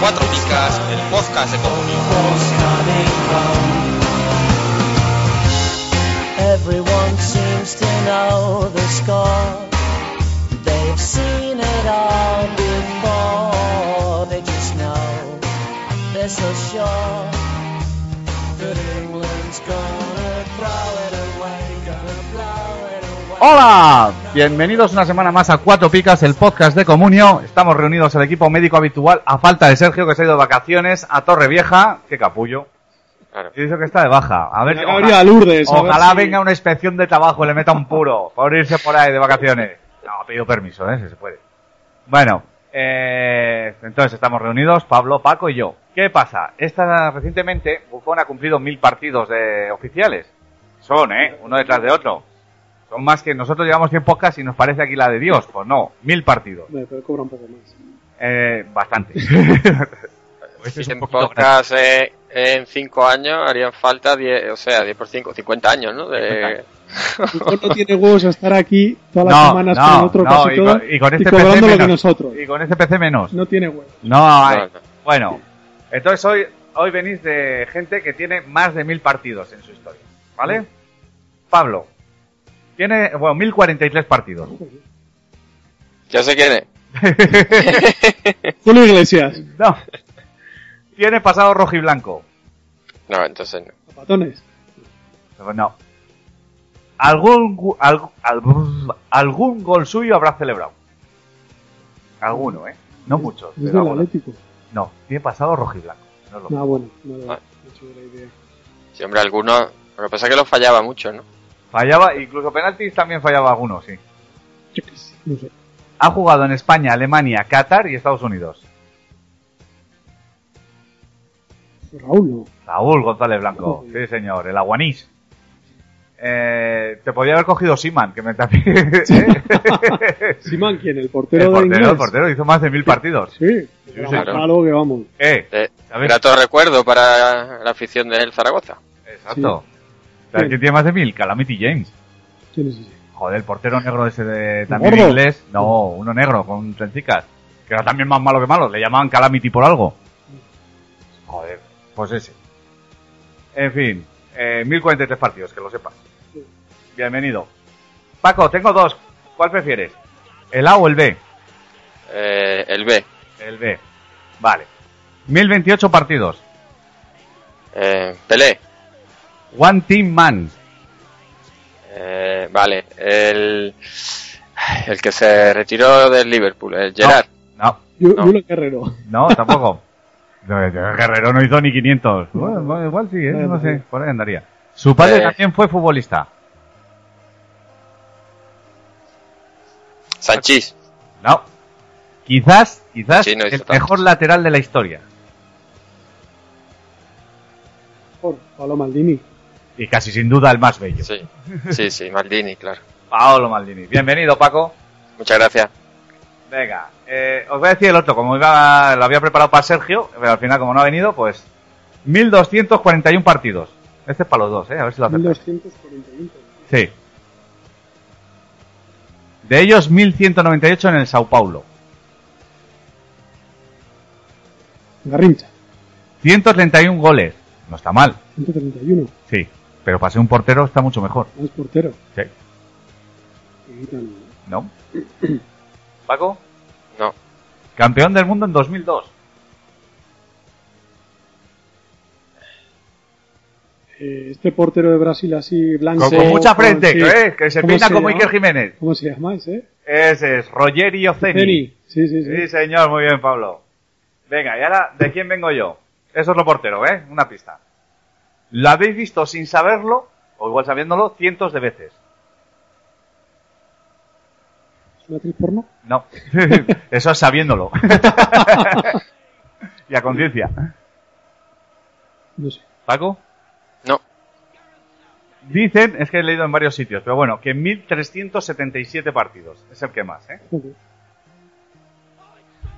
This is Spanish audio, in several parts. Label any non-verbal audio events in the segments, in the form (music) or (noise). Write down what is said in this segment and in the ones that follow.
Cuatro Picas, el podcast de comunión. Everyone seems to know the score. They've seen it all before. They just know they're so sure Hola, bienvenidos una semana más a Cuatro Picas, el podcast de Comunio. Estamos reunidos el equipo médico habitual a falta de Sergio que se ha ido de vacaciones a Torre Vieja. Qué capullo. Claro. Y dice que está de baja. A ver, ojalá, a ver ojalá si- venga una inspección de trabajo y le meta un puro por irse por ahí de vacaciones. No, ha pedido permiso, ¿eh? Si se puede. Bueno, eh, entonces estamos reunidos, Pablo, Paco y yo. ¿Qué pasa? Esta, recientemente, Buffon ha cumplido mil partidos de oficiales. Son, ¿eh? Uno detrás de otro. Son más que nosotros llevamos 100 podcasts y nos parece aquí la de Dios. Pues no, mil partidos. Hombre, pero cobra un poco más. Eh, bastante. (laughs) Pues este es un En poquito podcast eh, en 5 años harían falta 10, o sea, 10 por 5, 50 años, ¿no? De... No (laughs) tiene huevos a estar aquí todas las No, semanas no, con otro no, casi y todo con- y con este cobrando PC lo que menos. nosotros. Y con este PC menos. No tiene huevos. No, hay. No, no. Bueno, entonces hoy, hoy venís de gente que tiene más de mil partidos en su historia, ¿vale? Pablo, tiene, bueno, 1043 partidos. Ya sé quién es. (laughs) Julio Iglesias, No. Tiene pasado rojo y blanco. No, entonces no. zapatones. No. Algún, algún, algún gol suyo habrá celebrado. Alguno, ¿eh? No muchos. Es pero del. Atlético. No, tiene pasado rojo y blanco. No es lo Ah, bueno, no, no, Ah. no la idea. Sí, hombre, algunos. Lo que pasa es que los fallaba mucho, ¿no? Fallaba, incluso penaltis también fallaba alguno, sí. Yo qué sé, no sé. Ha jugado en España, Alemania, Qatar y Estados Unidos. Raúl no. Raúl González Blanco. Sí, señor, el aguanís. Eh, te podía haber cogido Siman, que me también. Simán, (laughs) ¿quién? El portero el de portero, inglés. el portero hizo más de mil partidos. Sí, Sí, sí. malo que vamos. Eh, Eh, grato recuerdo para la afición del Zaragoza. Exacto. ¿Sabes quién tiene más de mil? Calamity James. ¿Quién es ese? Joder, el portero negro ese de también gordo? inglés. No, uno negro con trencicas. Que era también más malo que malo. Le llamaban Calamity por algo. Joder, pues ese. En fin, eh, 1043 partidos, que lo sepas. Bienvenido. Paco, tengo dos. ¿Cuál prefieres? ¿El A o el B? Eh, el B. El B. Vale. 1028 partidos. Eh, Pelé. One Team Man. Eh, vale. El. El que se retiró del Liverpool, el Gerard. No, Yu- No. Yulo Guerrero. no, tampoco. (laughs) No, Guerrero no hizo ni 500. Bueno, bueno, igual sí, ¿eh? no sé, por ahí andaría. Su padre Eh. también fue futbolista. Sanchís. No. Quizás, quizás Sí, no hizo el tantos. mejor lateral de la historia. Por Pablo Maldini. Y casi sin duda el más bello. Sí. Sí, sí, Maldini, claro. (laughs) Paolo Maldini. Bienvenido, Paco. Muchas gracias. Venga, eh, os voy a decir el otro. Como iba, lo había preparado para Sergio, pero al final, como no ha venido, pues 1241 partidos. Este es para los dos, ¿eh? A ver si lo acertáis. 1241. Sí. De ellos, 1198 en el Sao Paulo. Garrincha. 131 goles. No está mal. 131. Sí. Pero para ser un portero está mucho mejor. No es portero. Sí. ¿No? (clears throat) Paco. No. Campeón del mundo en 2002. Este portero de Brasil así blanco. Con, con mucha con- frente, sí. ¿eh? que se ¿Cómo peina se como? Iker Jiménez. ¿Cómo se llama ese? Ese es Rogerio Ceni. Ceni. Sí, sí, sí. Sí, señor, muy bien, Pablo. Venga, y ahora, ¿de quién vengo yo? Es otro portero, ¿eh? Una pista. Lo habéis visto sin saberlo, o igual sabiéndolo, cientos de veces. ¿Es una actriz porno? No. (laughs) Eso es sabiéndolo. (laughs) y a conciencia. No sé. ¿Paco? Dicen, es que he leído en varios sitios, pero bueno, que 1377 partidos. Es el que más, ¿eh?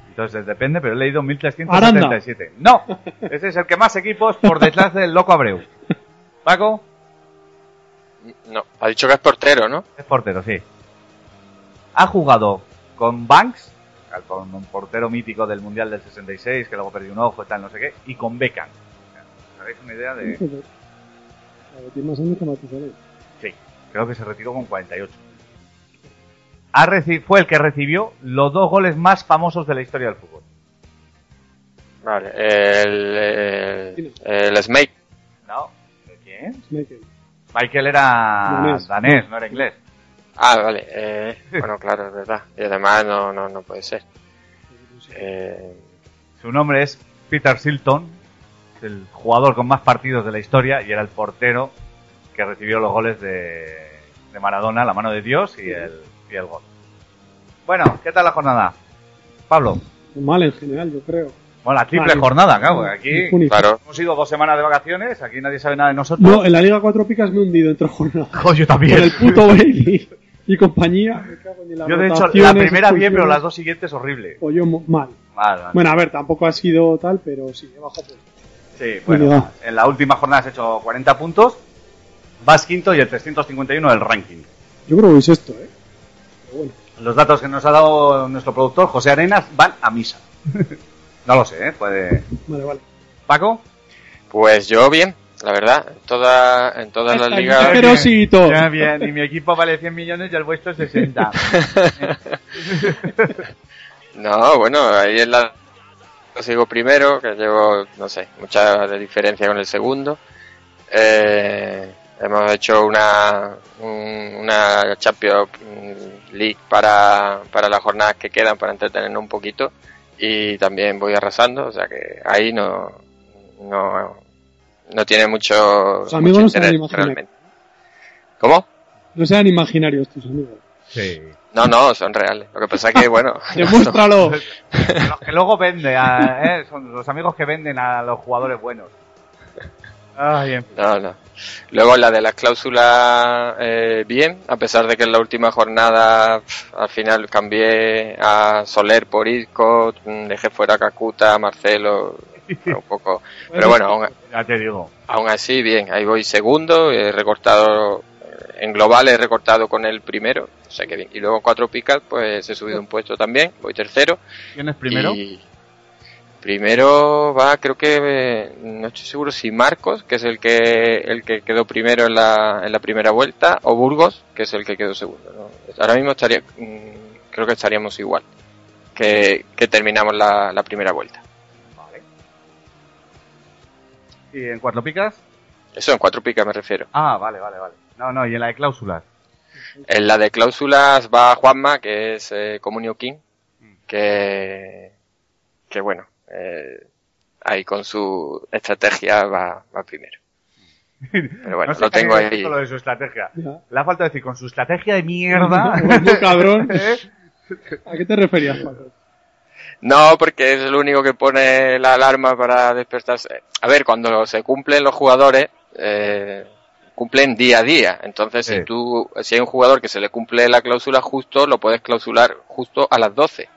Entonces depende, pero he leído 1377. Aranda. No, ese es el que más equipos por detrás del loco Abreu. Paco, No, ha dicho que es portero, ¿no? es portero, sí. Ha jugado con Banks, con un portero mítico del Mundial del 66, que luego perdió un ojo y tal, no sé qué, y con Beckham. ¿Sabéis una idea de...? Tiene más años que Matusalén. Sí, creo que se retiró con 48. Ha fue el que recibió los dos goles más famosos de la historia del fútbol. Vale, el, el, el Snake. ¿No? ¿De quién? Michael era Danés. danés, no era inglés. Ah, vale. Eh, bueno, claro, es verdad. Y además no, no, no puede ser. Eh, Su nombre es Peter Silton, el jugador con más partidos de la historia y era el portero que recibió los goles de, de Maradona, la mano de Dios y el, y el gol. Bueno, ¿qué tal la jornada? Pablo. Mal en general, yo creo. Bueno, la triple Vale. jornada, claro, aquí claro. hemos ido dos semanas de vacaciones, aquí nadie sabe nada de nosotros. No, en la Liga Cuatro Picas me he hundido entre jornadas. Jo, yo también. Con el puto Bailey y compañía. Me cago en las Yo de hecho, la primera bien, pero las dos siguientes horrible. O yo mo- mal. Vale, vale. Bueno, a ver, tampoco ha sido tal, pero sí, he bajado pues. Sí, bueno, en la última jornada has hecho 40 puntos, vas quinto y el 351 del ranking. Yo creo que es esto, ¿eh? Pero bueno. Los datos que nos ha dado nuestro productor, José Arenas, van a misa. (laughs) no lo sé, ¿eh? Puede... Vale, vale. ¿Paco? pues yo bien, la verdad. En, toda, en todas las ligas. Asquerosito. Ya, bien, y mi equipo vale 100 millones y el vuestro 60. (laughs) No, bueno, ahí en la yo sigo primero, que llevo, no sé, mucha de diferencia con el segundo. Eh, hemos hecho una, un- una Champions League para, para las jornadas que quedan, para entretenernos un poquito. Y también voy arrasando, o sea que ahí no, no, no tiene mucho, Los amigos mucho no realmente. ¿Cómo? No sean imaginarios tus amigos. Sí. No, no, son reales. Lo que pasa es que, bueno, (laughs) Demuéstralo. Los que luego venden, a- ¿eh? son los amigos que venden a los jugadores buenos. Ay, en fin. No, no. Luego la de las cláusulas, eh, bien, a pesar de que en la última jornada al final cambié a Soler por Isco, mm, dejé fuera a Kakuta, a Marcelo, un poco. (laughs) Pero bueno, aún, Ya te digo. aún así, bien, ahí voy segundo, he recortado, en global he recortado con el primero, o sea que bien. Y luego cuatro picas, pues he subido un puesto también, voy tercero. ¿Quién es primero? Y primero va, creo que no estoy seguro si Marcos, que es el que el que quedó primero en la, en la primera vuelta, o Burgos, que es el que quedó segundo. ¿no? Ahora mismo estaría, mm, creo que estaríamos igual que, que terminamos la, la primera vuelta. Vale. ¿Y en cuatro picas? Eso en cuatro picas me refiero. Ah, vale, vale, vale. No, no, y en la de cláusulas. En la de cláusulas va Juanma, que es eh, Comunio King, que, que bueno, eh, ahí con su estrategia va, va primero. Pero bueno, (laughs) No sé lo tengo ahí. lo de su estrategia. Ya. Le ha faltado decir, con su estrategia de mierda. (laughs) Cabrón. (laughs) ¿Eh? ¿A qué te referías, Paco? No, porque es el único que pone la alarma para despertarse. A ver, cuando se cumplen los jugadores, eh, cumplen día a día. Entonces, Sí. si tú, si hay un jugador que se le cumple la cláusula justo, lo puedes clausular justo a las 12.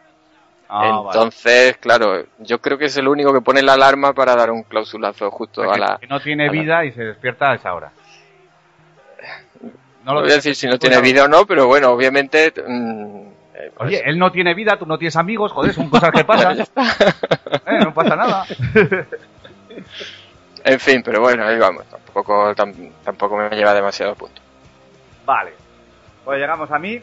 Ah, vale. Entonces, claro, yo creo que es el único que pone la alarma para dar un clausulazo justo O sea, a la... que no tiene la- vida y se despierta a esa hora. No No voy a decir si no tiene vida o no, pero bueno, obviamente... mm, eh, pues- Oye, él no tiene vida, tú no tienes amigos, joder, son cosas que pasan. (laughs) Eh, no pasa nada. (laughs) En fin, pero bueno, ahí vamos. Tampoco, tam- tampoco me lleva demasiado punto. Vale. Pues llegamos a mí.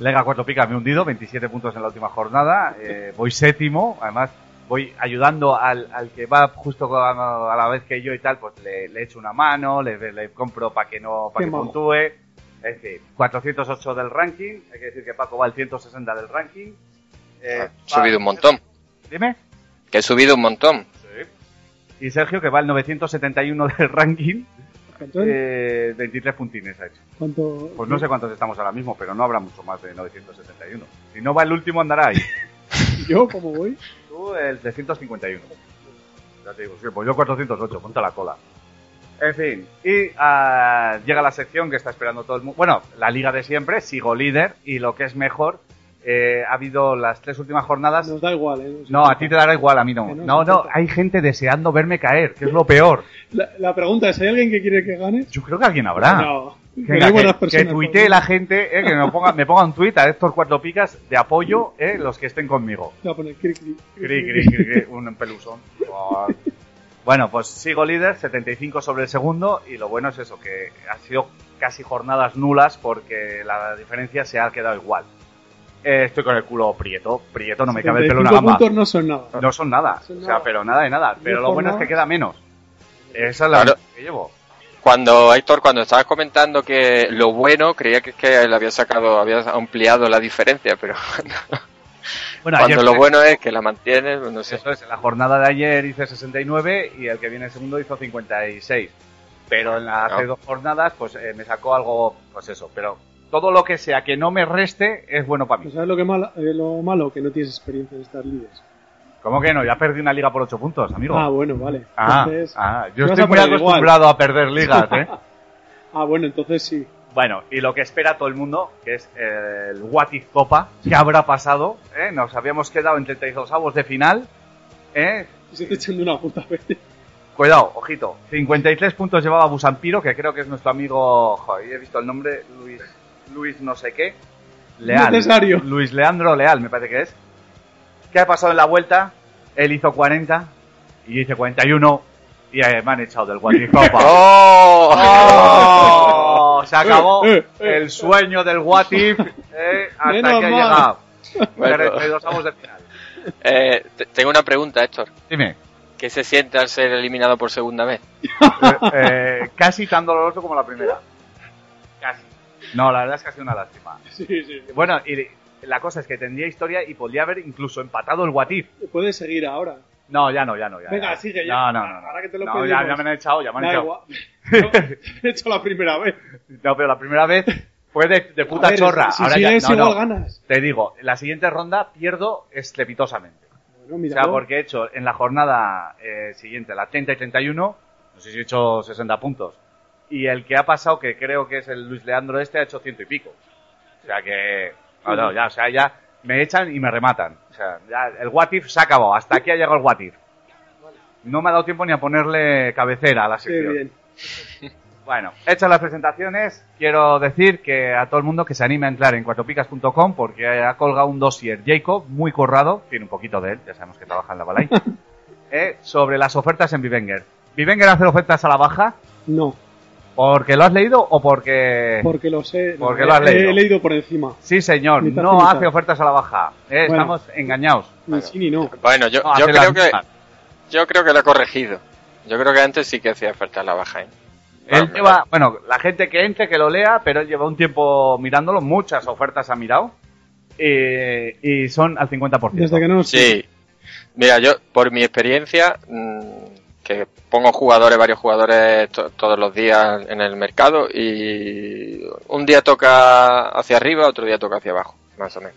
Lega 4 picas me he hundido, 27 puntos en la última jornada. Eh, voy séptimo, además voy ayudando al, al que va justo a, a la vez que yo y tal, pues le, le echo una mano, le, le compro para que no para que puntúe. Es decir, 408 del ranking, hay que decir que Paco va al 160 del ranking. Eh, He va- subido un montón. Dime. Que he subido un montón. Y Sergio que va al 971 del ranking, ¿Cuánto, eh, 23 puntines ha hecho. cuánto- Pues no sé cuántos estamos ahora mismo, pero no habrá mucho más de 971. Si no va el último, andará ahí. (laughs) ¿Yo cómo voy? Tú el 351. Ya te digo, sí, pues yo 408, ponte la cola. En fin, y ah, llega la sección que está esperando todo el mundo. Bueno, la liga de siempre, sigo líder y lo que es mejor, eh, ha habido las tres últimas jornadas. Nos da igual, ¿eh? No, a ti te dará igual, a mí no. No, No, hay gente deseando verme caer, que es lo peor. (laughs) La, la pregunta es, ¿hay alguien que quiere que gane? Yo creo que alguien habrá. No. Que, que personas, tuitee por la gente, eh, que me ponga, me ponga un tuit a Héctor Cuatro Picas de apoyo, eh, los que estén conmigo. Voy a poner cri, cri, Cri, cri, cri, cri, un pelusón. Oh. (laughs) Bueno, pues sigo líder, 75 sobre el segundo, y lo bueno es eso, que ha sido casi jornadas nulas porque la diferencia se ha quedado igual. Eh, estoy con el culo prieto, prieto, no me cabe el pelo en la 75 gamba. puntos no son nada. No son nada, Son o sea, nada. pero nada de nada. Pero lo bueno es que queda menos. Esa es la Claro. que llevo. Cuando, Héctor, cuando estabas comentando que lo bueno, creía que, que le había sacado, había ampliado la diferencia, pero (laughs) Bueno, cuando ayer- lo bueno es que la mantienes, no sé. Eso es, en la jornada de ayer hice 69 y el que viene segundo hizo 56. Pero en las No. dos jornadas, pues eh, me sacó algo, pues eso. Pero todo lo que sea que no me reste es bueno para mí. ¿Sabes lo, que mal- eh, lo malo? Que no tienes experiencia en estas ligas. ¿Cómo que no? Ya perdí una liga por 8 puntos, amigo. Ah, bueno, vale. Ah, Entonces, ah, yo estoy muy perder igual. acostumbrado a perder ligas, ¿eh? (laughs) Ah, bueno, entonces sí. Bueno, y lo que espera todo el mundo, que es el What If Copa, ¿qué habrá pasado? ¿Eh? Nos habíamos quedado en 32 avos de final, ¿eh? Se te echan de una puta vez. Cuidado, ojito. 53 puntos llevaba Busampiro, que creo que es nuestro amigo. Joder, he visto el nombre. Luis. Luis no sé qué. Leal. Necesario. Luis Leandro Leal, me parece que es. ¿Qué ha pasado en la vuelta? Él hizo 40 y yo hice 41 y eh, me han echado del Guaticopa. (laughs) ¡Oh! ¡Oh! Se acabó Eh, eh, el sueño del What If eh, hasta Menos que ha llegado. (laughs) Bueno. 32 avos de final. Eh, te- tengo una pregunta, Héctor. Dime. ¿Qué se siente al ser eliminado por segunda vez? (laughs) Eh, eh, casi tan doloroso como la primera. No, la verdad es que ha sido una lástima. (laughs) Sí, sí. Bueno, y la cosa es que tendría historia y podría haber incluso empatado el What If. Puedes seguir ahora. No, ya no, ya no. Ya, Venga, ya. sigue ya. No, no, no. Ahora que te lo No, pedimos. ya, ya me han echado, ya me han echado. (laughs) No, he hecho la primera vez. No, pero la primera vez fue de, de puta ver, chorra. Si Ahora ya, sigues, no, igual no. ganas. Te digo, en la siguiente ronda pierdo estrepitosamente. Bueno, O mira. sea, porque he hecho en la jornada eh, siguiente, la 30 y 31, no sé si he hecho 60 puntos. Y el que ha pasado, que creo que es el Luis Leandro este, ha hecho ciento y pico. O sea que, no, no, ya, o sea, ya me echan y me rematan. O sea, ya el What If se ha acabado. Hasta aquí ha llegado el What If. No me ha dado tiempo ni a ponerle cabecera a la Qué sección. bien. (laughs) Bueno, hechas las presentaciones, quiero decir que a todo el mundo que se anime a entrar en cuatropicas.com porque ha colgado un dossier Jacob muy corrado, tiene un poquito de él, ya sabemos que trabaja en la Balay, (laughs) eh, sobre las ofertas en Vivenger. ¿Vivenger hace ofertas a la baja? No, ¿Porque lo has leído o porque...? porque lo sé. Porque lo has leído. He leído por encima. Sí, señor, Mitad no mitad. hace ofertas a la baja. Eh, Bueno. Estamos engañados. Ni sí ni no. Bueno, yo, No, yo creo que mismas. yo creo que lo he corregido. Yo creo que antes sí que hacía falta la baja. ¿eh? Él lleva, bueno, la gente que entre, que lo lea, pero él lleva un tiempo mirándolo, muchas ofertas ha mirado, eh, y son al 50%. Desde que no Sí. Mira, yo, por mi experiencia, mm, que pongo jugadores, varios jugadores to- todos los días en el mercado y un día toca hacia arriba, otro día toca hacia abajo, más o menos.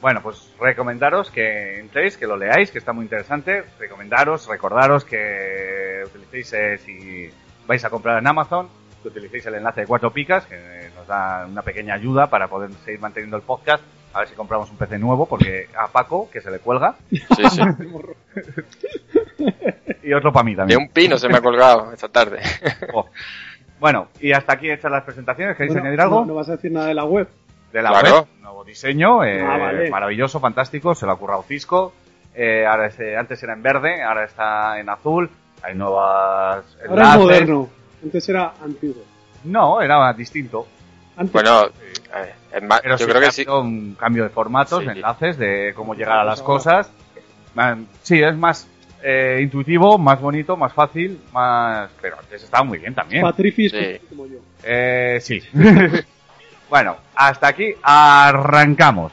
Bueno, pues recomendaros que entréis, que lo leáis, que está muy interesante. Recomendaros, recordaros que utilicéis, eh, si vais a comprar en Amazon, que utilicéis el enlace de Cuatro Picas, que nos da una pequeña ayuda para poder seguir manteniendo el podcast. A ver si compramos un PC nuevo, porque a Paco, que se le cuelga, Sí, sí. (laughs) y otro para mí De también. un pino se me ha colgado esta tarde. (laughs) Oh. Bueno, y hasta aquí hechas las presentaciones. ¿Queréis Bueno, añadir algo? No, no vas a decir nada de la web. de la Claro. web, nuevo diseño, eh, Ah, vale. maravilloso, fantástico, se lo ha currado Cisco, eh, ahora es, eh, antes era en verde, ahora está en azul, hay nuevas Ahora es moderno. Antes era antiguo. No, era distinto, Antes, Bueno, es más, pero yo sí creo ha que sí. un cambio de formatos, Sí. de enlaces, de cómo llegar a las cosas. Sí, es más eh, intuitivo, más bonito, más fácil, más... Pero antes estaba muy bien también. Patrifis Sí. como yo. Eh, sí. (laughs) bueno, hasta aquí arrancamos.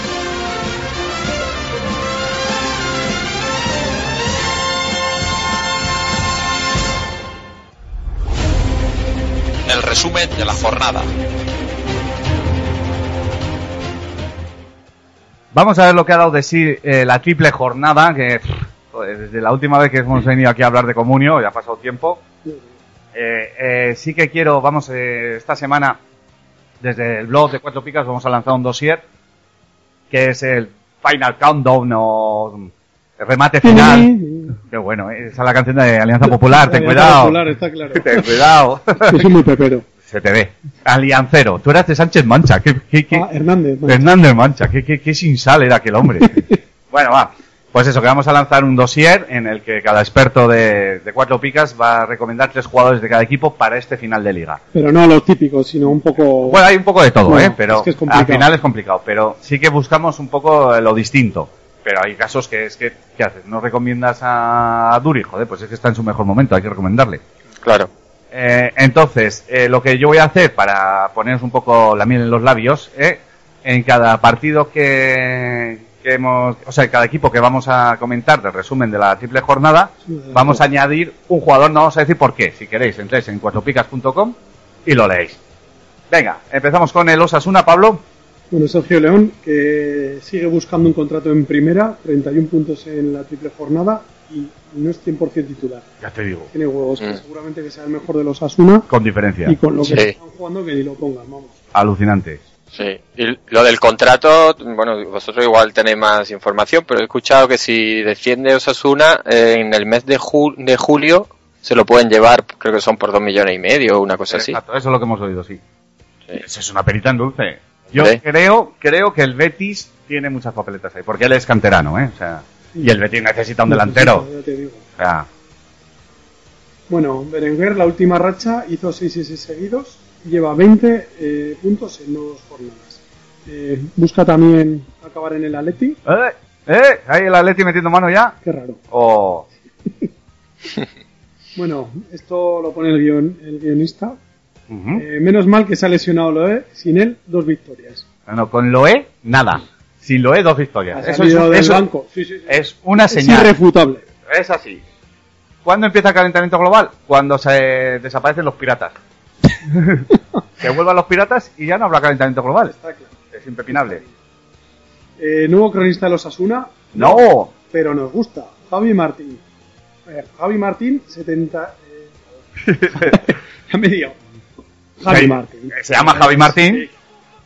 Resumen de la jornada. Vamos a ver lo que ha dado de sí eh, la triple jornada, que joder, desde la última vez que hemos venido aquí a hablar de Comunio, ya ha pasado tiempo. Eh, eh, sí que quiero, vamos, eh, esta semana, desde el blog de Cuatro Picas, vamos a lanzar un dossier, que es el Final Countdown o el remate final. Qué bueno, eh, esa es la canción de Alianza Popular, ten Alianza cuidado. Popular, está claro. (laughs) Ten cuidado. Yo soy muy pepero. Se te ve. Aliancero. Tú eras de Sánchez Mancha. ¿Qué, qué, qué- Ah, Hernández. macho. Hernández Mancha. ¿Qué, qué, qué sin sal era aquel hombre? (laughs) bueno, va. Pues eso, que vamos a lanzar un dossier en el que cada experto de, de cuatro picas va a recomendar tres jugadores de cada equipo para este final de liga. Pero no los típicos, sino un poco... Bueno, hay un poco de todo, Bueno, ¿eh? Pero es que es al final es complicado. Pero sí que buscamos un poco lo distinto. Pero hay casos que es que, ¿qué haces? ¿No recomiendas a Duri? Joder, pues es que está en su mejor momento, hay que recomendarle. Claro. Eh, entonces, eh, lo que yo voy a hacer para poneros un poco la miel en los labios, eh, en cada partido que, que hemos, o sea, en cada equipo que vamos a comentar del resumen de la triple jornada, vamos a añadir un jugador, no vamos a decir por qué, si queréis, entréis en cuatropicas.com y lo leéis. Venga, empezamos con el Osasuna, Pablo. Bueno, Sergio León, que sigue buscando un contrato en primera, 31 puntos en la triple jornada y no es 100% titular. Ya te digo. Tiene huevos, que Mm. seguramente que sea el mejor de los Asuna Con diferencia. y con lo que Sí. están jugando que ni lo pongan, vamos. Alucinante. Sí. Y lo del contrato, bueno, vosotros igual tenéis más información, pero he escuchado que si desciende Osasuna, eh, en el mes de, ju- de julio se lo pueden llevar, creo que son por dos millones y medio o una cosa así. Exacto, eso es lo que hemos oído, sí. Sí. Eso es una perita en dulce. Yo creo, creo que el Betis tiene muchas papeletas ahí, porque él es canterano, ¿eh? O sea, y el Betis necesita un delantero. Ya te digo. O sea, Bueno, Berenguer, la última racha, hizo 6 y 6 seguidos, lleva 20 eh, puntos en dos jornadas. Eh, busca también acabar en el Atleti, ¿eh? ¿Eh? Ahí el Atleti metiendo mano ya. qué raro. O (laughs) Bueno, esto lo pone el, guion, el guionista. Eh, menos mal que se ha lesionado Loe, sin él, dos victorias. Bueno, con Loe, nada. Sin Loe, dos victorias. Ha Eso es, del eso banco. Sí, sí, sí. es una Es señal. irrefutable. Es así. ¿Cuándo empieza el calentamiento global? Cuando se desaparecen los piratas. (laughs) que vuelvan los piratas y ya no habrá calentamiento global. Está claro. Es impepinable. Eh, nuevo cronista de los Asuna, ¡No! pero nos gusta. Javi Martín. Eh, Javi Martín, 70. Eh, (laughs) (laughs) ya me dio. Javi Sí. Martín. Se llama Javi Martín.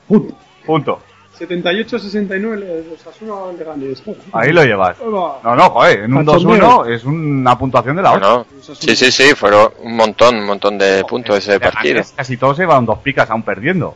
Punto. Punto. 78-69 los Asuna Leganés. Ahí lo llevas. No, no, joder, en un Cachondeo. 2-1 es una puntuación de la otra. Sí, sí, sí, fueron un montón, un montón de puntos ese partido. Casi todos se van dos picas aún perdiendo.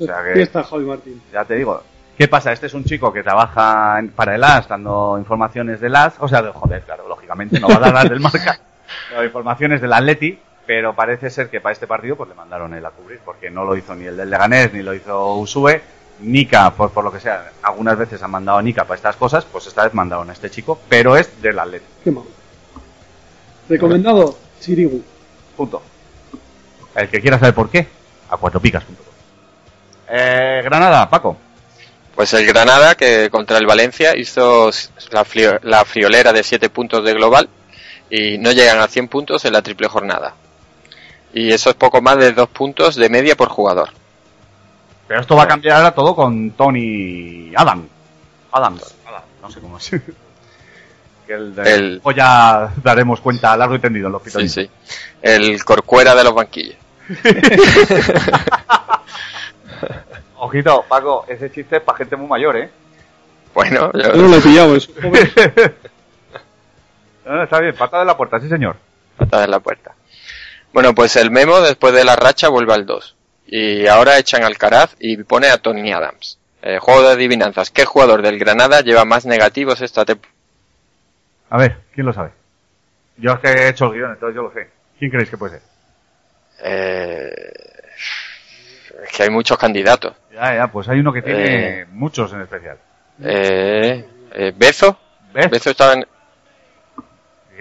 O sea que- Aquí está Javi Martín. Ya te digo. ¿Qué pasa? Este es un chico que trabaja para el AS dando informaciones del AS. O sea, de, joder, claro, lógicamente no va a dar las del marca. (laughs) Pero informaciones del Atleti. Pero parece ser que para este partido pues le mandaron él a cubrir. Porque no lo hizo ni el del Leganés, ni lo hizo Usue. Nika, por, por lo que sea, algunas veces han mandado a Nika para estas cosas. Pues esta vez mandaron a este chico. Pero es del Atleti. Qué malo. Recomendado, Chirigu. Punto. El que quiera saber por qué, a cuatropicas.com. Eh, Granada, Paco. Pues el Granada, que contra el Valencia hizo la, frio- la friolera de 7 puntos de global y no llegan a 100 puntos en la triple jornada. Y eso es poco más de 2 puntos de media por jugador. Pero esto va a cambiar ahora todo con Tony Adam. Adams. Adam, no sé cómo es. (laughs) que el, de- El- O ya daremos cuenta largo y tendido en los Sí, pitonitos. sí. El Corcuera de los banquillos. (laughs) Ojito, Paco, ese chiste es para gente muy mayor, ¿eh? Bueno, yo- no lo. (laughs) No, no, está bien, pata de la puerta, sí señor. patada en la puerta. Bueno, pues el Memo después de la racha vuelve al 2. Y ahora echan al Caraz y pone a Tony Adams. Eh, juego de adivinanzas. ¿Qué jugador del Granada lleva más negativos esta temporada? A ver, ¿quién lo sabe? Yo es que he hecho el guion, entonces yo lo sé. ¿Quién creéis que puede ser? Eh, es que hay muchos candidatos. Ya, ya, pues hay uno que tiene Eh. muchos en especial. Eh, eh, Bezo. ¿Ves? Bezo estaba en...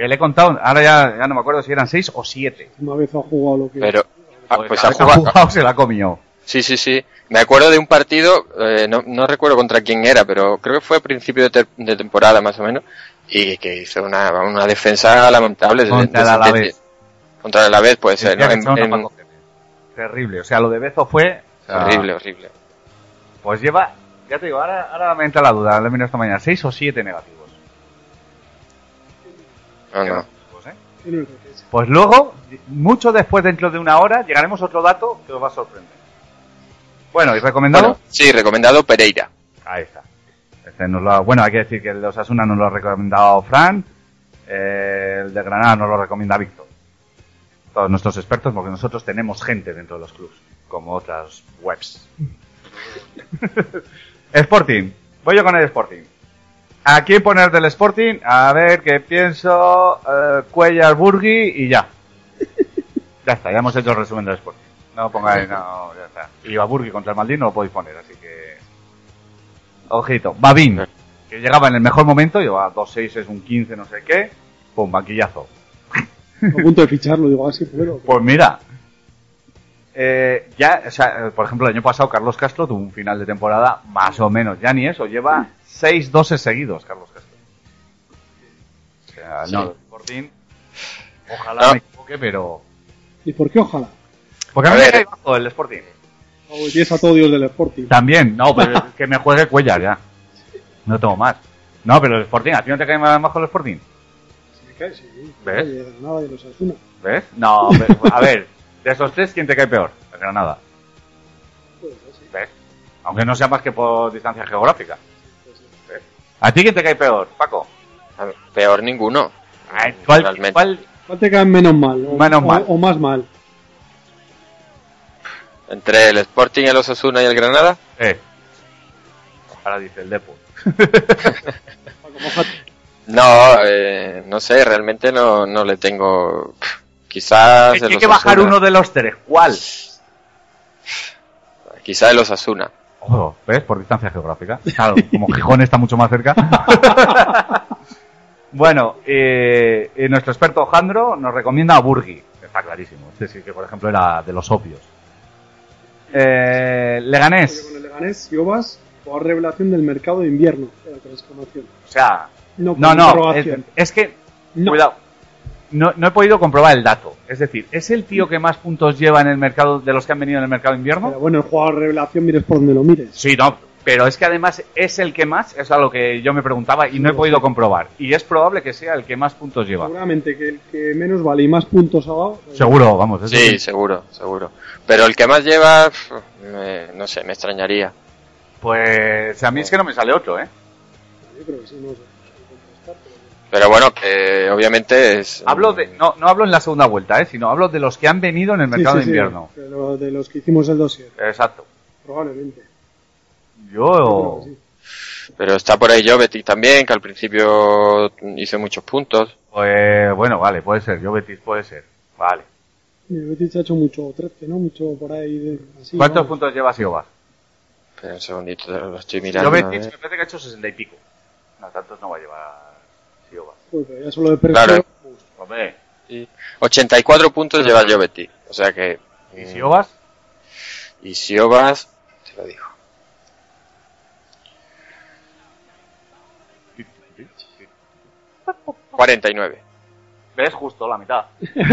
Que le he contado, ahora ya, ya no me acuerdo si eran seis o siete. Una vez ha jugado lo que. Pero, ah, pues ha vez que jugado... se la ha comido. Sí, sí, sí. Me acuerdo de un partido, eh, no, no recuerdo contra quién era, pero creo que fue a principio de, te- de temporada más o menos, y que hizo una, una defensa lamentable. de- Contra de- el de- Alavés. Contra el Alavés puede ser, ¿no? En- en-. Terrible, o sea, lo de Bezo fue... o sea, horrible, horrible. Pues lleva, ya te digo, ahora, ahora me entra la duda, lo he mirado esta mañana, seis o siete negativos. No, no. Pues, ¿eh? Pues luego, mucho después, dentro de una hora, llegaremos a otro dato que os va a sorprender. Bueno, ¿y recomendado? Bueno, sí, recomendado Pereira. Ahí está. Este nos lo ha- bueno, hay que decir que el de Osasuna nos lo ha recomendado Fran, eh, el de Granada nos lo recomienda Víctor. Todos nuestros expertos, porque nosotros tenemos gente dentro de los clubs, como otras webs. (laughs) Sporting. Voy yo con el Sporting. ¿A quién poner del Sporting? A ver qué pienso. Eh, Cuellar Burgui y ya. (laughs) Ya está, ya hemos hecho el resumen del Sporting. No pongáis, no, ya está. Y a Burgui contra el Maldín no lo podéis poner, así que. Ojito. Babín, que llegaba en el mejor momento, llevaba 2-6, es un 15, no sé qué. Pum, banquillazo. A punto de ficharlo, digo, así, pero. Pues mira, eh, ya, o sea, por ejemplo, el año pasado Carlos Castro tuvo un final de temporada más o menos, ya ni eso, lleva 6 12 seguidos Carlos Castro. O sea, Sí. no, el Sporting, ojalá No. me equivoque, pero... ¿Y por qué ojalá? Porque a mí me cae bajo el Sporting. O tienes a todo Dios del Sporting. También, no, pero (laughs) que me juegue Cuellar ya. No tengo más. No, pero el Sporting, ¿a ti no te cae más bajo el Sporting? Sí, me cae, sí. ¿Ves? De Granada y los Asuna. ¿Ves? No, pero, a ver, de esos tres, ¿quién te cae peor? El Granada. Puede ser, sí. ¿Ves? Aunque no sea más que por distancia geográfica. ¿A ti quién te cae peor, Paco? Peor ninguno. Ay, ¿Cuál, Realmente. cuál- ¿Cuál te cae menos mal? O, Menos mal. O, más mal. Entre el Sporting, el Osasuna y el Granada. Eh. Ahora dice el Depo. Paco, (laughs) mójate. No, eh, no sé, realmente no, no le tengo. Quizás. el Hay que bajar uno de los tres. ¿Cuál? Quizás el Osasuna. Ojo, ¿ves? Por distancia geográfica. Claro, como Gijón está mucho más cerca. (laughs) bueno, eh, eh, nuestro experto Jandro nos recomienda a Burgi. Está clarísimo. Este sí que, por ejemplo, era de los obvios. Eh, Leganés. Con el Leganés, o revelación del mercado de invierno. Era. O sea, No, no, no. Es, es que, No. cuidado. No, no he podido comprobar el dato. Es decir, ¿es el tío que más puntos lleva en el mercado de los que han venido en el mercado de invierno? Pero bueno, el jugador revelación, mires por donde lo mires. Sí, no, pero es que además es el que más, es a lo que yo me preguntaba y no he podido comprobar. Y es probable que sea el que más puntos lleva. Seguramente que el que menos vale y más puntos ha dado. pues, Seguro, vamos. eso Sí, seguro, seguro. Pero el que más lleva, me- no sé, me extrañaría. Pues a mí es que no me sale otro, ¿eh? Yo creo que sí, no sé. Pero- bueno, que obviamente es. Hablo de, no, no hablo en la segunda vuelta, ¿eh? Sino hablo de los que han venido en el mercado Sí, sí, de invierno. de, lo- de los que hicimos el dossier, Exacto. probablemente. Yo. Pero está por ahí Jovetic también, que al principio hizo muchos puntos. pues bueno, vale, puede ser. Yo Betis puede ser. Vale. Betis ha hecho mucho 13, ¿no? Mucho por ahí de, así. ¿Cuántos vamos. puntos lleva Siobas? Espera un segundito, lo estoy mirando. Ver. me parece que ha hecho 60 y pico. No, tantos no va a llevar Ya solo de precio. Claro. Hombre, Sí. 84 puntos lleva Jovetic. O sea que. ¿y mm, Siobas? Y Siobas, te lo digo. ...49. ¿Ves? Justo la mitad. (laughs)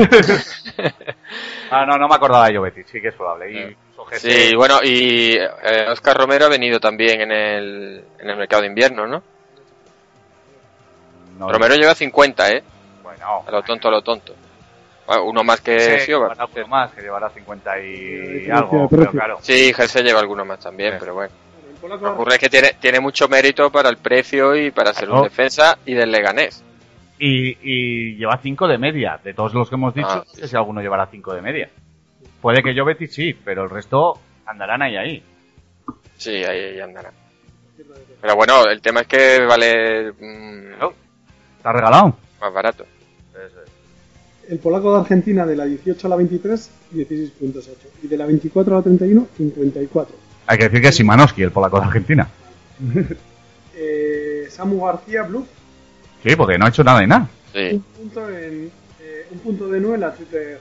ah, no, no me acordaba de Jovetic, sí que es probable. Y GC, Sí, bueno, y eh, Oscar Romero ha venido también en el, en el mercado de invierno, ¿no? No, Romero lleva 50, ¿eh? Bueno, A lo tonto, a lo tonto. Bueno, uno más que sí, llevará uno más, que llevará 50 Sí, y sí, algo, sí, pero claro. Sí, Jesse lleva alguno más también, Sí. pero bueno. Lo que ocurre es que tiene, tiene mucho mérito para el precio y para ser un defensa y del Leganés. Y, y lleva 5 de media. De todos los que hemos dicho, Ah, no sé si alguno llevará 5 de media. Puede que Jovetic sí, pero el resto andarán ahí ahí. Sí, ahí, ahí andará. Pero bueno, el tema es que vale... mm, Claro. Está regalado. Más barato. El polaco de Argentina de la 18 a la 23, 16 puntos 8. Y de la 24 a la 31, 54. Hay que decir que es Simanowski, el polaco de Argentina. (laughs) Eh, Samu García, Bluff, Sí, porque no ha hecho nada de nada. Sí. un punto, en, eh, un punto de 9 en la triple.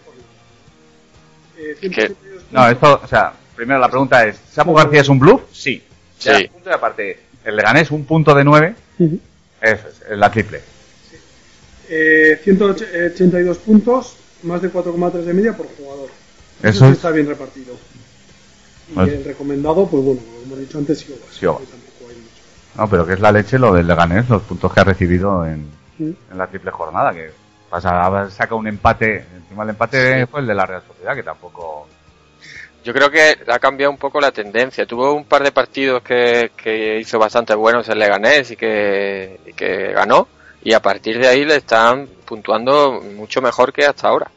Eh, que- 172 No, esto, o sea, primero la pregunta es, ¿Samu García es un bluff? Sí. Ya, Sí. punto y aparte, el Leganés un punto de 9, Ujú. eso es, es la triple. Eh, 182 puntos, más de 4,3 de media por jugador. Eso sí está bien repartido. Y Pues- el recomendado, pues bueno, como hemos dicho antes, Sioba. Sioba. Que tampoco hay mucho. No, pero que es la leche lo del Leganés, los puntos que ha recibido en, en la triple jornada, que pasa, saca un empate, encima el empate Sí. fue el de la Real Sociedad, que tampoco... Yo creo que ha cambiado un poco la tendencia. Tuvo un par de partidos que, que hizo bastante buenos el Leganés y que, y que ganó. Y a partir de ahí le están puntuando mucho mejor que hasta ahora.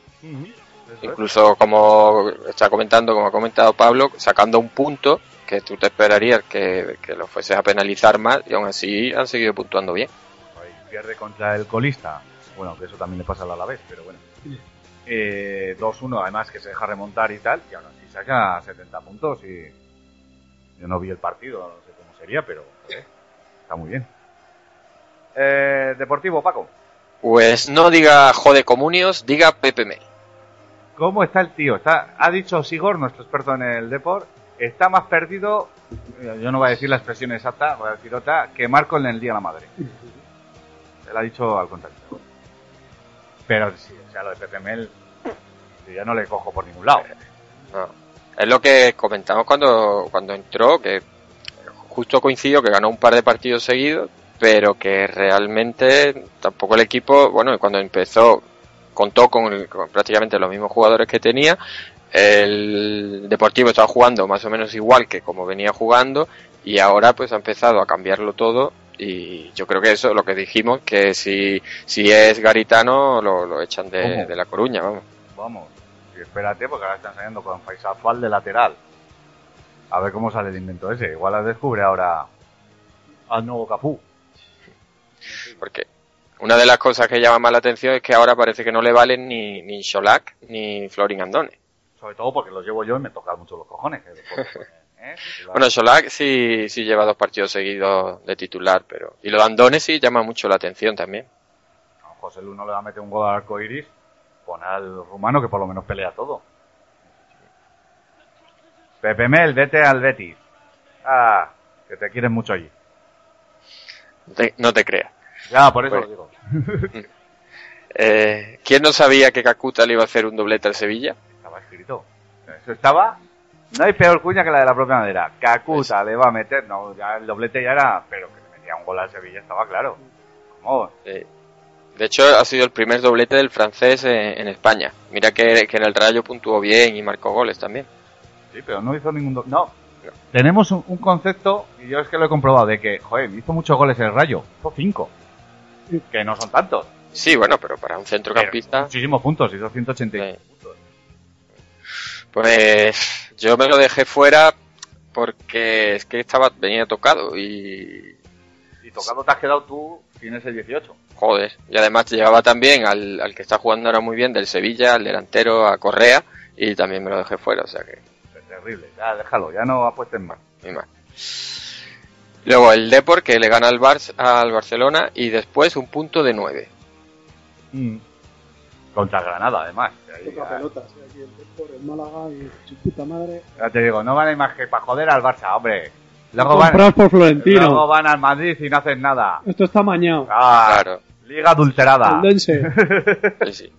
Incluso como está comentando, como ha comentado Pablo, sacando un punto que tú te esperarías que, que lo fueses a penalizar más y aún así han seguido puntuando bien. Ahí pierde contra el colista. Bueno, que eso también le pasa al Alavés, pero bueno. Eh, 2-1, además que se deja remontar y tal, y aún así saca 70 puntos y... Yo no vi el partido, no sé cómo sería, pero está muy bien. Eh, Deportivo, Paco. Pues no diga jode comunios, diga Pepe Mel. ¿Cómo está el tío? Está, ha dicho Sigor, nuestro experto en el Deport, está más perdido, yo no voy a decir la expresión exacta, voy a decir otra, que Marco en el Día de la Madre. Él ha dicho al contrario. Pero sí, o sea, lo de Pepe Mel, yo ya no le cojo por ningún lado. No. Es lo que comentamos cuando, cuando entró, que justo coincidió que ganó un par de partidos seguidos, pero que realmente tampoco el equipo, bueno, cuando empezó contó con, el- con prácticamente los mismos jugadores que tenía. El Deportivo estaba jugando más o menos igual que como venía jugando y ahora pues ha empezado a cambiarlo todo y yo creo que eso, lo que dijimos, que si, si es garitano lo, lo echan de, de la Coruña, vamos. Vamos, y espérate, porque ahora están saliendo con Faisal de lateral. A ver cómo sale el invento ese. Igual las descubre ahora al nuevo Cafú. Porque una de las cosas que llama más la atención es que ahora parece que no le valen ni, ni Xolac ni Florin Andone. Sobre todo porque los llevo yo y me tocan mucho los cojones. ¿eh? (laughs) Bueno, Xolac sí, sí lleva dos partidos seguidos de titular, pero... Y lo de Andone sí llama mucho la atención también. No, José Lu no le va a meter un gol al arco iris. Pon al rumano que por lo menos pelea todo. Pepe Mel, vete al Betis. Ah, que te quieren mucho allí. No te, no te creas. Ya, por eso Pues- lo digo. (laughs) Eh, ¿Quién no sabía que Kakuta le iba a hacer un doblete al Sevilla? Estaba escrito. Eso estaba. No hay peor cuña que la de la propia madera. Cacuta le va a meter. No, ya el doblete ya era. Pero que le metía un gol al Sevilla estaba claro. ¿Cómo? Eh, de hecho, ha sido el primer doblete del francés en, en España. Mira que, que en el Rayo puntuó bien y marcó goles también. Sí, pero no hizo ningún. do- No. Tenemos un, un concepto, y yo es que lo he comprobado, de que, joder, hizo muchos goles el Rayo. Hizo cinco. Que no son tantos. Sí, bueno, pero para un centrocampista... muchísimos puntos, hizo 180 Sí. Pues yo me lo dejé fuera porque es que estaba venía tocado y Y tocado te has quedado tú, tienes el 18. joder, y además llevaba también al, al que está jugando ahora muy bien del Sevilla, al delantero, a Correa y también me lo dejé fuera, o sea que Es terrible. Ya, déjalo, ya no apuestes más. muy mal. Luego el Depor que le gana al, Bar al Barcelona y después un punto de 9. Mm. Contra Granada, además. ya- pelotas, eh, aquí el Depor, el Málaga y su puta madre. Ya te digo, no van a ir más que para joder al Barça, hombre. Luego van, por Florentino. luego van al Madrid y no hacen nada. Esto está mañado. Ah, Claro, Liga adulterada. (laughs) Sí, sí.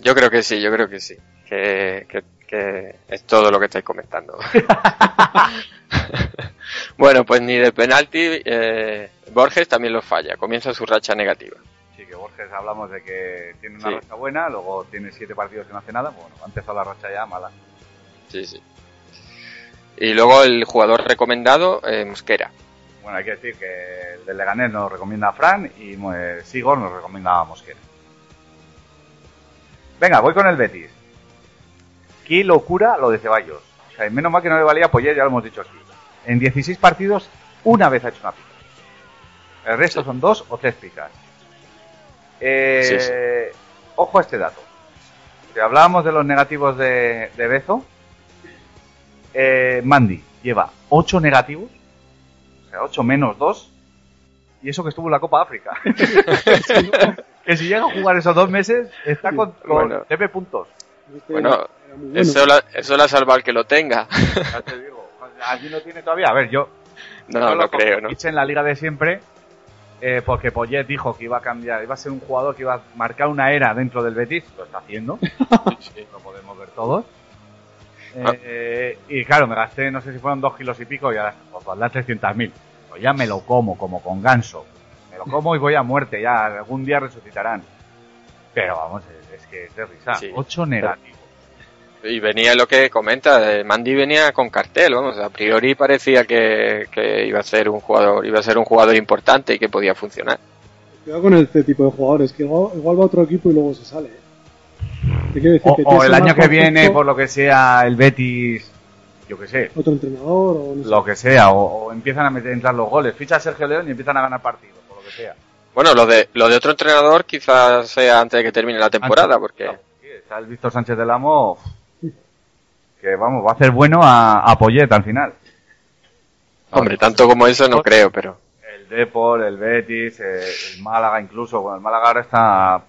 Yo creo que sí, yo creo que sí. Que, que, que es todo lo que estáis comentando. (laughs) bueno, pues ni de penalti, eh, Borges también lo falla, comienza su racha negativa. Sí, que Borges hablamos de que tiene una Sí. racha buena, luego tiene siete partidos que no hace nada. Bueno, ha empezado la racha ya mala. Sí, sí. Y luego el jugador recomendado, eh, Mosquera. Bueno, hay que decir que el del Leganés nos recomienda a Fran y Sigor nos recomienda a Mosquera. Venga, voy con el Betis. Qué locura lo de Ceballos. O sea, menos mal que no le valía Poyet, ya lo hemos dicho aquí. En 16 partidos, una vez ha hecho una pica. El resto son dos o tres picas. Eh, Sí, sí. Ojo a este dato. Si hablábamos de los negativos de, de Bezo, eh, Mandy lleva 8 negativos, o sea, 8 menos 2, y eso que estuvo en la Copa África. (laughs) que si llega a jugar esos dos meses, está con, con Bueno. puntos. Bueno, bueno. Eso la, eso la salva al que lo tenga. Ya te digo, aquí no tiene todavía. A ver, yo, No, no lo creo, ¿no? en la liga de siempre eh, porque Poyet dijo que iba a cambiar, iba a ser un jugador que iba a marcar una era dentro del Betis, lo está haciendo, (laughs) lo podemos ver todos. Ah. Eh, y claro, me gasté, no sé si fueron dos kilos y pico y ahora, pues valdrá 300.000. Pues ya me lo como, como con ganso. Me lo como y voy a muerte, ya algún día resucitarán. Pero vamos, es, es que es de risa. Sí. Ocho negativos. Y venía lo que comenta, eh, Mandy venía con cartel, vamos, a priori parecía que, que iba a ser un jugador, iba a ser un jugador importante y que podía funcionar. Cuidado con este tipo de jugadores, que igual, igual va a otro equipo y luego se sale. ¿eh? Te decir O, que o tienes el año que viene, por lo que sea, el Betis, yo que sé, Otro entrenador o no sé. lo que sea, o, o empiezan a meter, entrar los goles. Ficha a Sergio León y empiezan a ganar partidos, por lo que sea. Bueno, lo de, lo de otro entrenador quizás sea antes de que termine la temporada, porque Sí, está el Víctor Sánchez del Amo, que vamos, va a hacer bueno a, a Poyet al final. Hombre, tanto como eso no creo, pero El Depor, el Betis, eh, el Málaga incluso. Bueno, el Málaga ahora está,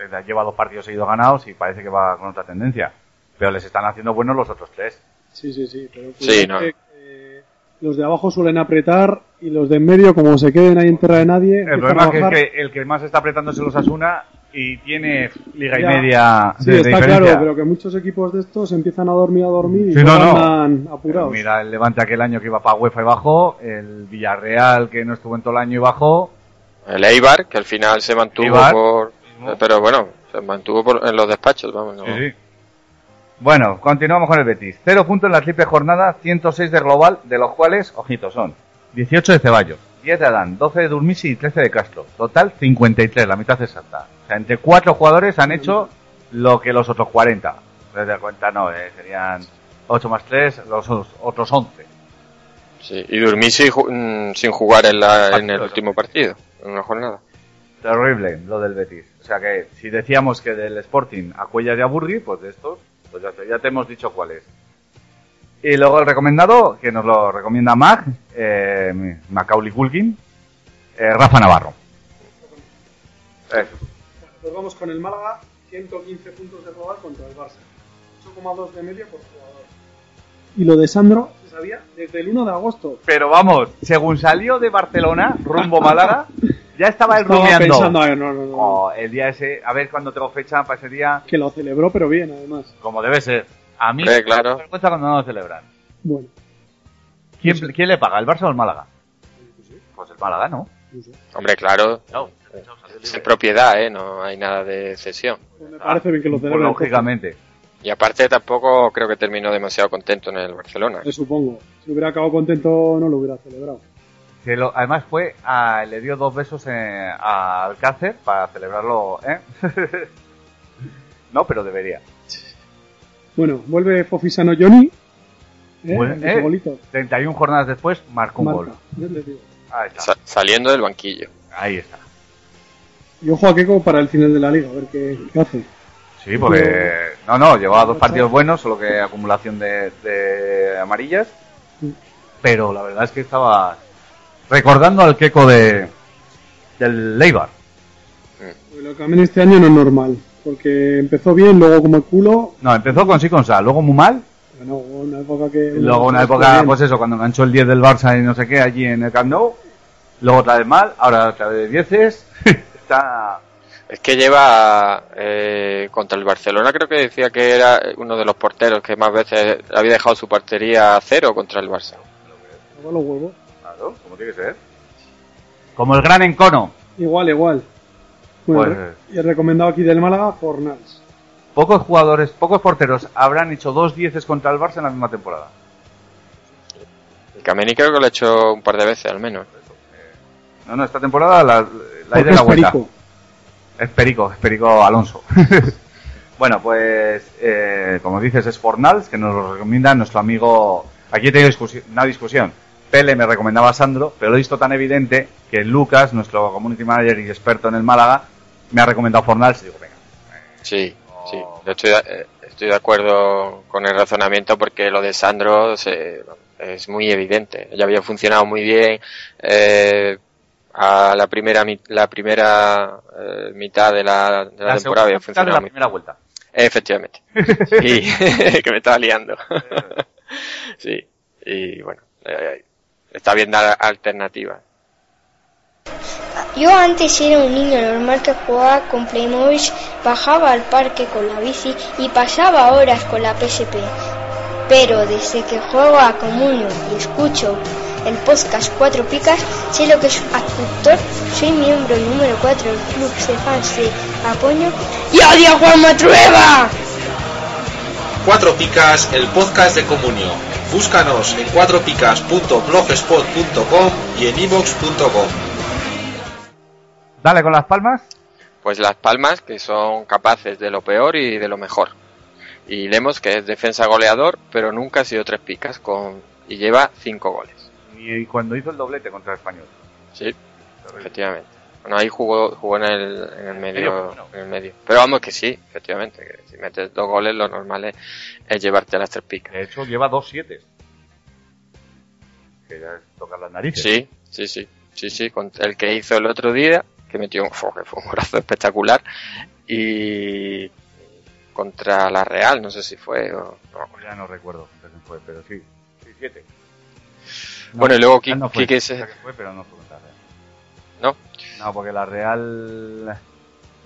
eh, lleva dos partidos seguidos ganados y parece que va con otra tendencia. Pero les están haciendo buenos los otros tres. Sí, sí, sí. Pero Sí, cuidado no. que, eh, los de abajo suelen apretar y los de en medio, como se queden ahí en tierra de nadie, El problema es que el que más está apretando es los Asuna y tiene liga y media Sí, de, está diferencia. claro, pero que muchos equipos de estos empiezan a dormir, a dormir y Sí, no, luego no. andan apurados. Mira, el Levante aquel año que iba para UEFA y bajó, el Villarreal que no estuvo en todo el año y bajó, el Eibar, que al final se mantuvo Eibar. por, pero bueno, se mantuvo por, en los despachos, vamos. no. Sí, sí. Bueno, continuamos con el Betis. Cero puntos en la triple jornada, 106 de global, de los cuales, ojito, son 18 de Ceballos, 10 de Adán, 12 de Durmisi y 13 de Castro. Total 53, la mitad exacta. O sea, entre cuatro jugadores han hecho lo que los otros 40. Desde cuenta no, eh, serían 8 más 3, los otros 11. Sí, y Durmisi mm, sin jugar en, la, en el último partido, en una jornada. Terrible lo del Betis. O sea que si decíamos que del Sporting a Cuellar y a Burgui, pues de estos, pues ya, te- ya te hemos dicho cuáles. Y luego el recomendado, que nos lo recomienda Mag, eh, Macaulay Culkin, eh, Rafa Navarro. Eso. Pues vamos con el Málaga, 115 puntos de global contra el Barça. 8,2 de media por jugador. Y lo de Sandro se sabía desde el 1 de agosto. Pero vamos, según salió de Barcelona, rumbo Málaga, (laughs) ya estaba él Estaba rumiando. pensando, "Ay, no, no, no, Oh, el día ese, a ver cuando tengo fecha para ese día, que lo celebró, pero bien, además. como debe ser. A mí me claro. da vergüenza cuando no lo celebran. Bueno, ¿Quién, ¿Quién le paga, el Barça o el Málaga? Pues el Málaga, ¿no? Hombre, claro, No. es propiedad, ¿eh? No hay nada de cesión. Me parece bien que lo Pues celebren. lógicamente. Y aparte tampoco creo que terminó demasiado contento en el Barcelona. Eh, supongo. Si hubiera acabado contento, no lo hubiera celebrado. Se lo- además fue a- le dio dos besos a Alcácer para celebrarlo, ¿eh? (laughs) no, pero debería. Bueno, vuelve Fofisano Johnny. ¿Eh? Bueno, Ese eh, golito. 31 jornadas después marcó un Marca. gol. Ahí está. Saliendo del banquillo. Ahí está. Y ojo a Keiko para el final de la liga, a ver qué, qué hace. Sí, porque... No, no, llevaba dos partidos buenos, solo que acumulación de, de amarillas. Pero la verdad es que estaba recordando al Keco de del Leibar. Lo que también este año no es normal. Porque empezó bien, luego como el culo. No, empezó con sí con sa, luego muy mal, Bueno, hubo una época que. luego una época, bien. pues eso, cuando enganchó el 10 del Barça y no sé qué, allí en el Camp Nou, luego otra vez mal, ahora otra vez de 10 (laughs) está... Es que lleva eh, contra el Barcelona, creo que decía que era uno de los porteros que más veces había dejado su portería a cero contra el Barça. Los huevos. Claro, como tiene que ser. Como el gran encono. Igual, igual. Bueno, Pues- y el recomendado aquí del Málaga, Fornals. Pocos jugadores, pocos porteros habrán hecho dos dieces contra el Barça en la misma temporada. El Kameni creo que lo ha hecho un par de veces al menos. No, no, esta temporada la, y es la vuelta. perico. Es Perico, es Perico Alonso. (laughs) bueno, pues, eh, como dices, es Fornals, que nos lo recomienda nuestro amigo. Aquí he tenido discusi- una discusión. Pele me recomendaba a Sandro, pero lo he visto tan evidente que Lucas, nuestro community manager y experto en el Málaga, me ha recomendado Fornals y digo, venga. Sí. Yo estoy, de- eh, estoy de acuerdo con el razonamiento porque lo de Sandro se- es muy evidente. Ya había funcionado muy bien. eh, a la primera la primera eh, mitad de la, de la, La temporada había mitad de funcionado la muy primera vuelta. Efectivamente. (laughs) Sí, (laughs) que me estaba liando. (laughs) sí, y bueno, eh, está bien dar alternativas. Yo antes era un niño normal que jugaba con Playmobil, bajaba al parque con la bici y pasaba horas con la PSP. Pero desde que juego a Comunio y escucho el podcast Cuatro Picas, sé lo que es un actor, soy miembro número 4 del club de fans de Apoño y odio a Juan. Cuatro Picas, el podcast de Comunio. Búscanos en cuatropicas.blogspot.com y en ivox.com. Dale con las palmas. Pues las palmas que son capaces de lo peor y de lo mejor. Y Lemos que es defensa goleador, pero nunca ha sido tres picas con y lleva cinco goles. Y cuando hizo el doblete contra el español. Sí, efectivamente. Bueno, ahí jugó, jugó en el, en el medio, en el medio. Pero vamos que sí, efectivamente, que si metes dos goles lo normal es, es llevarte a las tres picas. De hecho, lleva dos siete. Que ya es tocar las narices. Sí, sí, sí, sí, sí, con el que hizo el otro día, que metió, fue, que fue un golazo espectacular, y contra la Real, no sé si fue o, no. Ya no recuerdo quién fue, pero sí. Sí, siete. Bueno, y luego Qui- no fue, Quique se- pero no fue contra la Real. ¿No? No, porque la Real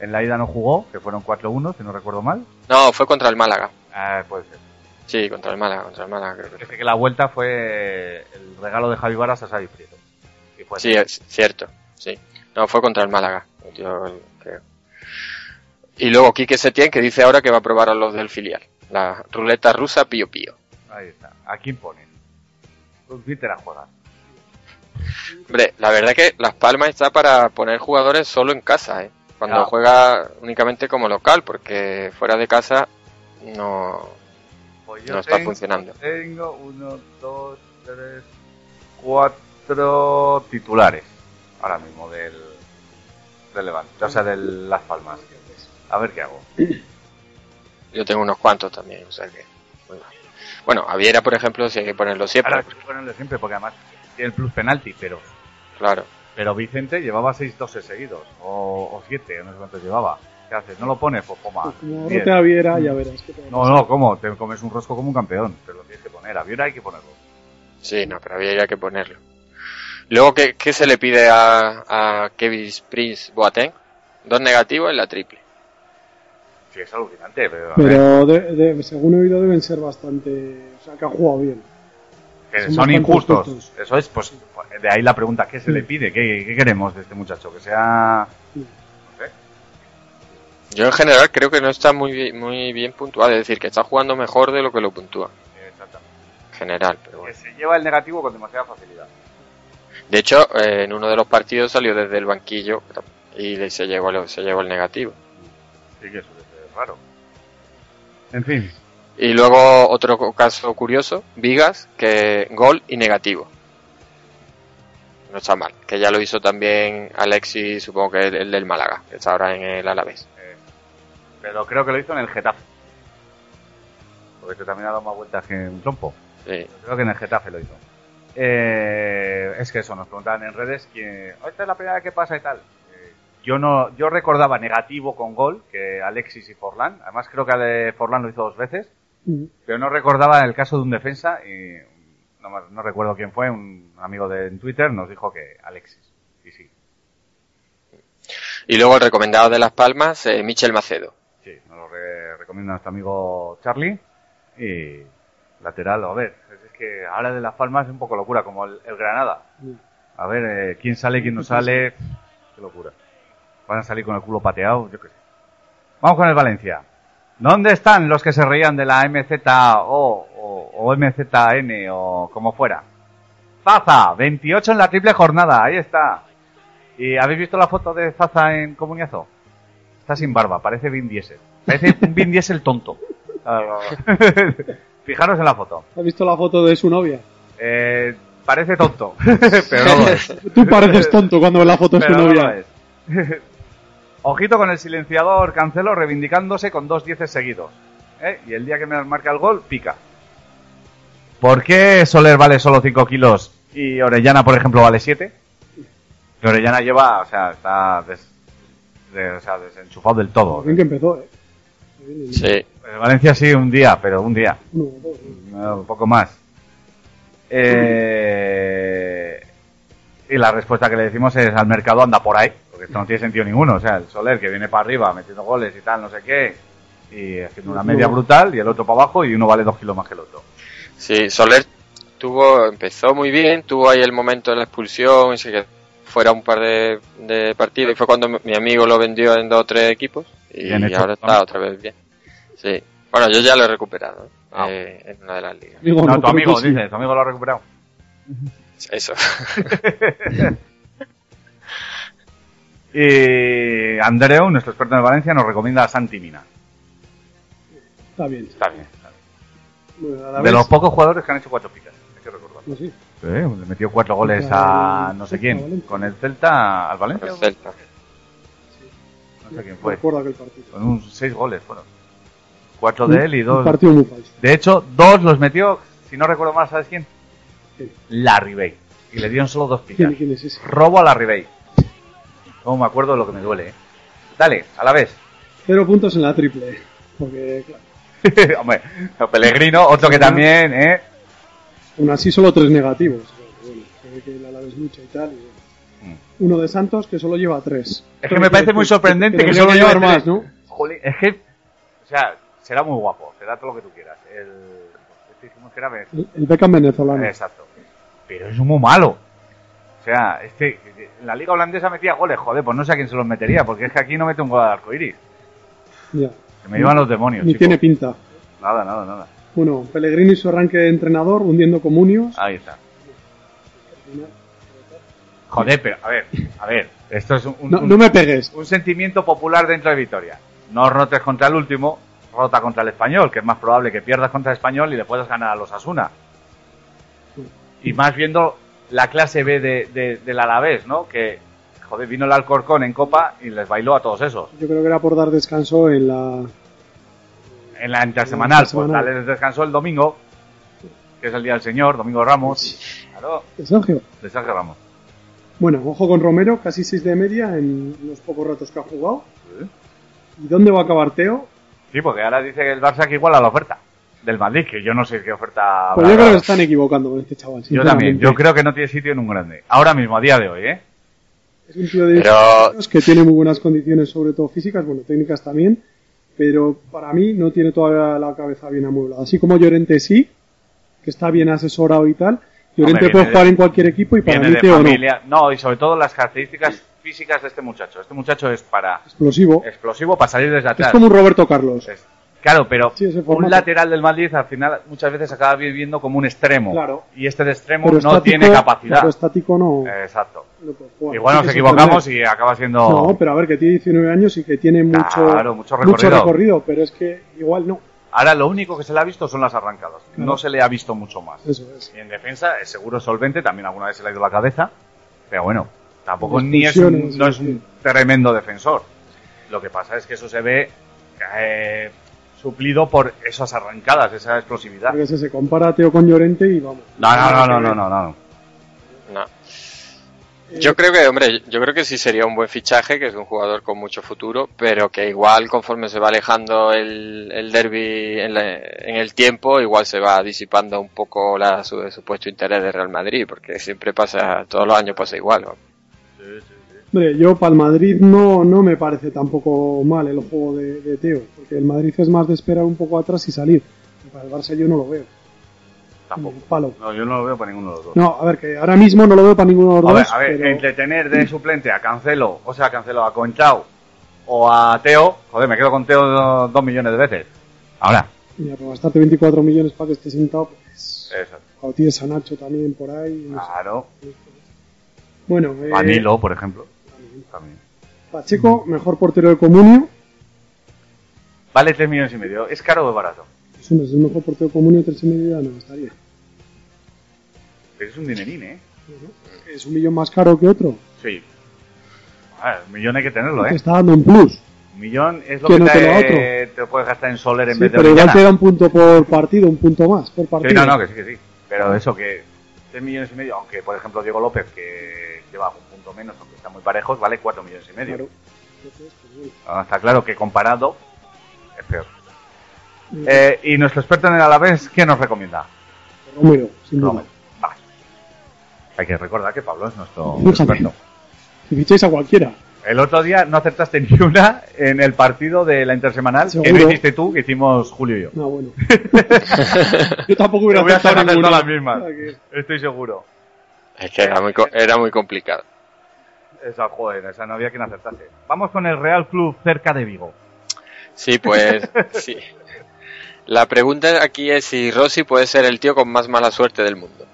en la ida no jugó, que fueron 4-1, si no recuerdo mal. No, fue contra el Málaga. Ah, puede ser. Sí, contra el Málaga, contra el Málaga creo que que la vuelta fue el regalo de Javi Varas a Xavi Prieto. Y fue Sí, es cierto, sí. No, fue contra el Málaga, el- creo. Y luego Quique Setién que dice ahora que va a probar a los del filial. La ruleta rusa Pío Pío. Ahí está. ¿A quién ponen? Tú Twitter a jugar. Hombre, la verdad que Las Palmas está para poner jugadores solo en casa, ¿eh? Cuando juega únicamente como local, porque fuera de casa no, Pues no está funcionando. Tengo uno, dos, tres, cuatro titulares ahora mismo del, del Levante, o sea, de Las Palmas. A ver qué hago. (clears throat) Yo tengo unos cuantos también, o sea que... Bueno, bueno a Viera, por ejemplo, sí hay que ponerlo siempre. Ahora hay que ponerle siempre, porque además tiene el plus penalti, pero Claro. pero Vicente llevaba 6-12 seguidos, o 7, no sé cuántos llevaba. ¿Qué haces? ¿No lo pones? Pues toma. Pues como diez. rote a Viera, ya verás. que te a No, no, ¿cómo? Te comes un rosco como un campeón, pero lo tienes que poner. A Viera hay que ponerlo. Sí, no, pero había que ponerlo. Luego, ¿qué, qué se le pide a, a Kevin Prince Boateng? Dos negativos en la triple. Sí, es alucinante, pero... Pero de- de- según he oído deben ser bastante... O sea, que ha jugado bien. que son injustos. justos. Eso es, pues, de ahí la pregunta, ¿qué se le pide? ¿Qué, qué queremos de este muchacho? Que sea... No sé. Yo en general creo que no está muy bien, muy bien puntuado, es decir, que está jugando mejor de lo que lo puntúa. Exactamente. En general, pero Que bueno. se lleva el negativo con demasiada facilidad. De hecho, eh, en uno de los partidos salió desde el banquillo y le- se llevó, el- se llevó el negativo. Sí que eso es raro. En fin, Y luego otro caso curioso, Vigas, que gol y negativo. No está mal, que ya lo hizo también Alexis, supongo que el, el del Málaga, que está ahora en el Alavés. pero creo que lo hizo en el Getafe. Porque este también ha dado más vueltas que un trompo. Sí. Creo que en el Getafe lo hizo. Eh, es que eso, nos preguntaban en redes que "Oh, esta es la primera vez que pasa y tal. Eh, yo no, yo recordaba negativo con gol que Alexis y Forlán. Además creo que Ale- Forlán lo hizo dos veces, Mm. pero no recordaba el caso de un defensa y no, no recuerdo quién fue, un amigo de en Twitter nos dijo que Alexis. Y sí, Y luego el recomendado de Las Palmas, eh, Michel Macedo. sí, nos lo re- recomienda nuestro amigo Charlie. Y lateral, a ver, que ahora de Las Palmas es un poco locura, como el, el Granada. A ver, eh, quién sale, quién no sale. Qué locura. Van a salir con el culo pateado, yo qué sé. Vamos con el Valencia. ¿Dónde están los que se reían de la MZO o, o MZN o como fuera? Zaza, 28 en la triple jornada, ahí está. ¿Y habéis visto la foto de Zaza en Comuniazo? Está sin barba, parece Vin Diesel. Parece un Vin Diesel tonto. (laughs) Fijaros en la foto. ¿Has visto la foto de su novia? Eh, parece tonto, (laughs) pero no lo (laughs) es. Tú pareces tonto cuando ves la foto de su no novia. lo es. (laughs) Ojito con el silenciador Cancelo reivindicándose con dos dieces seguidos. ¿eh? Y el día que me marca el gol, pica. ¿Por qué Soler vale solo 5 kilos y Orellana, por ejemplo, vale 7? Y Orellana lleva, o sea, está des- de- o sea, desenchufado del todo. Bien que empezó, ¿eh? Sí. En Valencia sí, un día, pero un día. ¿eh? Un poco más. Eh, y la respuesta que le decimos es al mercado anda por ahí, porque esto no tiene sentido ninguno. O sea, el Soler que viene para arriba metiendo goles y tal, no sé qué, y haciendo una media brutal, y el otro para abajo, y uno vale dos kilos más que el otro. Sí, Soler tuvo, empezó muy bien, tuvo ahí el momento de la expulsión, y se quedó fuera un par de, de partidos, y fue cuando mi amigo lo vendió en dos o tres equipos, y Bien hecho, ahora está otra vez bien. Sí. Bueno, yo ya lo he recuperado Ah. eh, en una de las ligas. Amigo, no, no, tu amigo, sí. dice, tu amigo lo ha recuperado. Eso. Y (laughs) Andreu, nuestro experto en Valencia, nos recomienda a Santi Mina. Está bien. Está bien. está bien. Bueno, a la De vez- los pocos jujugadores que han hecho cuatro picas, hay que recordarlo. Sí. Sí, le metió cuatro goles a no sé quién. Valencia. Con el Celta al Valencia. El Celta. No sé quién fue. recuerdo aquel partido. Con un seis goles fueron. Cuatro de él y Un dos. partido muy falso. De hecho, dos los metió, si no recuerdo mal, ¿sabes quién? ¿Quién? La Ribey. Y le dieron solo dos picas. ¿Quién, quién es ese? Robo a la Ribey. No me acuerdo de lo que me duele, ¿eh? Dale, a la vez. Cero puntos en la triple. Porque, claro, (laughs) Hombre, Pellegrino, otro que también, ¿eh? aún así solo tres negativos. Bueno, se ve que el Alavés lucha y tal. y bueno. Uno de Santos que solo lleva tres. Mm. Es que me parece muy sorprendente que tendría solo lleve llevar más, tres. ¿no? Jolín, es que, o sea, será muy guapo, será todo lo que tú quieras. El, este era El, el Beckham venezolano. Exacto. Pero es muy malo. O sea, este, en la liga holandesa metía goles, joder, pues no sé a quién se los metería, porque es que aquí no mete un gol al arcoiris. Ya. Se me llevan los demonios, Ni chico. tiene pinta. Nada, nada, nada. Bueno, Pellegrini y su arranque de entrenador hundiendo comunios. Ahí está. Joder, pero, a ver, a ver, esto es un, un- No, un- no me pegues. un sentimiento popular dentro de Vitoria. No rotes contra el último, rota contra el español, que es más probable que pierdas contra el español y le puedas ganar a los Asuna. Y más viendo la clase B de, de- del Alavés, ¿no? Que, joder, vino el Alcorcón en Copa y les bailó a todos esos. Yo creo que era por dar descanso en la. En la intersemanal, pues intersemanal. dale descansó el domingo, que es el Día del Señor, Domingo Ramos. Claro, de Sergio. de Sergio Ramos. Bueno, ojo con Romero, casi 6 de media en los pocos ratos que ha jugado. ¿Y dónde va a acabar Teo? Sí, porque ahora dice que el Barça que igual a la oferta del Madrid, que yo no sé qué oferta Pues habrá yo creo que se están equivocando con este chaval. Yo también, yo creo que no tiene sitio en un grande. Ahora mismo, a día de hoy, ¿eh? Es un tío de Pero- años que tiene muy buenas condiciones, sobre todo físicas, bueno, técnicas también, pero para mí no tiene todavía la cabeza bien amueblada. Así como Llorente sí, que está bien asesorado y tal, Llorente Hombre, puede jugar de- en cualquier equipo y para mí Teo no. No, y sobre todo las características físicas de este muchacho. Este muchacho es para Explosivo. explosivo para salir desde Es atrás. como un Roberto Carlos. Es- Claro, pero Sí, un lateral del Madrid al final muchas veces acaba viviendo como un extremo. Claro. Y este de extremo Pero no estático- tiene capacidad. Pero estático no. Exacto. no puede jugar. Igual nos equivocamos y acaba siendo... No, pero a ver, que tiene 19 años y que tiene mucho, Claro, mucho recorrido. recorrido, pero es que igual no. Ahora lo único que se le ha visto son las arrancadas. Claro. No se le ha visto mucho más. Eso es. Y en defensa es seguro solvente, también alguna vez se le ha ido la cabeza, pero bueno, tampoco ni es un, no es un tremendo defensor. Lo que pasa es que eso se ve eh, suplido por esas arrancadas, esa explosividad. Porque se, se compara a Teo con Llorente y vamos. No, no, no, no, no, no, no. No. Yo creo que, hombre, yo creo que sí sería un buen fichaje, que es un jugador con mucho futuro, pero que igual conforme se va alejando el, el derby en, la- en el tiempo, igual se va disipando un poco la, su supuesto interés de Real Madrid, porque siempre pasa, todos los años pasa igual. ¿no? Hombre, yo para el Madrid no, no me parece tampoco mal el juego de, de Teo, porque el Madrid es más de esperar un poco atrás y salir. Para el Barça yo no lo veo. Tampoco. Palo. No, yo no lo veo para ninguno de los dos. No, a ver, que ahora mismo no lo veo para ninguno de los a ver, dos. a ver, pero- entre tener de suplente a Cancelo, o sea, a Cancelo, a Conchao o a Teo, joder, me quedo con Teo do- dos millones de veces. Ahora. Mira, para gastarte 24 millones para que esté sentado, pues. Exacto. Cuando tienes a Nacho también por ahí. no sé. Bueno, eh, por ejemplo. También. Pacheco, mejor portero de Comunio. Vale 3 millones y medio. ¿Es caro o barato? Es, hombre, es el mejor portero de Comunio, tres y medio no estaría. Pero es un dinerín, ¿eh? Es un millón más caro que otro. Sí. Ah, un millón hay que tenerlo, Te ¿eh? está dando un plus. Un millón es lo Que que, no te lo da te, te puedes gastar en Soler en Sí, vez de pero igual te da un punto por partido, un punto más por partido. Sí, no, no, que sí, que sí. Pero eso que 3 millones y medio, aunque por ejemplo Diego López, que lleva un punto menos, aunque están muy parejos, vale 4 millones y medio. Claro. Entonces, pues, bueno. Ah, está claro que comparado es peor. Mm. Eh, y nuestro experto en el Alavés, ¿qué nos recomienda? Romero, sin duda. Romero. Vale. Hay que recordar que Pablo es nuestro Fíjate. experto. Si ficháis a cualquiera. El otro día no acertaste ni una en el partido de la intersemanal, que Seguro. no hiciste tú, que hicimos Julio y yo. No, bueno. (laughs) Yo tampoco hubiera acertado ninguna. las mismas. Que- Estoy seguro. Es que era muy, co- era muy complicado. Esa, joder, esa no había quien acertase. Vamos con el Real Club cerca de Vigo. Sí, pues (laughs) sí. La pregunta aquí es si Rossi puede ser el tío con más mala suerte del mundo.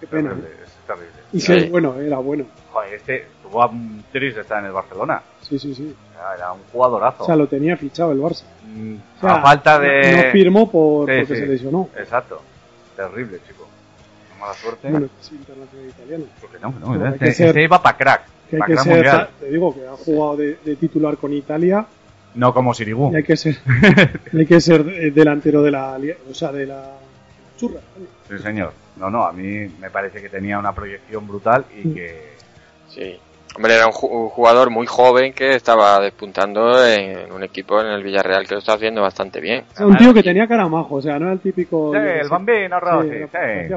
Qué pena. Es terrible. Y si Sí. es bueno, era bueno. Joder, este tuvo a un tris de estar en el Barcelona. Sí, sí, sí. Era un jugadorazo. O sea, lo tenía fichado el Barça. Mm, O sea, a falta de... No firmó por, Sí, porque sí. se lesionó. Exacto. Terrible, chico. Mala suerte. Bueno, es internacional italiano. Porque no, no, No, hay este, que ser- este iba para crack. Que hay que crack ser, mundial. te digo, que ha jugado de, de titular con Italia No como Sirigu. y hay que ser, (laughs) hay que ser eh, delantero de la, o sea, de la churra. Sí, señor. No, no, a mí me parece que tenía una proyección brutal y Mm. que... Sí. Hombre, era un ju- un jugador muy joven que estaba despuntando en un equipo en el Villarreal que lo está haciendo bastante bien. O sea, un tío que tenía cara majo, o sea, no era el típico... Sí, el bambino Rossi, era- sí.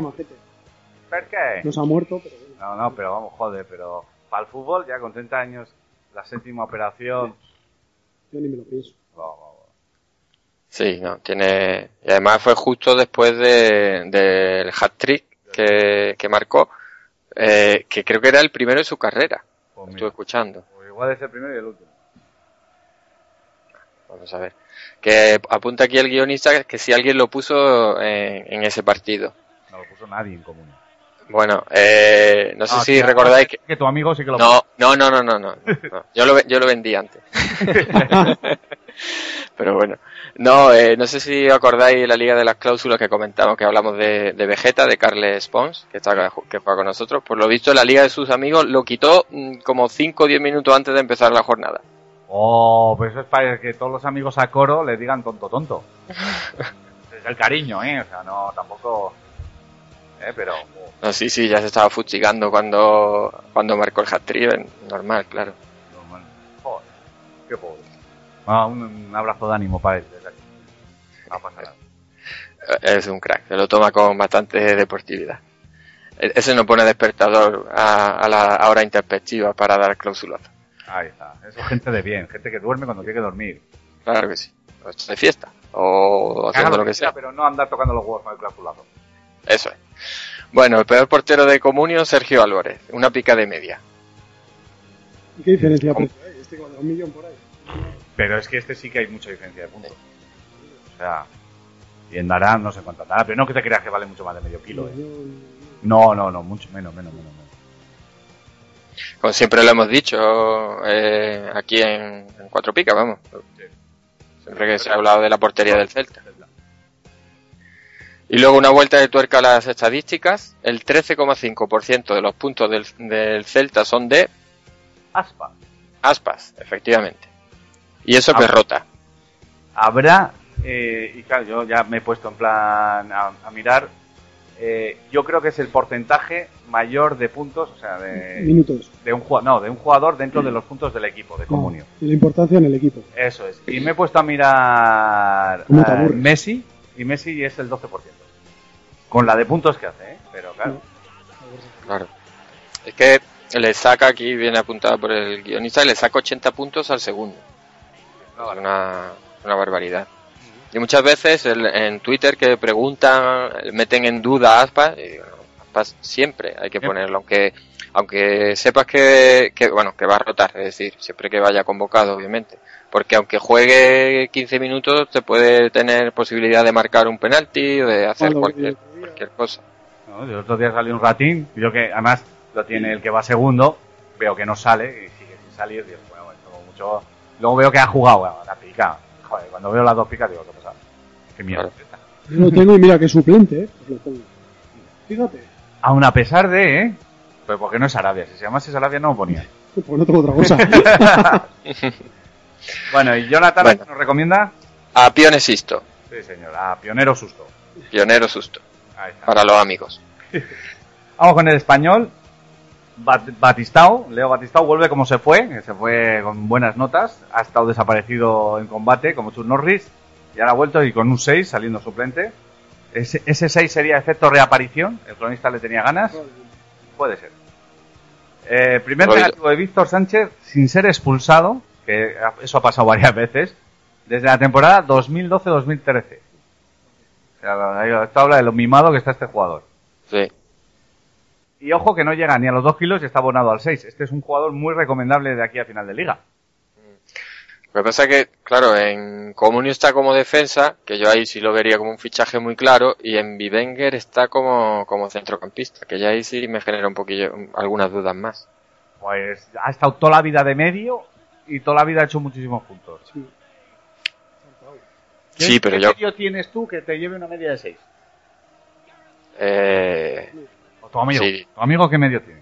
Parecía majete. ¿Por qué? No se ha muerto, pero. No, no, pero vamos, joder, pero para el fútbol ya con 30 años, la séptima operación... Yo ni me lo pienso. Sí, no, tiene... Y además fue justo después de, del hat-trick que, que marcó, eh, que creo que era el primero de su carrera. Pues mira, Estuve escuchando. pues igual es el primero y el último. Vamos a ver. Que apunta aquí el guionista que si alguien lo puso en, en ese partido. No lo puso nadie en común. Bueno, eh, no sé Ah, si recordáis que... Que tu amigo sí que lo No, no, no, no, no, no. no. (laughs) Yo, lo, yo lo vendí antes. (laughs) Pero bueno. No, eh, no sé si acordáis la Liga de las Cláusulas que comentamos, que hablamos de, de Vegeta, de Carles Pons, que está que juega con nosotros. Por lo visto, la Liga de sus amigos lo quitó mm, como 5 o 10 minutos antes de empezar la jornada. Oh, pues eso es para que todos los amigos a coro le digan tonto tonto. (laughs) es el cariño, ¿eh? O sea, no, tampoco... Eh, pero... No, sí, sí, ya se estaba fuchigando cuando, cuando marcó el hat-trick, normal, claro. normal. Joder, qué pobre. Ah, un, un abrazo de ánimo para él. desde aquí. No pasa nada. Eh, Es un crack, se lo toma con bastante deportividad. E- Ese no pone despertador a, a la hora introspectiva para dar cláusulas. Ahí está. Eso es gente de bien, gente que duerme cuando tiene que dormir. Claro que sí. O de fiesta. O haciendo lo que sea. Pero no andar tocando los huevos con el clausulazo. Eso es. Bueno, el peor portero de Comunio, Sergio Álvarez. Una pica de media. ¿Y qué diferencia hay? Este con un millón por ahí. Pero es que este sí que hay mucha diferencia de puntos. O sea, y en Darán no sé cuánto andará, pero no que te creas que vale mucho más de medio kilo. ¿eh? No, no, no, mucho menos, menos, menos. menos. Como siempre lo hemos dicho eh, aquí en, en Cuatro Picas, vamos. Siempre que se ha hablado de la portería del Celta. Y luego una vuelta de tuerca a las estadísticas. El 13,5% de los puntos del, del Celta son de Aspa. aspas, efectivamente. Y eso que Ah. rota. Habrá, eh, y claro, yo ya me he puesto en plan a, a mirar, eh, yo creo que es el porcentaje mayor de puntos, o sea, de, Minutos. de un jugador, no, de un jugador dentro de los puntos del equipo, de comunio. Y la importancia en el equipo. Eso es. Y me he puesto a mirar. Messi, y Messi es el 12%. Con la de puntos que hace, ¿eh? Pero claro. Claro. Es que le saca, aquí viene apuntado por el guionista, le saca 80 puntos al segundo. Es una, una barbaridad. Y muchas veces el- en Twitter que preguntan, meten en duda a Aspas, y digo, no, Aspas siempre hay que ponerlo, aunque aunque sepas que, que, bueno, que va a rotar, es decir, siempre que vaya convocado, obviamente. Porque aunque juegue 15 minutos, te puede tener posibilidad de marcar un penalti o de hacer que cualquier, ver. Cualquier cosa. ¿no? El otro día salió un ratín, yo que además lo tiene el que va segundo, veo que no sale y sigue sin salir, digo, bueno, como mucho... Luego veo que ha jugado, bueno, la pica. Joder, cuando veo las dos picas digo, ¿qué pasa? ¿Qué mierda? Lo tengo y mira que suplente, ¿eh? Pues lo. Fíjate. Aún a pesar de, ¿eh? Pero porque no es Arabia, si se llamase Arabia no lo ponía. (laughs) Pues no tengo otra cosa. (laughs) Bueno, y Jonathan Bueno. nos recomienda. A Pionesisto, Sí, señor, a Pionero Susto. pionero susto. Para los amigos. (laughs) Vamos con el español. Bat- Batistao, Leo Batistao vuelve como se fue, que se fue con buenas notas, ha estado desaparecido en combate como Chuck Norris y ahora ha vuelto y con un 6 saliendo suplente. Ese, ese 6 sería efecto reaparición, el cronista le tenía ganas, puede ser. Eh, primer negativo de Víctor Sánchez sin ser expulsado, que eso ha pasado (laughs) varias veces, desde la temporada 2012-2013. Sea, esto habla de lo mimado que está este jugador. Sí. Y ojo que no llega ni a los 2 kilos y está abonado al 6. Este es un jugador muy recomendable de aquí a final de liga. Lo que pasa es que, claro, en Comunio está como defensa, que yo ahí sí lo vería como un fichaje muy claro, y en Bivenger está como, como centrocampista, que ya ahí sí me genera un poquillo, algunas dudas más. Pues ha estado toda la vida de medio y toda la vida ha hecho muchísimos puntos. Sí. ¿Qué- Sí, pero yo- medio tienes tú que te lleve una media de 6? Eh, ¿O tu amigo? Sí. ¿Tu amigo qué medio tiene?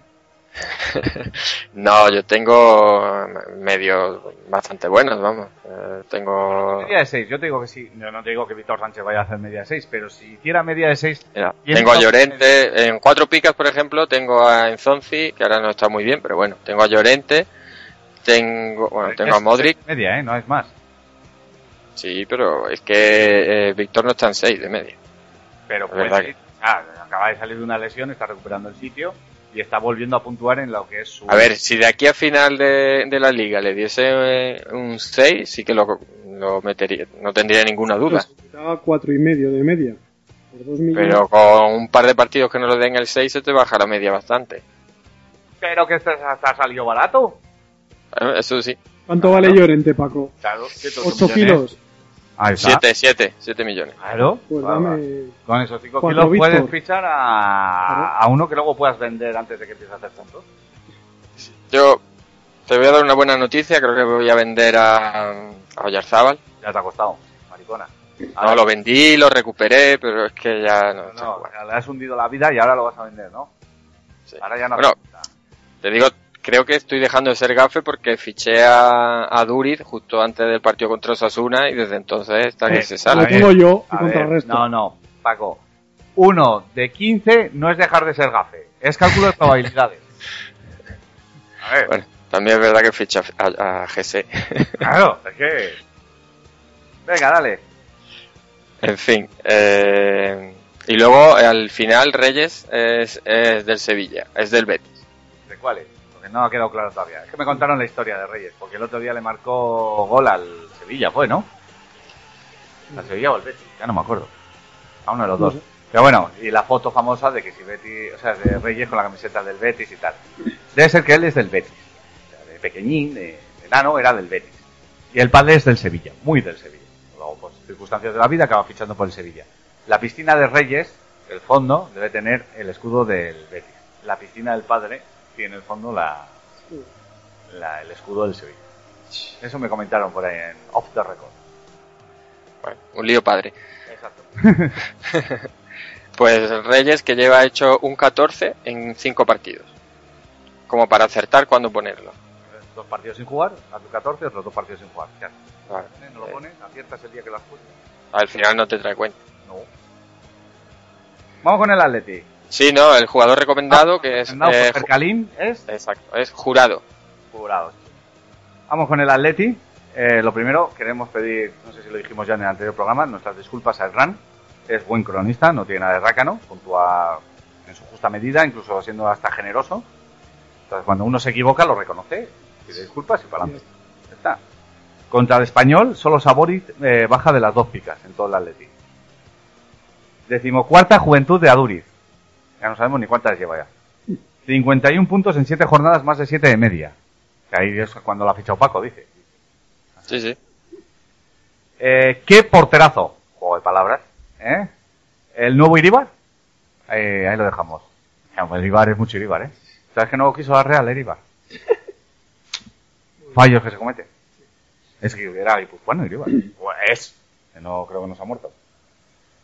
(laughs) no, yo tengo medios bastante buenos, vamos. Eh, tengo, Media de 6. Yo te digo que sí. Yo no te digo que Víctor Sánchez vaya a hacer media de 6, pero si hiciera media de 6... mira, ¿Quién tengo a Llorente, en cuatro picas, por ejemplo, tengo a Enzonzi, que ahora no está muy bien, pero bueno, tengo a Llorente, tengo, bueno, tengo a Modric, Media, ¿eh? No es más. Sí, pero es que eh, Víctor no está en 6 de media. Pero Es pues, sí. Ah, acaba de salir de una lesión, está recuperando el sitio y está volviendo a puntuar en lo que es su... A ver, si de aquí a final de, de la liga le diese eh, un 6, sí que lo, lo metería, no tendría ninguna duda. Daba cuatro y medio de media. Por dos. Pero con un par de partidos que no le den el 6 se te baja la media bastante. Pero que este ha salido barato. Eh, Eso sí. ¿Cuánto vale Llorente, Paco? Claro, 8 kilos. Ahí está. 7, 7, 7 millones. Claro. Pues dame. Con esos 5 Cuatro kilos puedes Víctor. fichar a, a uno que luego puedas vender antes de que empieces a hacer puntos. Yo te voy a dar una buena noticia, creo que voy a vender a, a Oyarzábal. Ya te ha costado, maricona. No, lo vendí, lo recuperé, pero es que ya no. No, jugando. le has hundido la vida y ahora lo vas a vender, ¿no? Sí. Ahora ya no. Bueno, te digo, creo que estoy dejando de ser gafe porque fiché a, a Duriz justo antes del partido contra Osasuna y desde entonces está que Eh, se Lo sale. ver, tengo yo y A ver, contrarresto. no, no, Paco. Uno de 15 no es dejar de ser gafe, es cálculo de probabilidades. A ver, Bueno, también es verdad que fiché a, a GC. claro, es que. Venga, dale. en fin. eh, y luego al final Reyes es, es del Sevilla, es del Betis. ¿De cuáles? Porque no ha quedado claro todavía. Es que me contaron la historia de Reyes, porque el otro día le marcó gol al Sevilla, fue, ¿no? Al Sevilla o al Betis, ya no me acuerdo. A uno de los dos. Pero bueno, y la foto famosa de que si Betis, o sea, de Reyes con la camiseta del Betis y tal. Debe ser que él es del Betis. O sea, de pequeñín, de, de era del Betis. Y el padre es del Sevilla, muy del Sevilla. Luego, por circunstancias de la vida, acaba fichando por el Sevilla. La piscina de Reyes, el fondo, debe tener el escudo del Betis. La piscina del padre tiene el fondo la, la- el escudo del Sevilla. Eso me comentaron por ahí en Off the Record. Bueno, un lío padre. Exacto. (laughs) Pues Reyes que lleva hecho un 14 en 5 partidos. Como para acertar cuándo ponerlo. Dos partidos sin jugar, hace 14, otros dos partidos sin jugar. ¿Qué haces? Vale. ¿No lo Eh, pones? ¿Aciertas el día que lo has puesto? Al final no te trae cuenta. No. Vamos con el Atleti. Sí, no, el jugador recomendado que es... Eh, es Exacto, es jurado. jurado. Vamos con el Atleti. Eh, lo primero, queremos pedir, no sé si lo dijimos ya en el anterior programa, nuestras disculpas a Hernán. Es buen cronista, no tiene nada de rácano, puntúa en su justa medida, incluso siendo hasta generoso. Entonces, cuando uno se equivoca, lo reconoce, pide disculpas y para adelante. Ya está. Contra el español, solo Saboriz eh, baja de las dos picas en todo el Atleti. Decimocuarta Juventud de Aduriz. Ya no sabemos ni cuántas lleva ya. 51 puntos en 7 jornadas, más de 7 de media. Que ahí es cuando lo ha fichado Paco, dice. Sí, sí. Eh, ¿Qué porterazo? Juego de palabras. ¿eh? ¿El nuevo Iribar? Ahí, ahí lo dejamos. Pues Iribar es mucho Iribar, ¿eh? ¿Sabes que no quiso la Real, Iribar? (laughs) Fallos que se cometen. Es que era guipuzcoano Iribar. Pues es. No creo que no se ha muerto.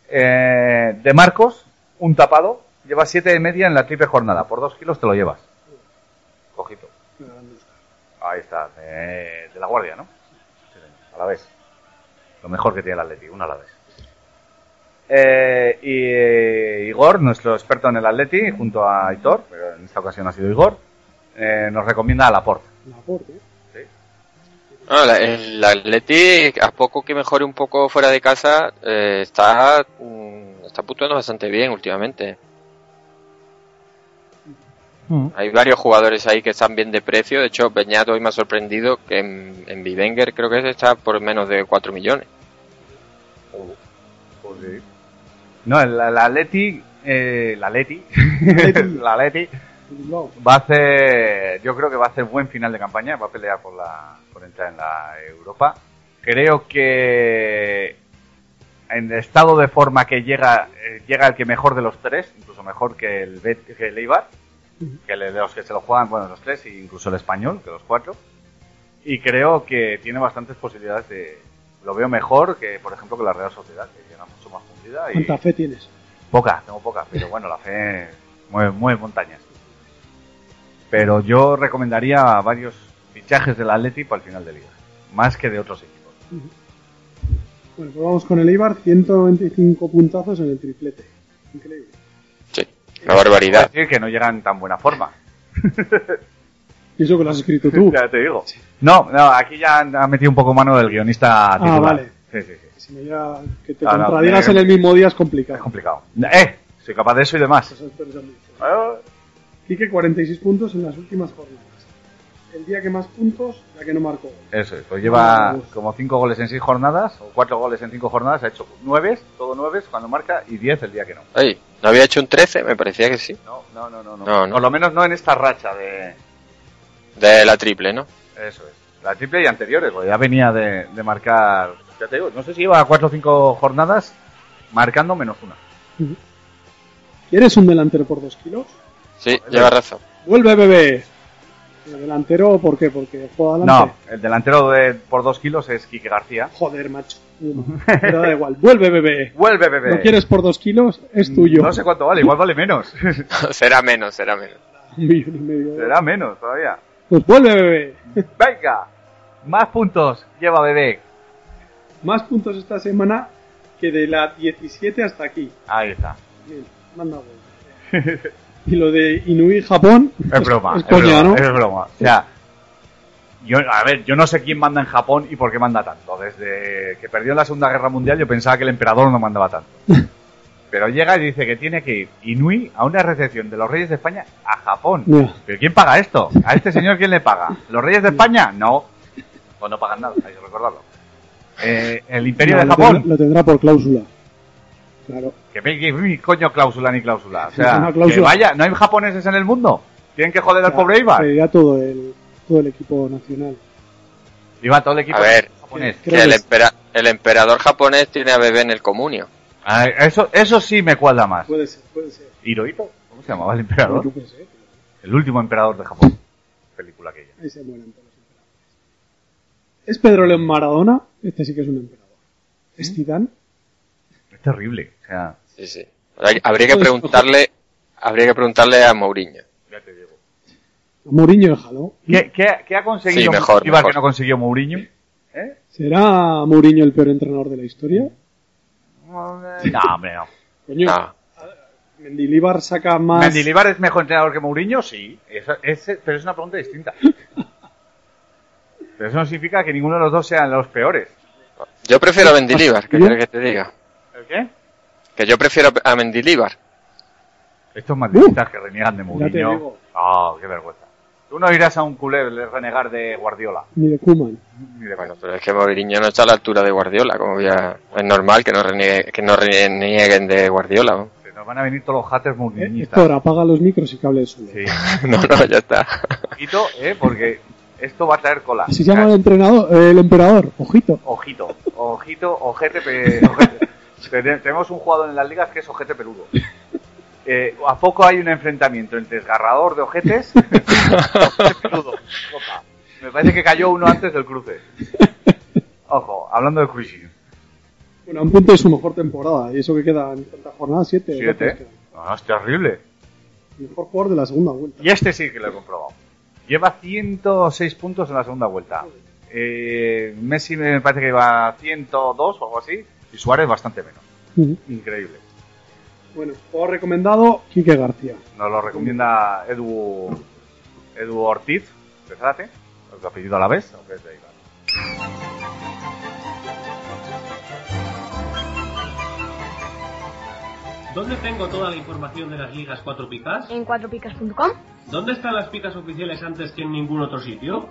Eh, de Marcos, un tapado. Lleva 7 de media en la triple jornada. Por 2 kilos te lo llevas. Cojito. Ahí está, de, de la Guardia, ¿no? Sí, a la vez. Lo mejor que tiene el Atleti, una a la vez. Eh, y eh, Igor, nuestro experto en el Atleti, junto a Aitor, pero en esta ocasión ha sido Igor, eh, nos recomienda a Laporte. Laporte. No, la- el Atleti, a poco que mejore un poco fuera de casa, eh, está, mm, está puntuando bastante bien últimamente. Hay varios jugadores ahí que están bien de precio. De hecho, Beñat hoy me ha sorprendido que en, en Bivenger creo que está por menos de 4 millones. No, el, el Atleti, eh, la Atleti, Atleti. (laughs) la Atleti Bilbao. va a hacer, yo creo que va a hacer buen final de campaña, va a pelear por la, por entrar en la Europa. Creo que en el estado de forma que llega, eh, llega el que mejor de los tres, incluso mejor que el, Bet- que el Eibar, que de los que se lo juegan, bueno, los tres, e incluso el español, que los cuatro. Y creo que tiene bastantes posibilidades de, lo veo mejor que, por ejemplo, que la Real Sociedad, que llega mucho más fundida y ¿Cuánta fe tienes? Poca, tengo poca, pero bueno, la fe mueve, mueve montañas. Pero yo recomendaría varios fichajes del Atleti para el final de liga, más que de otros equipos. Bueno, pues vamos con el Eibar, 195 puntazos en el triplete. Increíble. Una barbaridad. Es decir, que no llegan en tan buena forma. Y (laughs) eso que lo has escrito tú. (laughs) ya te digo. No, no, aquí ya han- ha metido un poco mano del guionista Ah, titular. vale. Sí, sí, sí. Si no ya que te Ah, no, contradigas me- en el mismo día es complicado. Es complicado. ¡Eh! Soy capaz de eso y demás. Eso espero también. Quique 46 puntos en las últimas jornadas. El día que más puntos, la que no marcó. Eso es, pues lleva Ah, como 5 goles en 6 jornadas, o 4 goles en 5 jornadas, ha hecho 9, todo 9 cuando marca, y 10 el día que no. Ey, ¿no había hecho un 13? Me parecía que sí. No, no, no, no. No, no. Por lo menos no en esta racha de... De la triple, ¿no? Eso es. La triple y anteriores, porque ya venía de, de marcar... Ya te digo, no sé si lleva 4 o 5 jornadas marcando menos una. ¿Quieres un delantero por 2 kilos? Sí, lleva razón. Vuelve, bebé. El delantero, ¿por qué? Porque juega No, adelante. el delantero de, por 2 kilos es Quique García. Joder, macho. (laughs) Pero da igual. Vuelve, bebé. Vuelve, bebé. ¿Lo quieres por 2 kilos? Es tuyo. No sé cuánto vale, igual vale menos. (laughs) será menos, será menos. Un millón y medio. Será menos todavía. Pues vuelve, bebé. (laughs) Venga, más puntos lleva bebé. Más puntos esta semana que de la 17 hasta aquí. Ahí está. Bien, manda. Y lo de Inui Japón. Es broma, Es es, coña, broma, ¿no? es broma. O sea, yo, a ver, yo no sé quién manda en Japón y por qué manda tanto. Desde que perdió la Segunda Guerra Mundial yo pensaba que el emperador no mandaba tanto. (laughs) Pero llega y dice que tiene que ir Inui a una recepción de los Reyes de España a Japón. ¿Pero quién paga esto? ¿A este señor quién le paga? ¿Los Reyes de España? No. Pues no pagan nada, hay que recordarlo. Eh, ¿El Imperio No, de lo Japón? tendrá- Lo tendrá por cláusula. Claro. Que que coño cláusula ni cláusula. O sea, Una cláusula. que vaya, ¿no hay japoneses en el mundo? ¿Tienen que joder al pobre Ibar? Sería todo el, todo el equipo nacional. Iba todo el equipo A ver, japonés. que el, empera- el emperador japonés tiene a bebé en el comunio. Ah, eso, eso sí me cuadra más. Puede ser, puede ser. ¿Hirohito? ¿Cómo se llamaba el emperador? El último emperador de Japón. Película aquella. Ahí se mueren todos los emperadores. ¿Es Pedro León Maradona? Este sí que es un emperador. ¿Mm? ¿Es Zidane? Es terrible. O sea, Sí, sí. Habría que preguntarle, habría que preguntarle a Mourinho. ya te digo. Mourinho el. ¿Qué, qué, qué ha conseguido Sí, mejor, Ibar mejor. que no consiguió Mourinho? ¿Eh? ¿Será Mourinho el peor entrenador de la historia? No, hombre, no. (laughs) Coño, No. Mendilibar saca más... ¿Mendilibar es mejor entrenador que Mourinho? Sí. Eso- es- pero es una pregunta distinta. (laughs) Pero eso no significa que ninguno de los dos sean los peores. Yo prefiero a Mendilibar, ¿qué ¿Yo? quieres que te diga? ¿El qué? Que yo prefiero a Mendilibar. Estos madridistas que reniegan de Mourinho. Ah, qué vergüenza. Tú no irás a un culé de renegar de Guardiola. Ni de Koeman. Ni de Bueno, pero es que Mourinho no está a la altura de Guardiola, como ya es normal que no reniegue- que no renieguen de Guardiola. ¿no? Se nos van a venir todos los haters Eh, mouriñistas. Héctor, apaga los micros y cable solo. Sí. (laughs) No, no, ya está. Ojito, eh, porque esto va a traer cola. Se llama el entrenador, eh, el emperador. Ojito. Ojito, ojito, ojete, pe- ojete. Ten- Tenemos un jugador en las ligas que es ojete peludo. (laughs) Eh, ¿A poco hay un enfrentamiento entre desgarrador de ojetes? ojete peludo. Opa. Me parece que cayó uno antes del cruce. Ojo, hablando de cruising. Bueno, un punto de su mejor temporada. Y eso que queda en cuántas jornadas, siete. Siete. No, es terrible. Mejor jugador de la segunda vuelta. Y este sí que lo he comprobado. Lleva 106 puntos en la segunda vuelta. Eh, Messi me parece que lleva 102 o algo así. Y Suárez bastante menos. Increíble. Bueno, juego recomendado, Quique García. Nos lo recomienda Edu, Edu Ortiz de Zárate. ¿Tu apellido a la vez? ¿O qué es de? ¿Dónde tengo toda la información de las ligas 4 picas? En cuatropicas.com. ¿Dónde están las picas oficiales antes que en ningún otro sitio?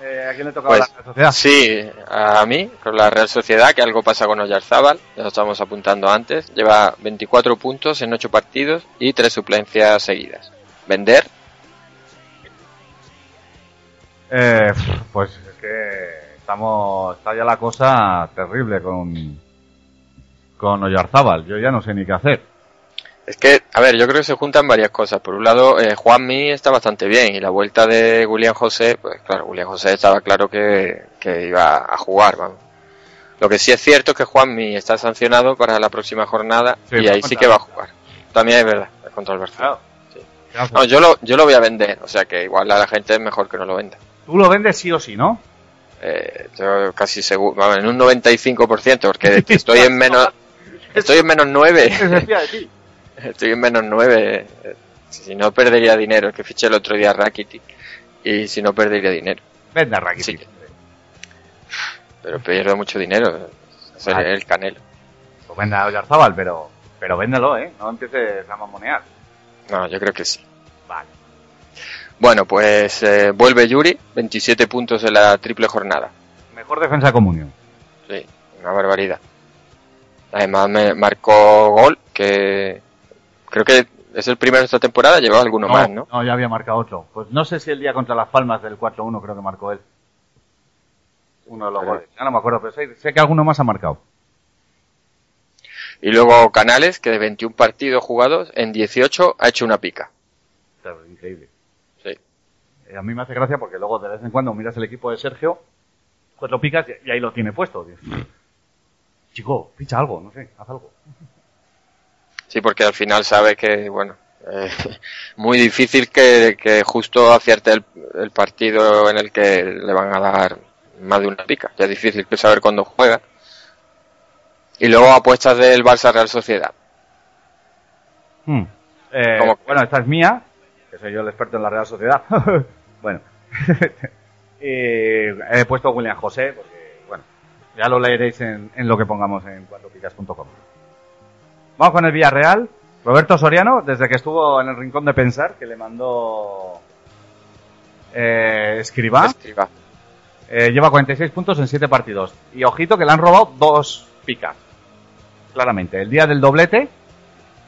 Eh, ¿A quién le toca Pues, la Real sociedad? sí, a mí, con la Real Sociedad, que algo pasa con Oyarzábal, ya lo estábamos apuntando antes, lleva 24 puntos en 8 partidos y 3 suplencias seguidas. Vender, Eh, pues es que estamos, está ya la cosa terrible con, con Oyarzábal. Yo ya no sé ni qué hacer. Es que, a ver, yo creo que se juntan varias cosas. Por un lado, eh, Juanmi está bastante bien y la vuelta de William José, pues claro, William José estaba claro que, que iba a jugar, vamos. Lo que sí es cierto es que Juanmi está sancionado para la próxima jornada Sí, y ahí sí que va a jugar. También es verdad, es contra el Barcelona. Claro. No, yo lo, yo lo voy a vender, o sea que igual a la gente es mejor que no lo venda. Tú lo vendes sí o sí, ¿no? Eh, yo casi seguro, vamos, en un 95%, porque estoy en menos, (laughs) estoy en menos 9. Estoy en menos 9. Si no perdería dinero, es que fiché el otro día a Rakitic. Y si no perdería dinero. Vende a Rakitic. Sí. Pero pierdo mucho dinero. El- Vale. el canelo. Pues vende a Oyarzábal, pero, pero véndelo, ¿eh? No empieces a mamonear. No, yo creo que sí. Vale. Bueno, pues eh, vuelve Yuri, 27 puntos en la triple jornada. Mejor defensa de comunión. Sí, una barbaridad. Además me marcó gol, que creo que es el primero de esta temporada, llevaba alguno más, ¿no? ya había marcado otro. Pues no sé si el día contra las Palmas del 4-1 creo que marcó él. Uno de los goles. Ya no me acuerdo, pero sé, sé que alguno más ha marcado. Y luego Canales, que de 21 partidos jugados, en 18 ha hecho una pica. Increíble. Sí. Eh, a mí me hace gracia porque luego de vez en cuando miras el equipo de Sergio, pues lo picas y, y ahí lo tiene puesto. Dices, Chico, picha algo, no sé, haz algo. Sí, porque al final sabe que, bueno, eh, (laughs) muy difícil que, que justo acierte el, el partido en el que le van a dar más de una pica. Ya es difícil que saber cuándo juega. Y luego apuestas del Barça Real Sociedad. Hmm. Eh, bueno, esta es mía, que soy yo el experto en la Real Sociedad. (laughs) bueno. (laughs) Y he puesto William José, porque, bueno, ya lo leeréis en, en lo que pongamos en cuatropicas.com. Vamos con el Villarreal. Roberto Soriano, desde que estuvo en el rincón de pensar, que le mandó eh, Escribá, Escriba. eh, lleva 46 puntos en 7 partidos. Y ojito que le han robado dos picas. Claramente. El día del doblete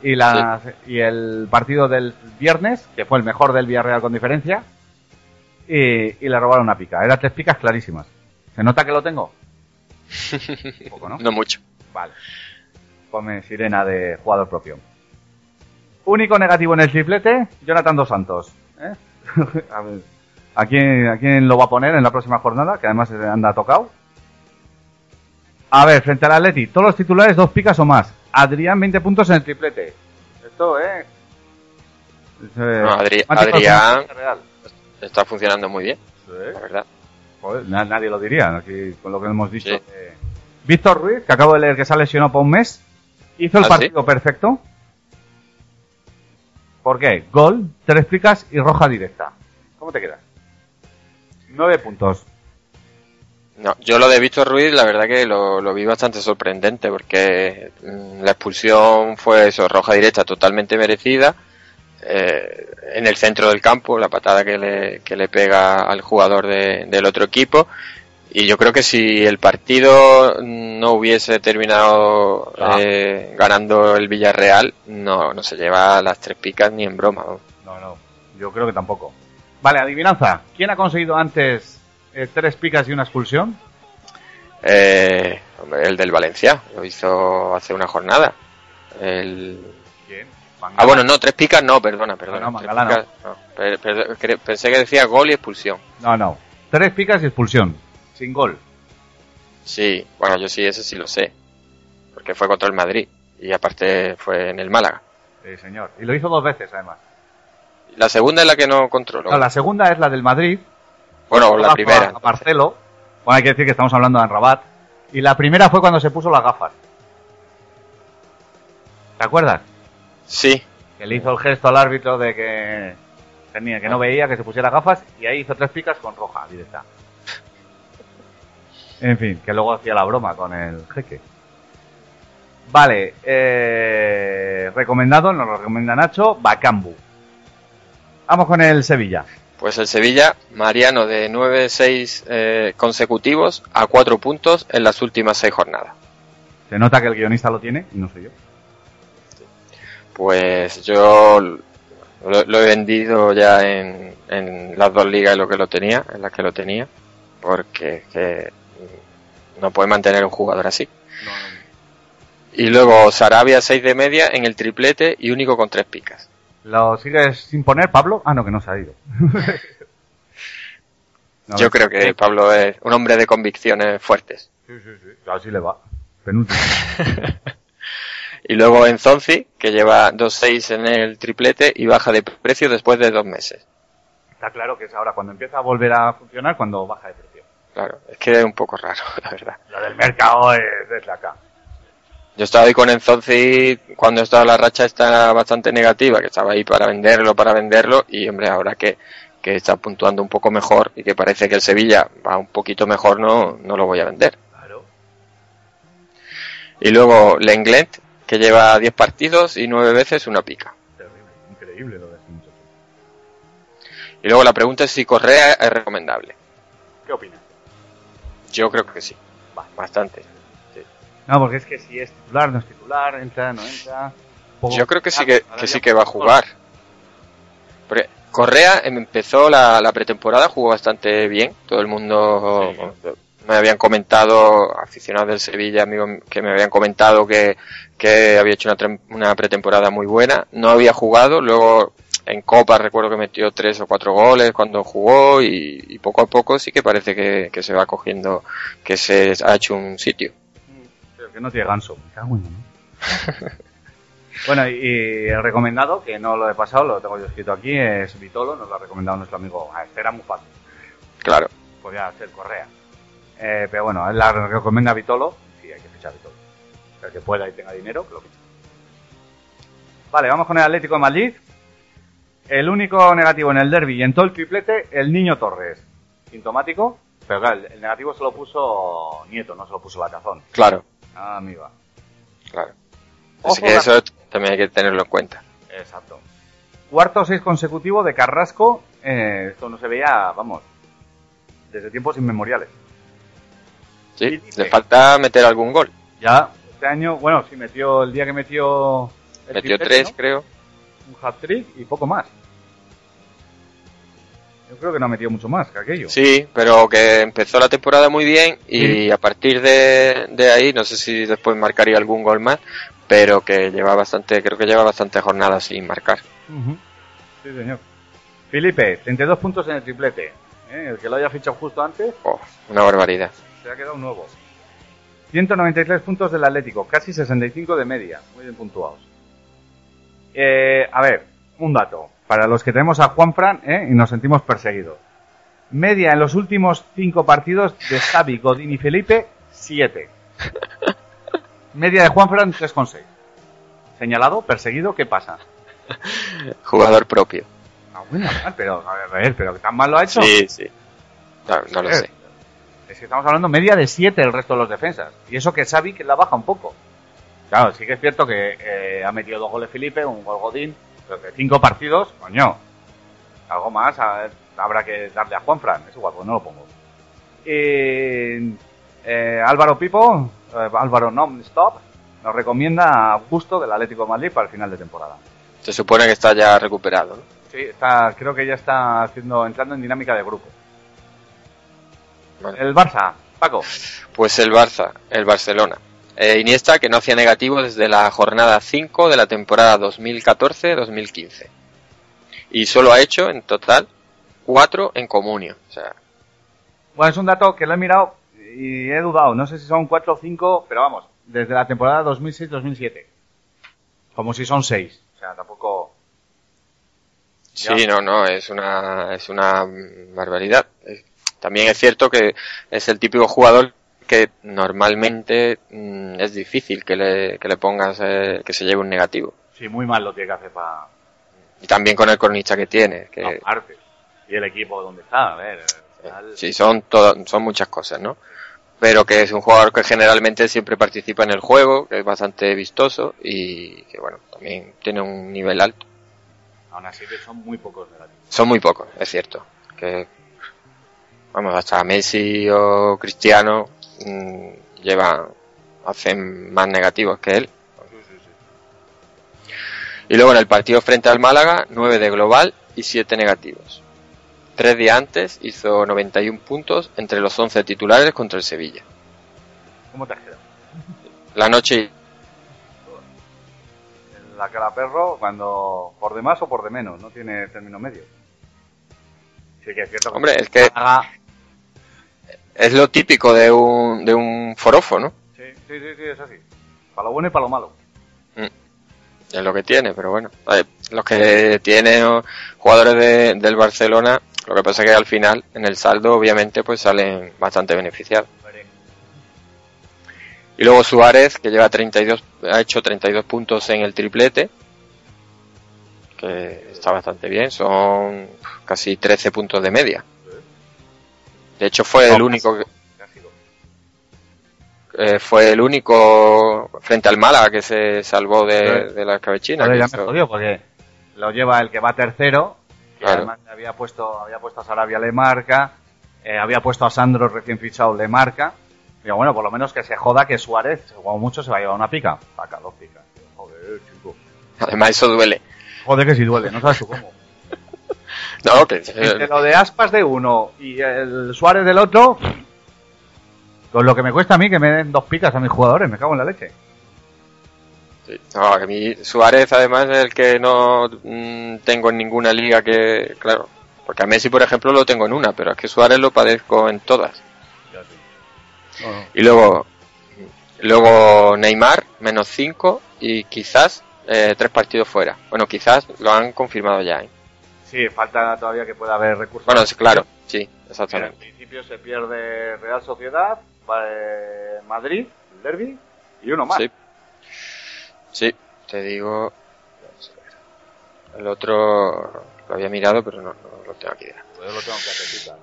y, la, y el partido del viernes, que fue el mejor del Villarreal con diferencia. Y, y le robaron una pica. Eran tres picas clarísimas. ¿Se nota que lo tengo? (laughs) Un poco, ¿no? No mucho. Vale. Ponme sirena de jugador propio. Único negativo en el triplete, Jonathan Dos Santos. ¿eh? (laughs) a, ver, ¿a, quién, ¿A quién lo va a poner en la próxima jornada? Que además anda tocado. A ver, frente al Atleti, todos los titulares dos picas o más. Adrián 20 puntos en el triplete. Esto, ¿eh? Eh, No, Adri- Adrián-. Está funcionando muy bien, Sí. la verdad. Joder, na- nadie lo diría, aquí, con lo que hemos dicho. Sí. Eh, Víctor Ruiz, que acabo de leer que se ha lesionado por un mes, hizo el ¿Ah, partido perfecto. ¿Por qué? Gol, tres picas y roja directa. ¿Cómo te quedas? Nueve puntos. No, yo lo de Víctor Ruiz, la verdad que lo, lo vi bastante sorprendente porque mm, la expulsión fue eso, roja directa totalmente merecida. eh, en el centro del campo, la patada que le, que le pega al jugador de- del otro equipo. Y yo creo que si el partido no hubiese terminado Ah. eh, ganando el Villarreal, no, no se lleva las tres picas ni en broma. No, no. Yo creo que tampoco. Vale, adivinanza. ¿Quién ha conseguido antes eh, tres picas y una expulsión? Eh, el del Valencia, lo hizo hace una jornada. El... ¿Quién? Ah, bueno, no, tres picas no, perdona, perdona. No, picas, Pensé que decía gol y expulsión. No, no. Tres picas y expulsión. Sin gol. Sí, bueno, yo sí, eso sí lo sé. Porque fue contra el Madrid. Y aparte fue en el Málaga. Sí, señor. Y lo hizo dos veces, además. La segunda es la que no controlo. No, la segunda es la del Madrid. Bueno, la primera. A Marcelo. Bueno, hay que decir que estamos hablando de Rabat. Y la primera fue cuando se puso las gafas. ¿Te acuerdas? Sí, Que le hizo el gesto al árbitro de que tenía que no veía, que se pusiera gafas. Y ahí hizo tres picas con roja, directa. En fin, que luego hacía la broma con el jeque. Vale, eh, recomendado, nos lo recomienda Nacho, Bacambu. Vamos con el Sevilla. pues el Sevilla, Mariano de 9-6 eh, consecutivos a 4 puntos en las últimas 6 jornadas. Se nota que el guionista lo tiene y no soy yo. Pues yo lo, lo he vendido ya en, en las dos ligas en lo que lo tenía, en las que lo tenía, porque que no puede mantener un jugador así. Y luego Sarabia 6 de media en el triplete y único con 3 picas. ¿Lo sigues sin poner, Pablo? Ah, no, que no se ha ido. No, (laughs) Yo creo que Pablo es un hombre de convicciones fuertes. Sí, sí, sí. Así le va. Penúltimo. (laughs) Y luego en Zonzi, que lleva 2-6 en el triplete y baja de precio después de dos meses. Está claro que es ahora cuando empieza a volver a funcionar cuando baja de precio. Claro, es que es un poco raro, (laughs) la verdad. Lo del mercado es desde acá. Yo estaba ahí con Enzonzi cuando estaba la racha está bastante negativa, que estaba ahí para venderlo, para venderlo, y hombre, ahora que, que está puntuando un poco mejor y que parece que el Sevilla va un poquito mejor, no, no lo voy a vender. Claro. Y luego Lenglet, que lleva 10 partidos y 9 veces una pica. Terrible, increíble lo de. Y luego la pregunta es si Correa es recomendable. ¿Qué opinas? Yo creo que sí, bastante. Sí. No, porque es que si es titular, no es titular, entra, no entra. Poco- Yo creo que sí que, que sí que va a jugar. Porque Correa empezó la, la pretemporada, jugó bastante bien. Todo el mundo me habían comentado, aficionados del Sevilla, amigos que me habían comentado que, que había hecho una, trem- una pretemporada muy buena. No había jugado, luego en Copa recuerdo que metió tres o cuatro goles cuando jugó y, y poco a poco sí que parece que, que se va cogiendo, que se ha hecho un sitio. Pero que no tiene ganso. Me cago en, ¿no? (laughs) bueno, y, el recomendado, que no lo he pasado, lo tengo yo escrito aquí, es Vitolo, nos lo ha recomendado nuestro amigo. Ah, este era muy fácil. Claro. Podía ser Correa. Eh, pero bueno, él la recomienda Vitolo. Sí, hay que fichar a Vitolo. El que pueda y tenga dinero, que lo fiche. Vale, vamos con el Atlético de Madrid. El único negativo en el derby y en todo el triplete, el niño Torres. Sintomático, pero claro, el, el negativo se lo puso Nieto, no se lo puso la cazón. Claro, Ah, amiga. claro. Ojo, Así que eso también hay que tenerlo en cuenta. Exacto. Cuarto seis consecutivo de Carrasco. eh, esto no se veía, vamos, desde tiempos inmemoriales. Sí, le falta meter algún gol. Ya, este año, bueno, sí, metió el día que metió. el Metió triplete, tres, ¿no? creo. Un hat-trick y poco más. Yo creo que no ha metido mucho más que aquello. Sí, pero que empezó la temporada muy bien y Sí. a partir de, de ahí, no sé si después marcaría algún gol más, pero que lleva bastante, creo que lleva bastante jornadas sin marcar. Sí, señor. Felipe, 32 puntos en el triplete. ¿eh? El que lo haya fichado justo antes Oh, una barbaridad. se ha quedado nuevo. 193 puntos del Atlético, casi 65 de media. Muy bien puntuados. Eh, a ver, un dato. Para los que tenemos a Juanfran ¿eh? y nos sentimos perseguidos. Media en los últimos 5 partidos de Xavi, Godín y Felipe, 7. (laughs) Media de Juanfran, 3,6. Señalado, perseguido, ¿qué pasa? Jugador propio. Ah, bueno, pero, a ver, a ver, pero ¿tan mal lo ha hecho? Sí, sí. No, no lo sé. Es que estamos hablando media de 7 el resto de los defensas. Y eso que Xavi que la baja un poco. Claro, sí que es cierto que eh, ha metido dos goles Felipe, un gol Godín, pero que cinco partidos, coño. Algo más a- habrá que darle a Juanfran, es igual, pues no lo pongo. Eh, eh, Álvaro Pipo, eh, Álvaro Non-Stop, nos recomienda a Augusto del Atlético de Madrid para el final de temporada. Se supone que está ya recuperado, ¿no? Sí, está, creo que ya está haciendo, entrando en dinámica de grupo. El Barça, Paco. Pues el Barça, el Barcelona. Eh, Iniesta que no hacía negativo desde la jornada 5 de la temporada 2014-2015. Y solo ha hecho en total 4 en comunio. O sea, Bueno, es un dato que lo he mirado y he dudado. No sé si son 4 o 5, pero vamos, desde la temporada 2006-2007. Como si son 6. O sea, tampoco... Sí, no, no, es una, es una barbaridad. Eh, También es cierto que es el típico jugador que normalmente mm, es difícil que le, que le pongas eh, que se lleve un negativo. Sí, muy mal lo tiene que hacer para... Y también con el cronista que tiene, que Aparte. Y el equipo donde está, a ver. al final- sí, son, todo, son muchas cosas, ¿no? Pero que es un jugador que generalmente siempre participa en el juego, que es bastante vistoso y que, bueno, también tiene un nivel alto. Aún así que son muy pocos negativos. Son muy pocos, es cierto. Que, vamos, hasta Messi o Cristiano mm, llevan, hacen más negativos que él. Y luego en el partido frente al Málaga, 9 de global y 7 negativos. Tres días antes hizo 91 puntos entre los 11 titulares contra el Sevilla. ¿Cómo te has quedado? La noche la cara perro, cuando por de más o por de menos, no tiene término medio. Sí que es cierto. Hombre, es que Málaga- es lo típico de un, de un forofo, ¿no? Sí, sí, sí, sí, es así. Para lo bueno y para lo malo. Es lo que tiene, pero bueno. Los que tienen jugadores de- del Barcelona, lo que pasa es que al final, en el saldo, obviamente, pues salen bastante beneficiados. Y luego Suárez, que lleva 32, ha hecho 32 puntos en el triplete, que está bastante bien, son casi 13 puntos de media. De hecho fue el único que, eh, fue el único frente al Málaga que se salvó de, Sí. de la escabechina. Ya hizo- me jodió porque lo lleva el que va tercero, que Claro. además había puesto, había puesto a Sarabia le marca, eh, había puesto a Sandro recién fichado le marca. Digo, bueno, por lo menos que se joda que Suárez, como mucho, se va a llevar una pica. Saca dos picas. Joder, chico. Además eso duele. Joder, que si duele, no sabes tú cómo. No, que (laughs) Entre lo de aspas de uno y el Suárez del otro, con lo que me cuesta a mí que me den dos picas a mis jugadores, me cago en la leche. Sí. No, a mí Suárez además es el que no mm, tengo en ninguna liga que, claro, porque a Messi por ejemplo lo tengo en una, pero es que Suárez lo padezco en todas. Y luego, luego Neymar, menos 5 y quizás eh, tres partidos fuera. Bueno, quizás lo han confirmado ya. ¿eh? Sí, falta todavía que pueda haber recursos. Bueno, sí, claro, sí, Pero en exactamente. principio se pierde Real Sociedad, eh, Madrid, el Derby y uno más. Sí. Sí, te digo. El otro lo había mirado, pero no, no lo tengo aquí. Pues yo lo tengo que hacer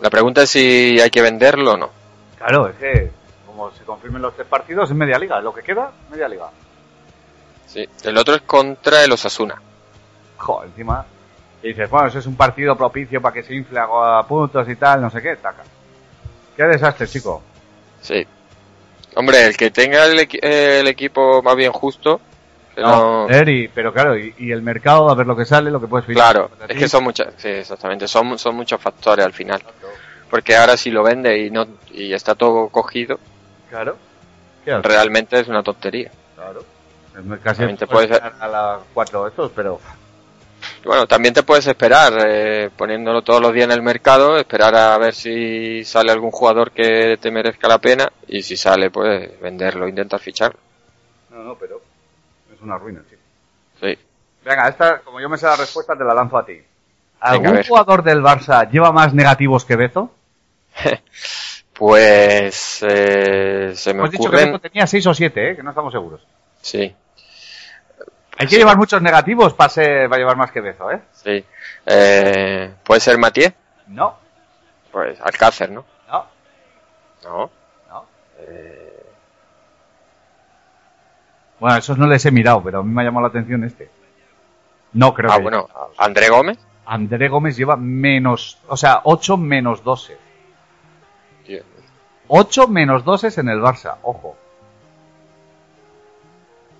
La pregunta es si hay que venderlo o no. Claro, es que como se confirmen los tres partidos es media liga, lo que queda, media liga. Sí, el otro es contra el Osasuna. Joder, encima. Y dices, bueno, eso es un partido propicio para que se infle a puntos y tal, no sé qué, taca. Qué desastre, chico. Sí. Hombre, el que tenga el, equi- el equipo más bien justo, no- No, Eri, pero claro, y, y el mercado, a ver lo que sale, lo que puedes fichar. Claro, es que son muchas, sí, exactamente, son, son muchos factores al final. Porque ahora si lo vende y no y está todo cogido, Claro. Realmente es una tontería. Claro. Casi puedes- ganar a las cuatro estos, pero Bueno, también te puedes esperar, eh, poniéndolo todos los días en el mercado, esperar a ver si sale algún jugador que te merezca la pena y si sale, pues venderlo, intentar ficharlo. No, no, pero es una ruina, chico. Sí. Venga, esta, como yo me sé la respuesta, te la lanzo a ti. ¿Algún a jugador del Barça lleva más negativos que Bezo? (laughs) Pues eh, se me Hemos dicho que. Bezo tenía seis o siete, ¿eh? que no estamos seguros. Sí, Hay que llevar muchos negativos para, ser- para llevar más que Bezo, ¿eh? sí. Eh, ¿Puede ser Matié? No, Pues Alcácer, ¿no? no, No. no. Eh, Bueno, esos no les he mirado, pero a mí me ha llamado la atención este. No creo ah, que... bueno, André Gómez. André Gómez lleva menos... O sea, 8 menos 12. Tío, 8 menos 2 en el Barça, ojo.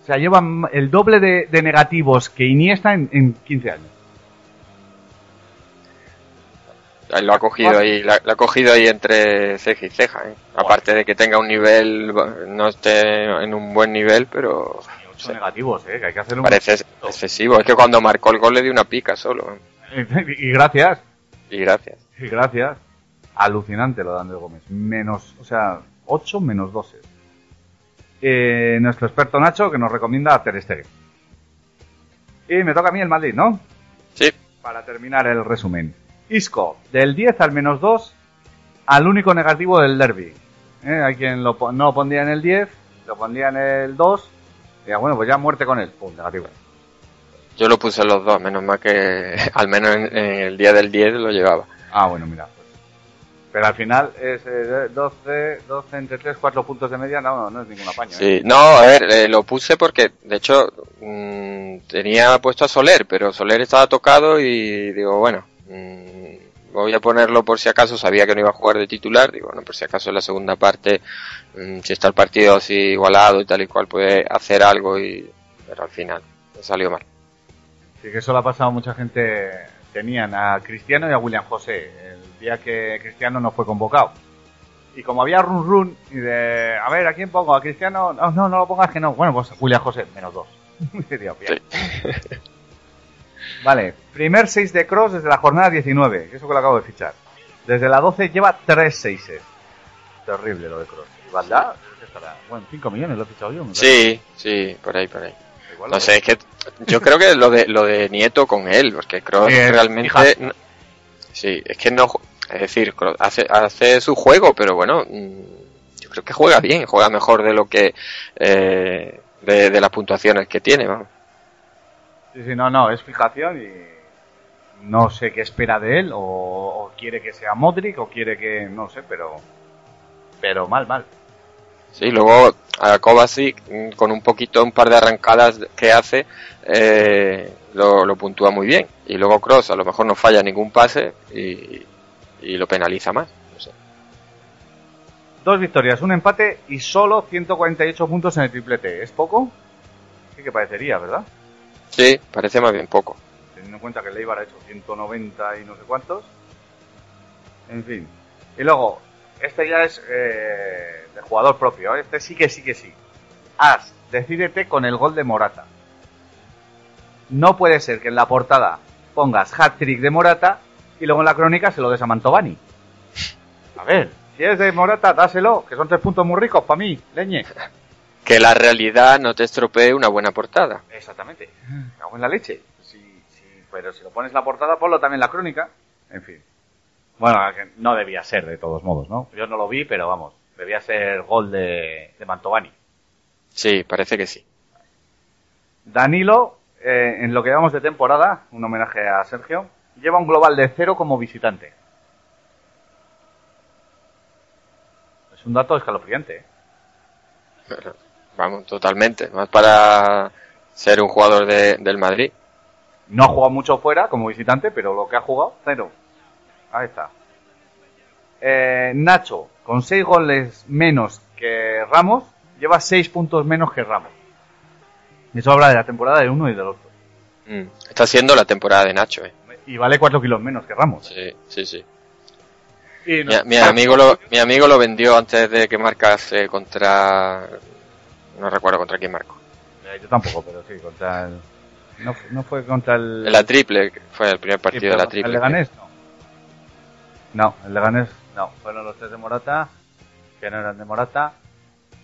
Sea, lleva el doble de, de negativos que Iniesta en, en 15 años. Ahí Lo ha cogido ahí, la- lo ha cogido ahí entre ceja y ceja, ¿eh? Aparte de que tenga un nivel, no esté en un buen nivel, pero Son negativos, ¿eh? Que hay que hacerlo. parece excesivo. Es que cuando marcó el gol le dio una pica solo. (laughs) y gracias. Y gracias. Y gracias. Alucinante lo de Andrés Gómez. Menos, o sea, 8 menos 12. Eh, nuestro experto Nacho que nos recomienda a Ter Stegen. Y me toca a mí el Madrid, ¿no? Sí. Para terminar el resumen. Isco, del 10 al menos 2, al único negativo del derby. ¿Eh? Hay quien lo, no lo pondría en el 10, lo pondría en el 2. Y bueno, pues ya muerte con él. Pum, negativo. Yo lo puse en los dos, menos mal que (laughs) al menos en, en el día del 10 lo llevaba. Ah, bueno, mira. Pero al final es eh, 12, 12 entre 3, 4 puntos de media. No, no, no es ningún apaño. ¿eh? Sí, no, a ver, eh, lo puse porque, de hecho, mm, tenía puesto a Soler, pero Soler estaba tocado y digo, bueno, mm, voy a ponerlo por si acaso, sabía que no iba a jugar de titular, digo, bueno, por si acaso en la segunda parte, mm, si está el partido así igualado y tal y cual, puede hacer algo y, pero al final, salió mal. Sí, que eso le ha pasado a mucha gente. Tenían a Cristiano y a William José el día que Cristiano no fue convocado. Y como había run run y de, a ver, ¿a quién pongo? ¿A Cristiano? No, no, no lo pongas que no. Bueno, pues William José, menos dos. (laughs) Tío, bien. Vale, primer 6 de Cross desde la jornada 19, que eso que lo acabo de fichar. Desde la 12 lleva 3 6 Terrible lo de Cross. ¿Y Valdá? Bueno, 5 millones lo he fichado yo. Sí, sí, por ahí, por ahí. Igual No sé, es que yo creo que lo de lo de Nieto con él, porque Kroos Eh, realmente. Sí, es que no es decir, hace hace su juego, pero bueno, mm, yo creo que juega bien, juega mejor de lo que eh, de, las puntuaciones que tiene. Sí, sí, no, no, es fijación y no sé qué espera de él, o quiere que sea Modric, o quiere que, no sé, pero, pero mal, mal. Sí, luego a Kovacic con un poquito, un par de arrancadas que hace, eh, lo, lo puntúa muy bien. Y luego Cross a lo mejor no falla ningún pase y, y lo penaliza más. No sé. Dos victorias, un empate y solo 148 puntos en el triplete. ¿Es poco? Sí que parecería, ¿verdad? Sí, parece más bien poco. Teniendo en cuenta que el Eibar ha hecho 190 y no sé cuántos. En fin. Y luego, este ya es eh, de jugador propio. ¿eh? Este sí que sí que sí. As, decídete con el gol de Morata. No puede ser que en la portada pongas hat-trick de Morata y luego en la crónica se lo des a Mantovani. A ver, si es de Morata, dáselo, que son tres puntos muy ricos para mí, leñe. (laughs) Que la realidad no te estropee una buena portada. Exactamente. Me cago en la leche. Sí, sí, pero si lo pones en la portada, ponlo también en la crónica. En fin. Bueno, que no debía ser de todos modos, ¿no? Yo no lo vi, pero vamos, debía ser gol de, de Mantovani. Sí, parece que sí. Danilo, eh, en lo que llevamos de temporada, un homenaje a Sergio, lleva un global de cero como visitante. Es un dato escalofriante. ¿eh? Vamos, totalmente. Más para ser un jugador de- del Madrid. No ha jugado mucho fuera como visitante, pero lo que ha jugado, cero. Ahí está. Eh, Nacho, con seis goles menos que Ramos, lleva seis puntos menos que Ramos. Y eso habla de la temporada de uno y del otro. Mm, Está siendo la temporada de Nacho, eh. Y vale cuatro kilos menos que Ramos. Sí, sí, sí. Y Mi, mi amigo lo, mi amigo lo vendió antes de que marcase contra... No recuerdo contra quién marcó. Eh, Yo tampoco, pero sí, contra el... No, no fue contra el... En la triple, fue el primer partido de la triple. ¿El Leganés? No. No, el Leganés no. Fueron los tres de Morata, que no eran de Morata.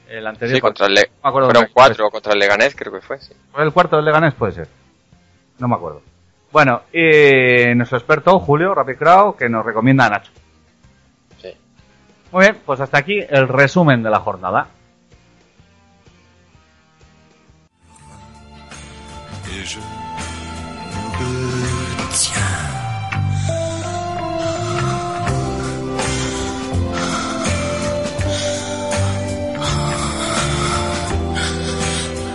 El anterior... Sí, contra el Le- No me acuerdo fueron cuatro contra el Leganés, creo que fue, sí. ¿Fue el cuarto del Leganés? Puede ser. No me acuerdo. Bueno, y nuestro experto, Julio Rapicrao, que nos recomienda a Nacho. Sí. Muy bien, pues hasta aquí el resumen de la jornada.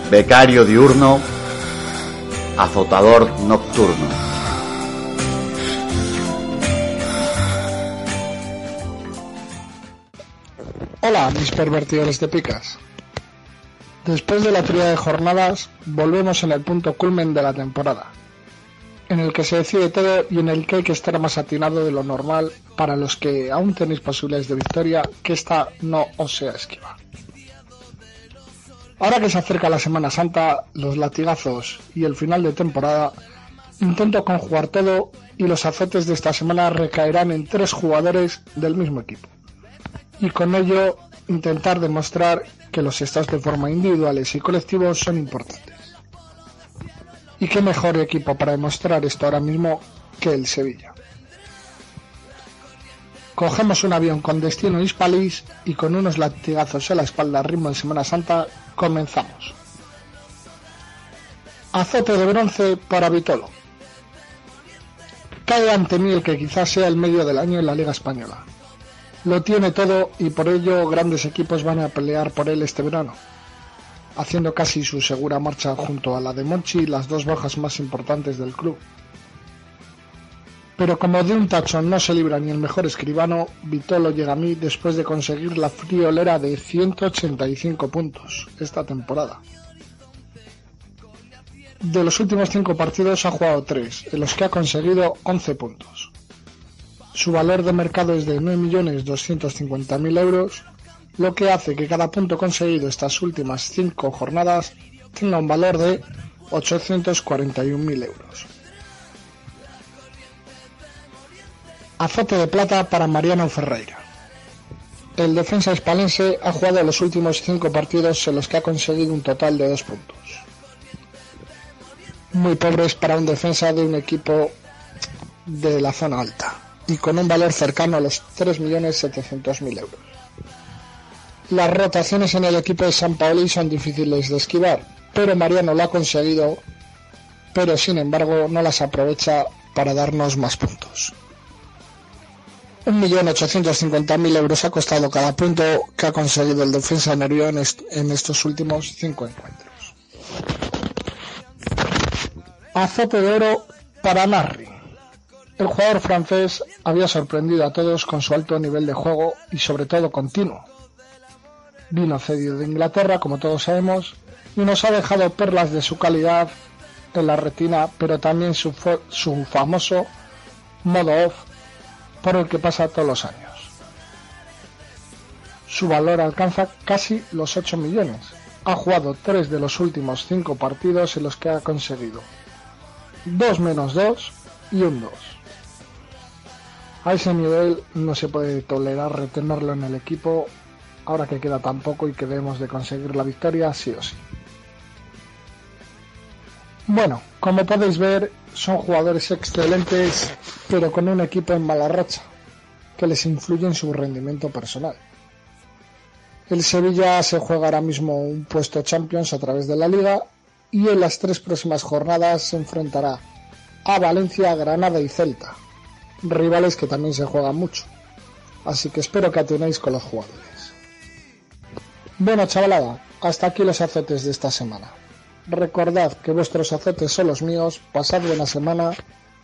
Becario diurno, azotador nocturno. Hola, mis pervertidores de picas. Después de la tríada de jornadas, volvemos en el punto culmen de la temporada, en el que se decide todo y en el que hay que estar más atinado de lo normal para los que aún tenéis posibilidades de victoria, que esta no os sea esquiva. Ahora que se acerca la Semana Santa, los latigazos y el final de temporada, intento conjugar todo y los azotes de esta semana recaerán en tres jugadores del mismo equipo. Y con ello intentar demostrar que los estados de forma individuales y colectivos son importantes. Y qué mejor equipo para demostrar esto ahora mismo que el Sevilla. Cogemos un avión con destino Hispalis y con unos latigazos en la espalda ritmo de Semana Santa comenzamos. Azote de bronce para Vitolo. Cae ante mí el que quizás sea el medio del año en la Liga Española. Lo tiene todo y por ello grandes equipos van a pelear por él este verano, haciendo casi su segura marcha junto a la de Monchi las dos bajas más importantes del club. Pero como de un tacho no se libra ni el mejor escribano, Vitolo llega a mí después de conseguir la friolera de 185 puntos esta temporada. De los últimos cinco partidos ha jugado tres, en los que ha conseguido 11 puntos. Su valor de mercado es de 9.250.000 euros, lo que hace que cada punto conseguido estas últimas cinco jornadas tenga un valor de 841.000 euros. Azote de plata para Mariano Ferreira. El defensa hispalense ha jugado los últimos cinco partidos en los que ha conseguido un total de dos puntos. Muy pobres para un defensa de un equipo de la zona alta y con un valor cercano a los 3.700.000 euros. Las rotaciones en el equipo de San Paoli son difíciles de esquivar, pero Mariano lo ha conseguido, pero sin embargo no las aprovecha para darnos más puntos. 1.850.000 euros ha costado cada punto que ha conseguido el defensa Nervión en estos últimos cinco encuentros. Azote de oro para Narri. El jugador francés había sorprendido a todos con su alto nivel de juego y sobre todo continuo. Vino cedido de Inglaterra, como todos sabemos, y nos ha dejado perlas de su calidad en la retina, pero también su, su famoso modo off por el que pasa todos los años. Su valor alcanza casi los 8 millones. Ha jugado 3 de los últimos 5 partidos en los que ha conseguido 2 menos 2 y un 2. A ese nivel no se puede tolerar retenerlo en el equipo ahora que queda tan poco y que debemos de conseguir la victoria sí o sí. Bueno, como podéis ver, son jugadores excelentes, pero con un equipo en mala racha, que les influye en su rendimiento personal. El Sevilla se juega ahora mismo un puesto Champions a través de la liga y en las tres próximas jornadas se enfrentará a Valencia, Granada y Celta, rivales que también se juegan mucho. Así que espero que atinéis con los jugadores. Bueno, chavalada, hasta aquí los azotes de esta semana. Recordad que vuestros azotes son los míos, pasad buena semana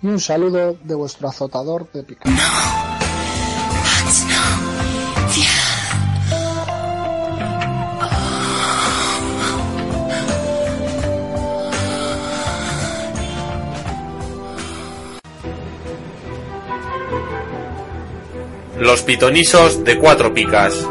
y un saludo de vuestro azotador de pica. Los pitonisos de cuatro picas.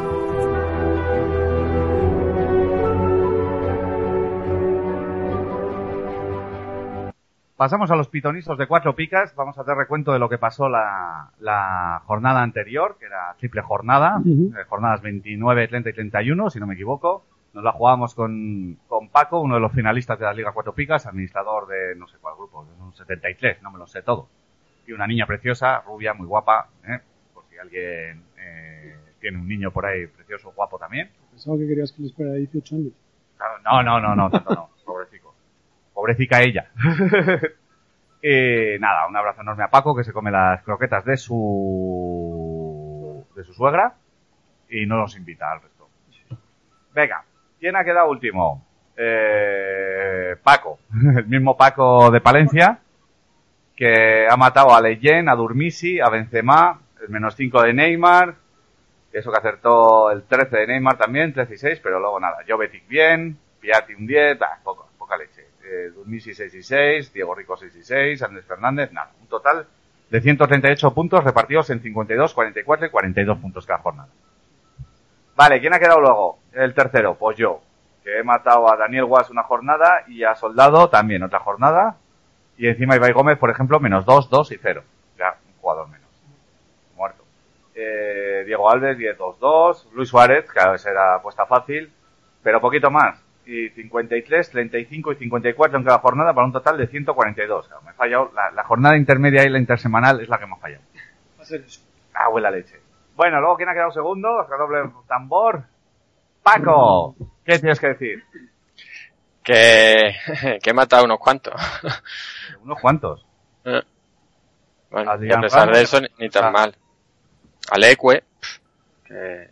Pasamos a los pitonisos de cuatro picas. Vamos a hacer recuento de lo que pasó la, la jornada anterior, que era triple jornada, Ujú. eh, jornadas 29, 30 y 31, si no me equivoco. Nos la jugamos con, con Paco, uno de los finalistas de la Liga Cuatro Picas, administrador de no sé cuál grupo, de un 73, no me lo sé todo. Y una niña preciosa, rubia, muy guapa, ¿eh? por si alguien eh, tiene un niño por ahí precioso, guapo también. Pensaba que querías que les fuera 18 años. No, no, no, no, tanto no, (laughs) pobrecico. Pobrecica ella. (laughs) Eh, nada, un abrazo enorme a Paco que se come las croquetas de su de su suegra y no nos invita al resto. Venga, ¿quién ha quedado último? Eh, Paco, (laughs) el mismo Paco de Palencia que ha matado a Leyen, a Durmisi, a Benzema, el menos 5 de Neymar, eso que acertó el 13 de Neymar también, 13 y 6, pero luego nada, Jovetic bien, Piatti un 10, bah, poco. Eh, Dumisi 6 y 6, Diego Rico 6 y 6, Andrés Fernández, nada. Un total de 138 puntos repartidos en 52, 44 y 42 puntos cada jornada. Vale, ¿quién ha quedado luego? El tercero, pues yo, que he matado a Daniel Guas una jornada y a Soldado también otra jornada. Y encima Ibai Gómez, por ejemplo, menos 2, 2 y 0. Ya, un jugador menos. Muerto. Eh, Diego Alves, 10, 2, 2. Luis Suárez, que a veces era apuesta fácil, pero poquito más. Y 53, 35 y 54 en cada jornada para un total de 142. Claro, me he fallado. La, la jornada intermedia y la intersemanal es la que me ha fallado. Va a ser eso. Ah, huele a leche. Bueno, luego, ¿quién ha quedado segundo? Doble tambor. Paco, ¿qué tienes que decir? Que, (laughs) que he matado unos cuantos. (laughs) Unos cuantos. (laughs) Eh. Bueno, Adrián a pesar Ramos. de eso, ni, ni tan Ah. mal. Alecue, que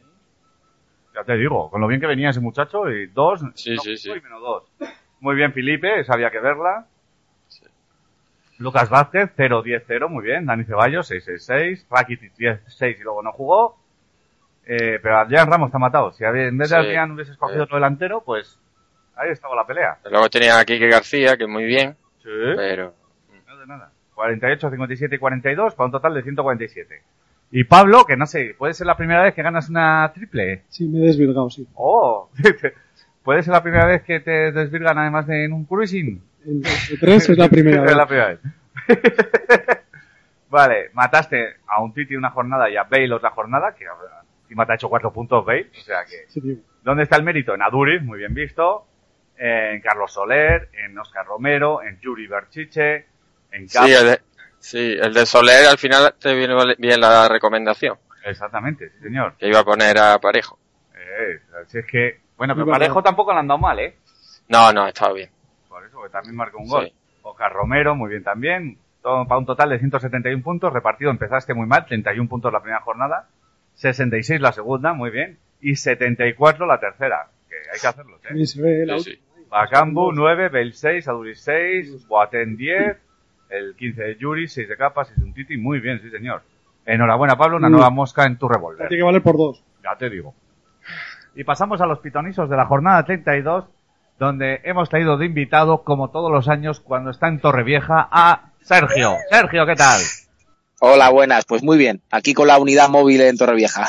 Ya te digo, con lo bien que venía ese muchacho, y dos, Sí, no, sí, sí. y menos dos. Muy bien, Felipe, esa había que verla. Lucas Vázquez, 0-10-0, muy bien. Dani Ceballos, 6-6-6. Rakitic, 10-6 y luego no jugó. Eh, pero Adrián Ramos está matado. Si en vez de. Adrián hubiese escogido otro delantero, pues ahí estaba la pelea. luego tenía a Quique García, que muy bien, Sí. pero No de nada. 48, 57 y 42 para un total de 147. Y Pablo, que no sé, puede ser la primera vez que ganas una triple. Sí, me he desvirgado, sí. Oh, (laughs) puede ser la primera vez que te desvirgan además de en un cruising. En tres es la (laughs) primera es vez. la primera vez. (laughs) vale, mataste a un Titi una jornada y a Bale otra jornada, que encima te ha hecho cuatro puntos Bale, o sea que... Sí. ¿Dónde está el mérito? En Aduriz, muy bien visto, en Carlos Soler, en Oscar Romero, en Yuri Berchiche, en Cap- sí, sí, el de Soler al final te viene bien la recomendación, Exactamente, sí señor. que iba a poner a Parejo. Eh, si es que... Bueno, pero. Parejo tampoco le han dado mal, ¿eh? No, no, estaba bien. Por eso, que también marcó un Sí. gol. Oscar Romero, muy bien también. Todo para un total de 171 puntos. Repartido, empezaste muy mal. 31 puntos la primera jornada. 66 la segunda, muy bien. Y 74 la tercera. Que hay que hacerlo, ¿eh? Sí, sí. Bacambu 9, Bell 6, Aduris 6, Boateng 10, el 15 de Yuri, 6 de Capa, 6 de un Titi. Muy bien, sí señor. Enhorabuena, Pablo, una Mm. nueva mosca en tu revólver. Tiene que valer por dos. Ya te digo. Y pasamos a los pitonisos de la jornada 32, donde hemos traído de invitado, como todos los años, cuando está en Torrevieja, a Sergio. Sergio, ¿qué tal? Hola, buenas. Pues muy bien. Aquí con la unidad móvil en Torrevieja.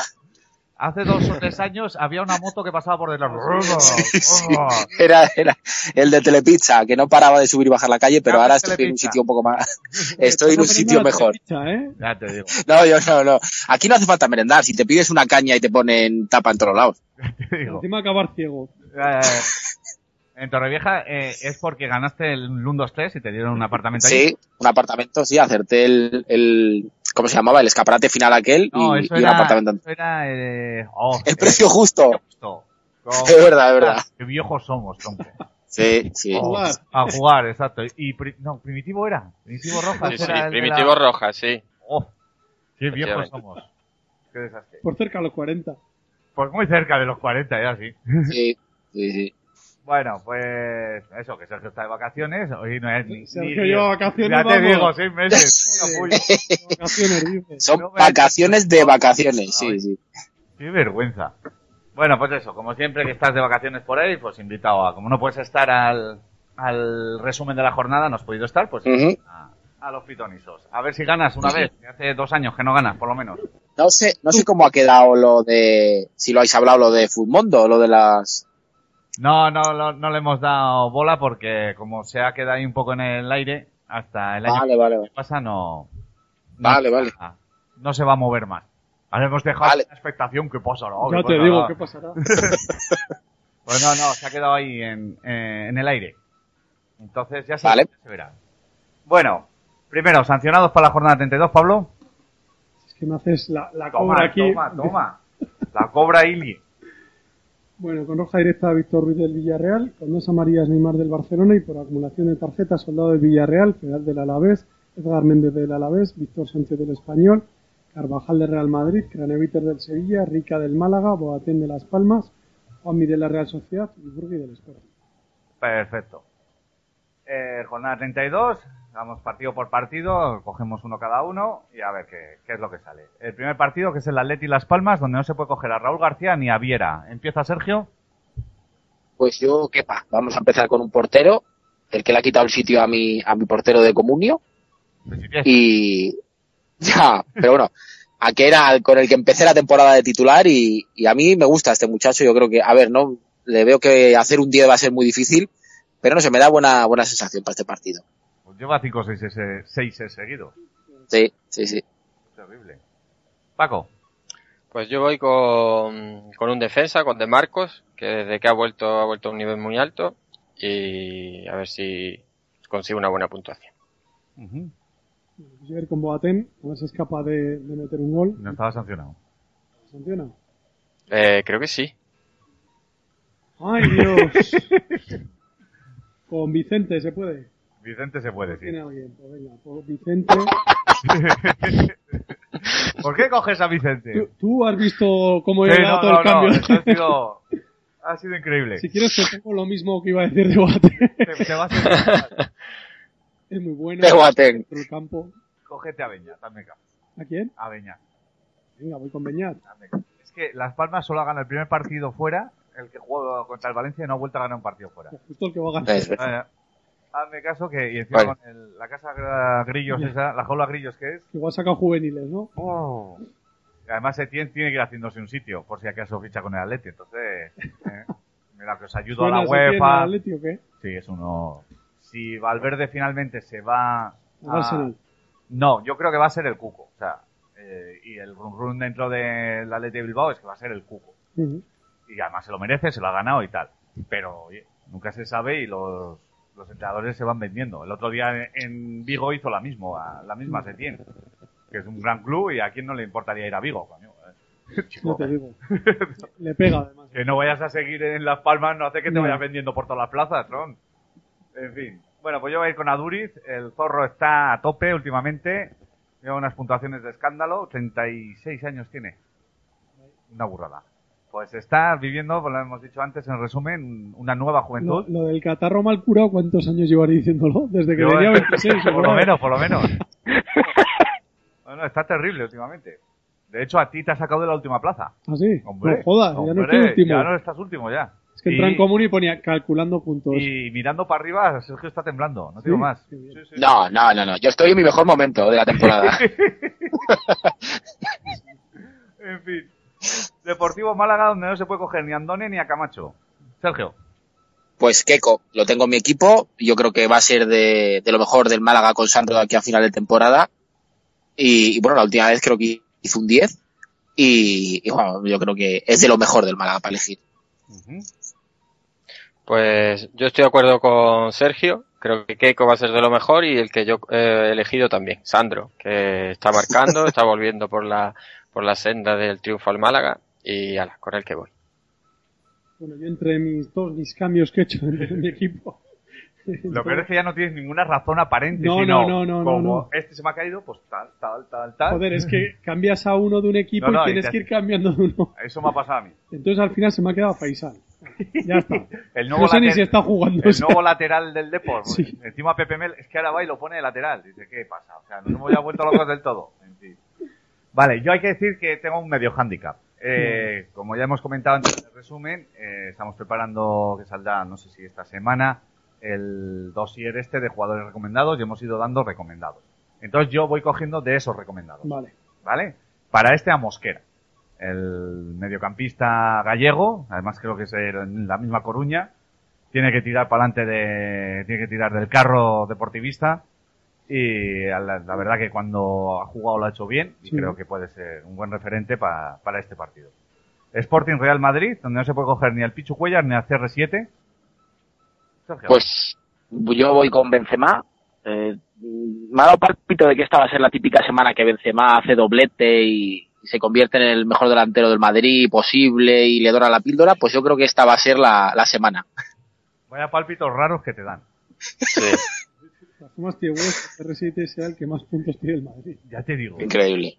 Hace dos o tres años había una moto que pasaba por detrás. (laughs) (laughs) Era, era el de Telepizza, que no paraba de subir y bajar la calle, pero ahora pues, estoy en un sitio un poco más. (laughs) Estoy en un sitio mejor. ¿eh? Ya te digo, No, yo no, no. Aquí no hace falta merendar. Si te pides una caña y te ponen tapa en todos lados. Encima acabar ciego. Eh, en Torrevieja eh, es porque ganaste el 1-2-3 y te dieron un apartamento ahí. Sí, un apartamento, sí. Acerté el, el, ¿cómo se llamaba? El escaparate final aquel No, y, eso y un era, apartamento. eso era eh, oh, (laughs) El eh, precio justo. justo. Es verdad, es verdad. Qué viejos somos, tronco. Sí, sí. Oh. A jugar, exacto. Y pri- no, Primitivo era. Primitivo Rojas Sí, sí, era de Primitivo la- Roja, sí. Oh, qué viejos somos. Qué desastre. Por cerca a los 40. Pues muy cerca de los 40 ya, sí. Sí, sí, sí. Bueno, pues eso, que Sergio está de vacaciones. Hoy no es ni... Sergio ni- lleva vacaciones, Ya te vamos. digo, seis meses. (laughs) Capullo. Vacaciones. Son No vacaciones de vacaciones, sí, sí. Qué vergüenza. Bueno, pues eso, como siempre que estás de vacaciones por ahí, pues invitado a, como no puedes estar al, al resumen de la jornada, no has podido estar, pues Ujú. a, a los pitonisos. A ver si ganas una vez, que hace dos años que no ganas, por lo menos. No sé, no sé cómo ha quedado lo de, si lo habéis hablado, lo de Futmundo, lo de las... No, no, no, no le hemos dado bola porque como se ha quedado ahí un poco en el aire, hasta el año Vale, vale, vale. que pasa no... no Vale, vale. No se va a mover más. Ahora hemos dejado Vale. la expectación que pasará. Ya ¿Qué te pasará? digo qué pasará. (laughs) Pues no, no, se ha quedado ahí en, eh, en el aire. Entonces ya se, Vale. ya se verá. Bueno, primero, sancionados para la jornada 32, Pablo. Es que me haces la, la Toma, cobra aquí. toma, toma. La cobra Ili. Bueno, con roja directa Víctor Ruiz del Villarreal, con dos amarillas Neymar del Barcelona y por acumulación de tarjetas Soldado del Villarreal, Fedal del Alavés, Edgar Méndez del Alavés, Víctor Sánchez del Español, Carvajal del Real Madrid, Craneviter del Sevilla, Rica del Málaga, Boatén de Las Palmas, Juanmi de la Real Sociedad y Burgui del Sporting. Perfecto. Eh, jornada 32, vamos partido por partido, cogemos uno cada uno y a ver qué, qué es lo que sale. El primer partido que es el Atleti Las Palmas, donde no se puede coger a Raúl García ni a Viera. Empieza Sergio. Pues yo, quepa, vamos a empezar con un portero, el que le ha quitado el sitio a mi, a mi portero de comunio. Y, (laughs) ya, pero bueno, a que era con el que empecé la temporada de titular y, y a mí me gusta este muchacho, yo creo que, a ver, no, le veo que hacer un 10 va a ser muy difícil, pero no sé, me da buena, buena sensación para este partido. Lleva 5 o 6 seis seguidos. Sí, sí, sí. Terrible. Paco. Pues yo voy con, con un defensa, con De Marcos, que desde que ha vuelto ha vuelto a un nivel muy alto y a ver si consigue una buena puntuación. Bueno, yo voy a ir con Boateng, a ver si es capaz de, de meter un gol. No estaba sancionado. ¿Sanciona? Eh, creo que sí. ¡Ay, Dios! (laughs) con Vicente se puede. Vicente se puede, sí. ¿Tiene alguien? Pues venga, pues Vicente. (laughs) ¿Por qué coges a Vicente? ¿Tú, tú has visto cómo Sí, era no, todo no, el cambio? no, esto ha sido, (laughs) ha sido increíble. Si quieres te pongo lo mismo que iba a decir de Boateng. Te, te vas a (laughs) Es muy bueno. De Boateng. Del campo. Cógete a Beñat, hazme caso. ¿A quién? A Beñat. Venga, voy con Beñat. Es que Las Palmas solo ha ganado el primer partido fuera, el que jugó contra el Valencia y no ha vuelto a ganar un partido fuera. Justo el que va a ganar. Hazme caso que, y encima Vale. con el- la casa grillos esa, la jaula grillos que es, Igual saca juveniles, ¿no? y además Etienne tiene que ir haciéndose un sitio, por si acaso ficha con el Atleti, entonces, (laughs) eh, mira que os ayudo a la ¿Suena Setién al UEFA. Atleti o qué? Sí, es uno. Si Valverde finalmente se va Al Arsenal. No, yo creo que va a ser el Cuco. O sea, eh, y el run run dentro del Atleti de Bilbao es que va a ser el Cuco. Y además se lo merece, se lo ha ganado y tal. Pero, oye, nunca se sabe y los, los entrenadores se van vendiendo. El otro día en- Vigo hizo la mismo, a- la misma Setién. Que es un gran club y a quién no le importaría ir a Vigo, coño. (laughs) eh. Chico, No te digo. (laughs) Le pega además. que no vayas a seguir en Las Palmas no hace que te No. vayas vendiendo por todas las plazas, Ron. En fin. Bueno, pues yo voy a ir con Aduriz. El zorro está a tope últimamente. Lleva unas puntuaciones de escándalo. 36 años tiene. Una burrada. Pues está viviendo, como lo hemos dicho antes, en resumen, una nueva juventud. lo del catarro mal curado, ¿cuántos años llevaré diciéndolo? Desde que Yo- tenía 26. (laughs) por lo menos, por lo menos. (laughs) Bueno, está terrible últimamente. De hecho, a ti te ha sacado de la última plaza. ¿Ah, sí? Hombre, no jodas, ya no estoy último. Ya no estás último ya. Es que entra Y- en común y ponía calculando puntos. Y mirando para arriba, Sergio está temblando, no digo ¿Sí? más. Qué bien. No, no, no, no. Yo estoy en mi mejor momento de la temporada. (laughs) En fin. Deportivo Málaga, donde no se puede coger ni a Andone ni a Camacho. Sergio. Pues Keco, lo tengo en mi equipo. Yo creo que va a ser de, de lo mejor del Málaga con Sandro de aquí a final de temporada. Y, y bueno, la última vez creo que hizo un 10. Y, y bueno, yo creo que es de lo mejor del Málaga para elegir. Pues yo estoy de acuerdo con Sergio. Creo que Keiko va a ser de lo mejor y el que yo he elegido también, Sandro, que está marcando, (laughs) está volviendo por la por la senda del triunfo al Málaga y ala, con el que voy. Bueno, yo entre mis todos mis cambios que he hecho en mi equipo. Lo peor es que ya no tienes ninguna razón aparente. No, sino no, no, no, como no. este se me ha caído, pues tal, tal, tal, tal. Joder, es que cambias a uno de un equipo No, no, y y tienes te- que ir cambiando de uno. Eso me ha pasado a mí. Entonces al final se me ha quedado Faisal. Ya está. (laughs) El nuevo no sé ni later- si está jugando. El o sea. nuevo lateral del Deport. Sí. Encima Pepe Mel, es que ahora va y lo pone de lateral. Dice, ¿qué pasa? O sea, nos hemos ya vuelto locos del todo. En fin. Vale, yo hay que decir que tengo un medio handicap. Eh, como ya hemos comentado antes en el resumen, eh, estamos preparando que saldrá, no sé si esta semana, el dossier este de jugadores recomendados y hemos ido dando recomendados. Entonces yo voy cogiendo de esos recomendados. Vale. ¿Vale? Para este a Mosquera. El mediocampista gallego, además creo que es en la misma Coruña, tiene que tirar para adelante de, tiene que tirar del carro deportivista y la, la verdad que cuando ha jugado lo ha hecho bien y Sí. creo que puede ser un buen referente pa- para este partido. Sporting Real Madrid, donde no se puede coger ni al Pichu Cuellar ni al CR7. Sergio. Pues yo voy con Benzema. Eh, me ha dado palpito de que esta va a ser la típica semana que Benzema hace doblete y, y se convierte en el mejor delantero del Madrid posible y le dora la píldora. Pues yo creo que esta va a ser la, la semana. Vaya pálpitos raros que te dan. Más (laughs) tiene huevos, que R7 sea el que más puntos tiene el Madrid. Ya te digo. Increíble.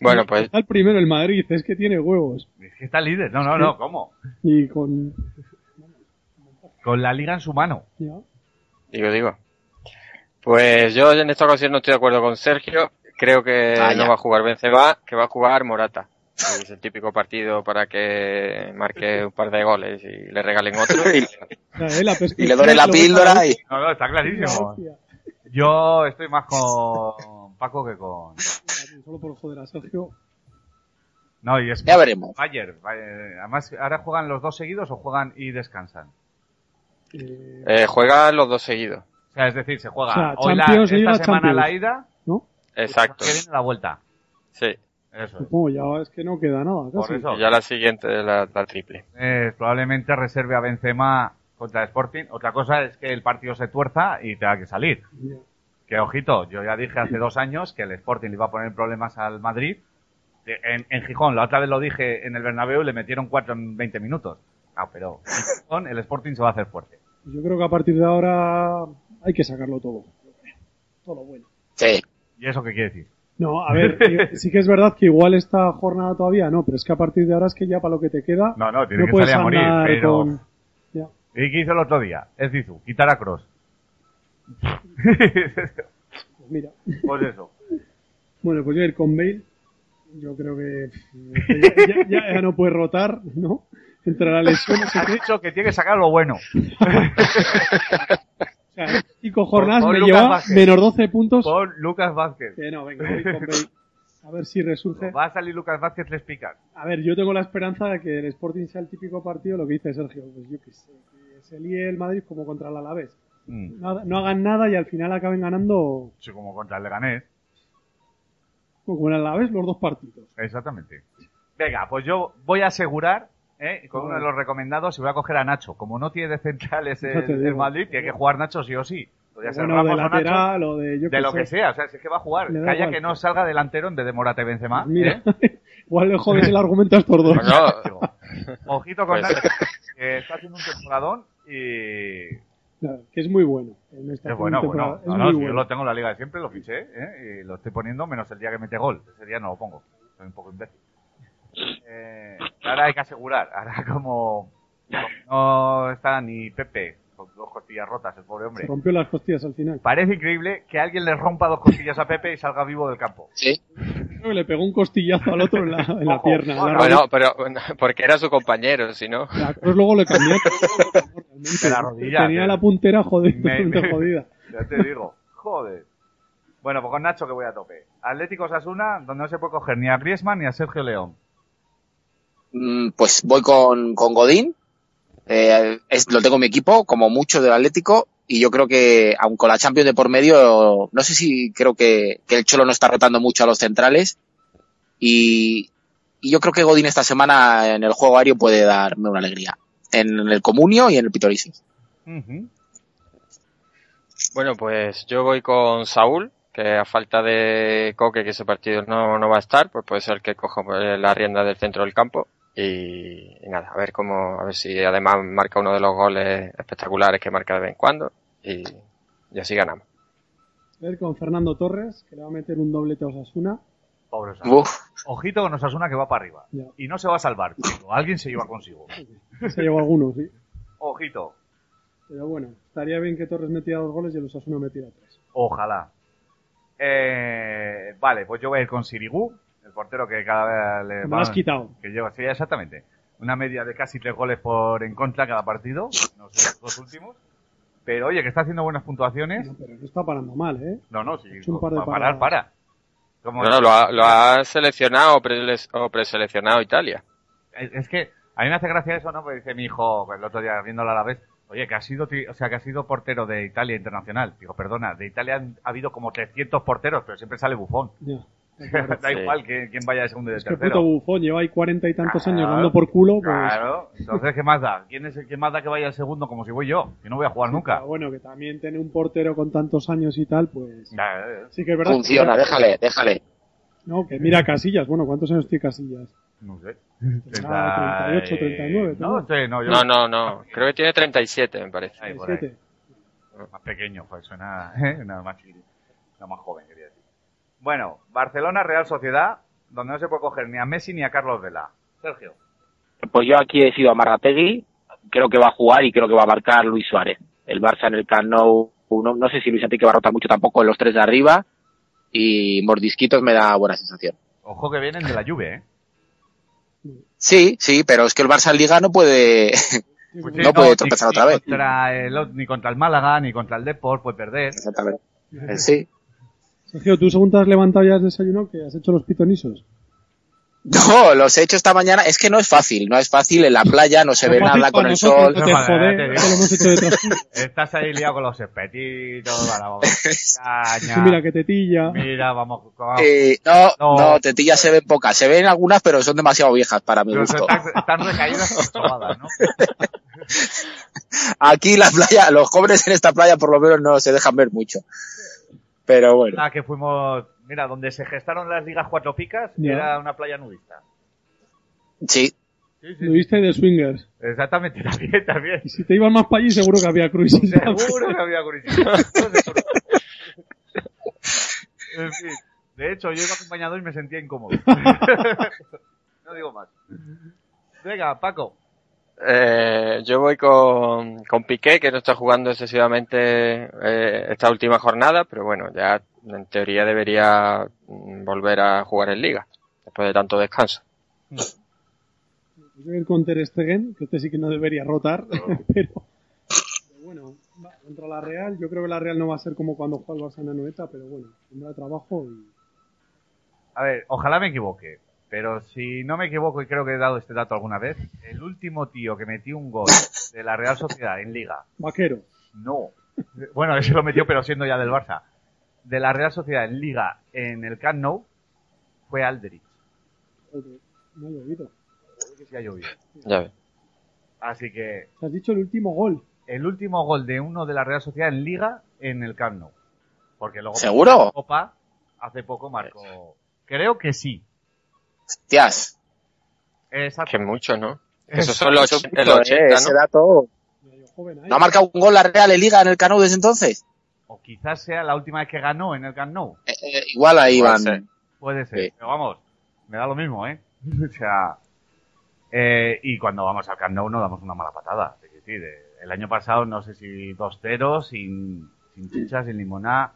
Bueno, pues Está el primero el Madrid, es que tiene huevos. Es que está líder. No, no, no, ¿cómo? Y con... Con la liga en su mano. ya. digo, digo. Pues yo en esta ocasión no estoy de acuerdo con Sergio. Creo que Ah, no va a jugar Benzema, que va a jugar Morata. Es el típico partido para que marque un par de goles y le regalen (laughs) otro. Y- eh, la y le dore la píldora y... No, no, está clarísimo. Yo estoy más con Paco que con... (laughs) Solo por joder a Sergio. No, y es Ya veremos. Bayern. Bayern. Además, ¿ahora juegan los dos seguidos o juegan y descansan? Eh, Eh, juega los dos seguidos. O sea, es decir, se juega O sea, hoy la, Champions, esta semana Champions. la ida, ¿No? Exacto. que viene la vuelta. Sí. Eso es. Supongo, ya es que no queda nada. Por eso. Y ya la siguiente la, la triple. Eh, probablemente reserve a Benzema contra el Sporting. Otra cosa es que el partido se tuerza y tenga que salir. Que ojito, yo ya dije hace dos años que el Sporting le iba a poner problemas al Madrid. En, en Gijón, la otra vez lo dije en el Bernabéu, le metieron cuatro en 20 minutos. No, pero en Gijón el Sporting se va a hacer fuerte. Yo creo que a partir de ahora hay que sacarlo todo. Todo bueno. Sí. ¿Y eso qué quiere decir? No, a ver, sí que es verdad que igual esta jornada todavía no, pero es que a partir de ahora es que ya para lo que te queda No, no, tiene que puedes salir a morir, pero... con... Ya. ¿Y qué hizo el otro día? Es Zizu, quitar a Cross. Pues mira. pues eso. Bueno, pues yo ir con Bale. Yo creo que ya, ya- ya- ya no puede rotar, ¿no? Entre la lesión, Has dicho que tiene que sacar lo bueno. (laughs) (laughs) Sea, cinco jornadas me Lucas lleva Vázquez. menos 12 puntos. Con Lucas Vázquez. Que no, venga, voy con Bale. A ver si resurge. Va a salir Lucas Vázquez, les pican. A ver, yo tengo la esperanza de que el Sporting sea el típico partido, lo que dice Sergio, pues yo qué sé, que se líe el Madrid como contra el Alavés. Mm. Nada- no hagan nada y al final acaben ganando Sí, como contra el Leganés. como el Alavés los dos partidos. Exactamente. Venga, pues yo voy a asegurar, ¿eh? con uno de los recomendados, y voy a coger a Nacho. Como no tiene de centrales (laughs) el, el. Madrid, tiene que jugar Nacho sí o sí. Podría ser Bueno, de Ramos o Nacho, o de yo de lo sé. que sea, o sea, si es que va a jugar. Calla igual. que no salga delantero en vez de Morata y Benzema. Pues mira, ¿eh? (laughs) igual le jodes el argumento a estos dos. Bueno, Ojito con Pues- Nacho, que está haciendo un temporadón y... Claro, que es muy bueno. En esta Es bueno, bueno. Es No, no, si bueno. yo lo tengo en la liga de siempre, lo fiché, ¿eh? Y lo estoy poniendo menos el día que mete gol. Ese día no lo pongo. Soy un poco imbécil. Eh, ahora hay que asegurar. Ahora como, como no está ni Pepe con dos costillas rotas, el pobre Se hombre. rompió las costillas al final. Parece increíble que alguien le rompa dos costillas a Pepe y salga vivo del campo. Sí. Que le pegó un costillazo al otro en la, en la Ojo, pierna. en la bueno, pero (laughs) porque era su compañero, si no. Cruz luego le cambió. realmente. (laughs) De la rodilla, Tenía la puntera Me- (laughs) me- jodida. Ya te digo. Joder. Bueno, pues con Nacho que voy a tope. Atlético Sasuna, donde no se puede coger ni a Griezmann ni a Sergio León. Mm, Pues voy con, con Godín. Eh, lo tengo en mi equipo, como mucho del Atlético. Y yo creo que, aun con la Champions de por medio, no sé si creo que, el Cholo no está rotando mucho a los centrales. Y, yo creo que Godín esta semana en el juego aéreo puede darme una alegría. En el Comunio y en el Pitorisis. Bueno, pues yo voy con Saúl, que a falta de Coque, que ese partido no, no va a estar, pues puede ser que coja pues, la rienda del centro del campo. Y, y nada, a ver cómo, a ver si además marca uno de los goles espectaculares que marca de vez en cuando. Y, y así ganamos. A ver con Fernando Torres, que le va a meter un doblete a Osasuna. Pobre Osasuna. Ojito con Osasuna que va para arriba. Ya. Y no se va a salvar, pero alguien se lleva consigo. (laughs) Se llevó algunos, sí. Ojito. Pero bueno, estaría bien que Torres metiera dos goles y el Osasuna metiera tres. Ojalá. Eh, vale, pues yo voy a ir con Sirigu, el portero que cada vez le lo has quitado. Que lleva, sí, exactamente. Una media de casi tres goles por en contra cada partido. No sé, los dos últimos. Pero oye, que está haciendo buenas puntuaciones. No, pero no está parando mal, ¿eh? No, no, sí. de para parar, paradas. para. Como- Bueno, lo ha, lo ha seleccionado o, prele- o preseleccionado Italia. Es, es que a mí me hace gracia eso, ¿no? Porque dice mi hijo el otro día viéndola a la vez, oye, que ha sido, ti- o sea, que ha sido portero de Italia internacional. Digo, perdona, de Italia han ha habido como 300 porteros, pero siempre sale bufón. (laughs) Da Sí. igual que, quién vaya de segundo y de Es que tercero. puto bufón lleva ahí cuarenta y tantos años Claro, dando por culo, pues. Claro, entonces, ¿qué más da? ¿Quién es el que más da que vaya al segundo como si voy yo? Que no voy a jugar nunca. Pero bueno, que también tener un portero con tantos años y tal, pues. Sí que es verdad. Funciona, déjale, déjale. No, que mira Casillas. Bueno, ¿cuántos años tiene Casillas? No sé. Tendrá 38, 39, No, sí, no, yo No, no, no. Creo que tiene 37, me parece. Ahí, por ahí. 37. Más pequeño, pues suena (laughs) nada más chiquitito. No más joven, quería decir. Bueno, Barcelona, Real Sociedad, donde no se puede coger ni a Messi ni a Carlos Vela. Sergio. Pues yo aquí he sido a Marrategui, creo que va a jugar y creo que va a marcar Luis Suárez. El Barça en el Camp Nou, no, no sé si Luis Enrique va a rotar mucho tampoco en los tres de arriba y Mordisquitos me da buena sensación. Ojo que vienen de la lluvia, ¿eh? Sí, sí, pero es que el Barça en Liga no puede, Pues no puede tropezar ni, otra ni vez. Contra el, ni contra el Málaga, ni contra el Deport puede perder. Exactamente. Sí. Sergio, tú según te has levantado ya has desayunado, que has hecho los pitonisos. No, los he hecho esta mañana. Es que no es fácil, no es fácil. En la playa no se No ve nada con el sol. que te jode, que lo hemos hecho de transcurso. Estás ahí liado con los espetitos. Caña. (laughs) Sí, mira, que tetilla. Mira, vamos. vamos. Eh, no, No. no, tetillas se ven pocas. Se ven algunas, pero son demasiado viejas para mi Pero gusto. están, están recaídas como sobadas, ¿no? (laughs) Aquí la playa, los jóvenes en esta playa por lo menos no se dejan ver mucho. Pero bueno. Ah, que fuimos. Mira, donde se gestaron las ligas cuatro picas era una playa nudista. Sí. Sí, sí, Lo viste de swingers. Exactamente, (laughs) también, también. Y si te ibas más para allí, seguro que había cruises. Seguro que había curiosidad. (laughs) en fin, de hecho, yo iba acompañado y me sentía incómodo. (laughs) no digo más. Venga, Paco. Eh, yo voy con, con Piqué, que no está jugando excesivamente eh, esta última jornada, pero bueno, ya en teoría debería volver a jugar en liga, después de tanto descanso. Yo voy a ir con Ter Stegen, que este sí que no debería rotar, (laughs) pero, pero bueno, va, contra la Real, yo creo que la Real no va a ser como cuando juega el Barça en la Noeta, pero bueno, tendrá trabajo y A ver, ojalá me equivoque. Pero si no me equivoco, y creo que he dado este dato alguna vez, el último tío que metió un gol de la Real Sociedad en Liga, vaquero. no. Bueno, ese lo metió, pero siendo ya del Barça. De la Real Sociedad en Liga en el Camp Nou fue Alderich. Joder, no ha llovido. que sí ha llovido. Ya ves. Así que Te has dicho el último gol. el último gol de uno de la Real Sociedad en Liga en el Camp Nou. Porque luego ¿Seguro? Copa hace poco marcó. Creo que sí. Hostias. Exacto. Que mucho, ¿no? Esos son los, es el mucho, 80, eh, ese ¿no? dato. Ahí. ¿No ha marcado un gol la Real en Liga en el Canu desde entonces? O quizás sea la última vez que ganó en el Camp Nou. Eh, eh, igual ahí van. Puede ser. Sí. Pero vamos, me da lo mismo, ¿eh? (laughs) o sea. eh, y cuando vamos al Camp Nou no damos una mala patada. Es decir, el año pasado no sé si 2-0, sin, sin chicha, sin limonada.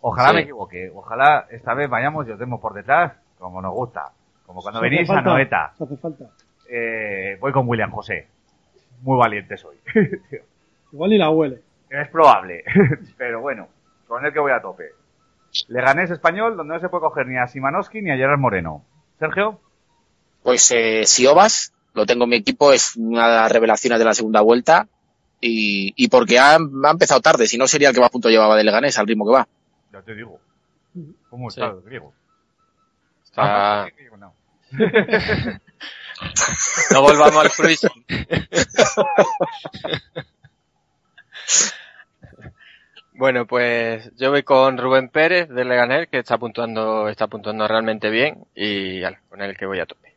Ojalá Sí. me equivoque. Ojalá esta vez vayamos y os demos por detrás, como nos gusta. Como cuando Se venís a Noeta. hace falta. Eh, voy con William José. Muy valiente soy. (laughs) Igual ni la huele. es probable. (laughs) Pero bueno, con el que voy a tope. Leganés español, donde no se puede coger ni a Simanowski ni a Gerard Moreno. Sergio. Pues eh, Siobas, lo tengo en mi equipo, es una de las revelaciones de la segunda vuelta. Y, y porque ha, ha empezado tarde, si no sería el que más punto llevaba de Leganés al ritmo que va. Ya te digo. ¿Cómo Sí. está el griego? Ah, (laughs) no. No volvamos al cruising. bueno, pues yo voy con Rubén Pérez de Leganés, que está puntuando, está puntuando realmente bien, y ala, con el que voy a tope.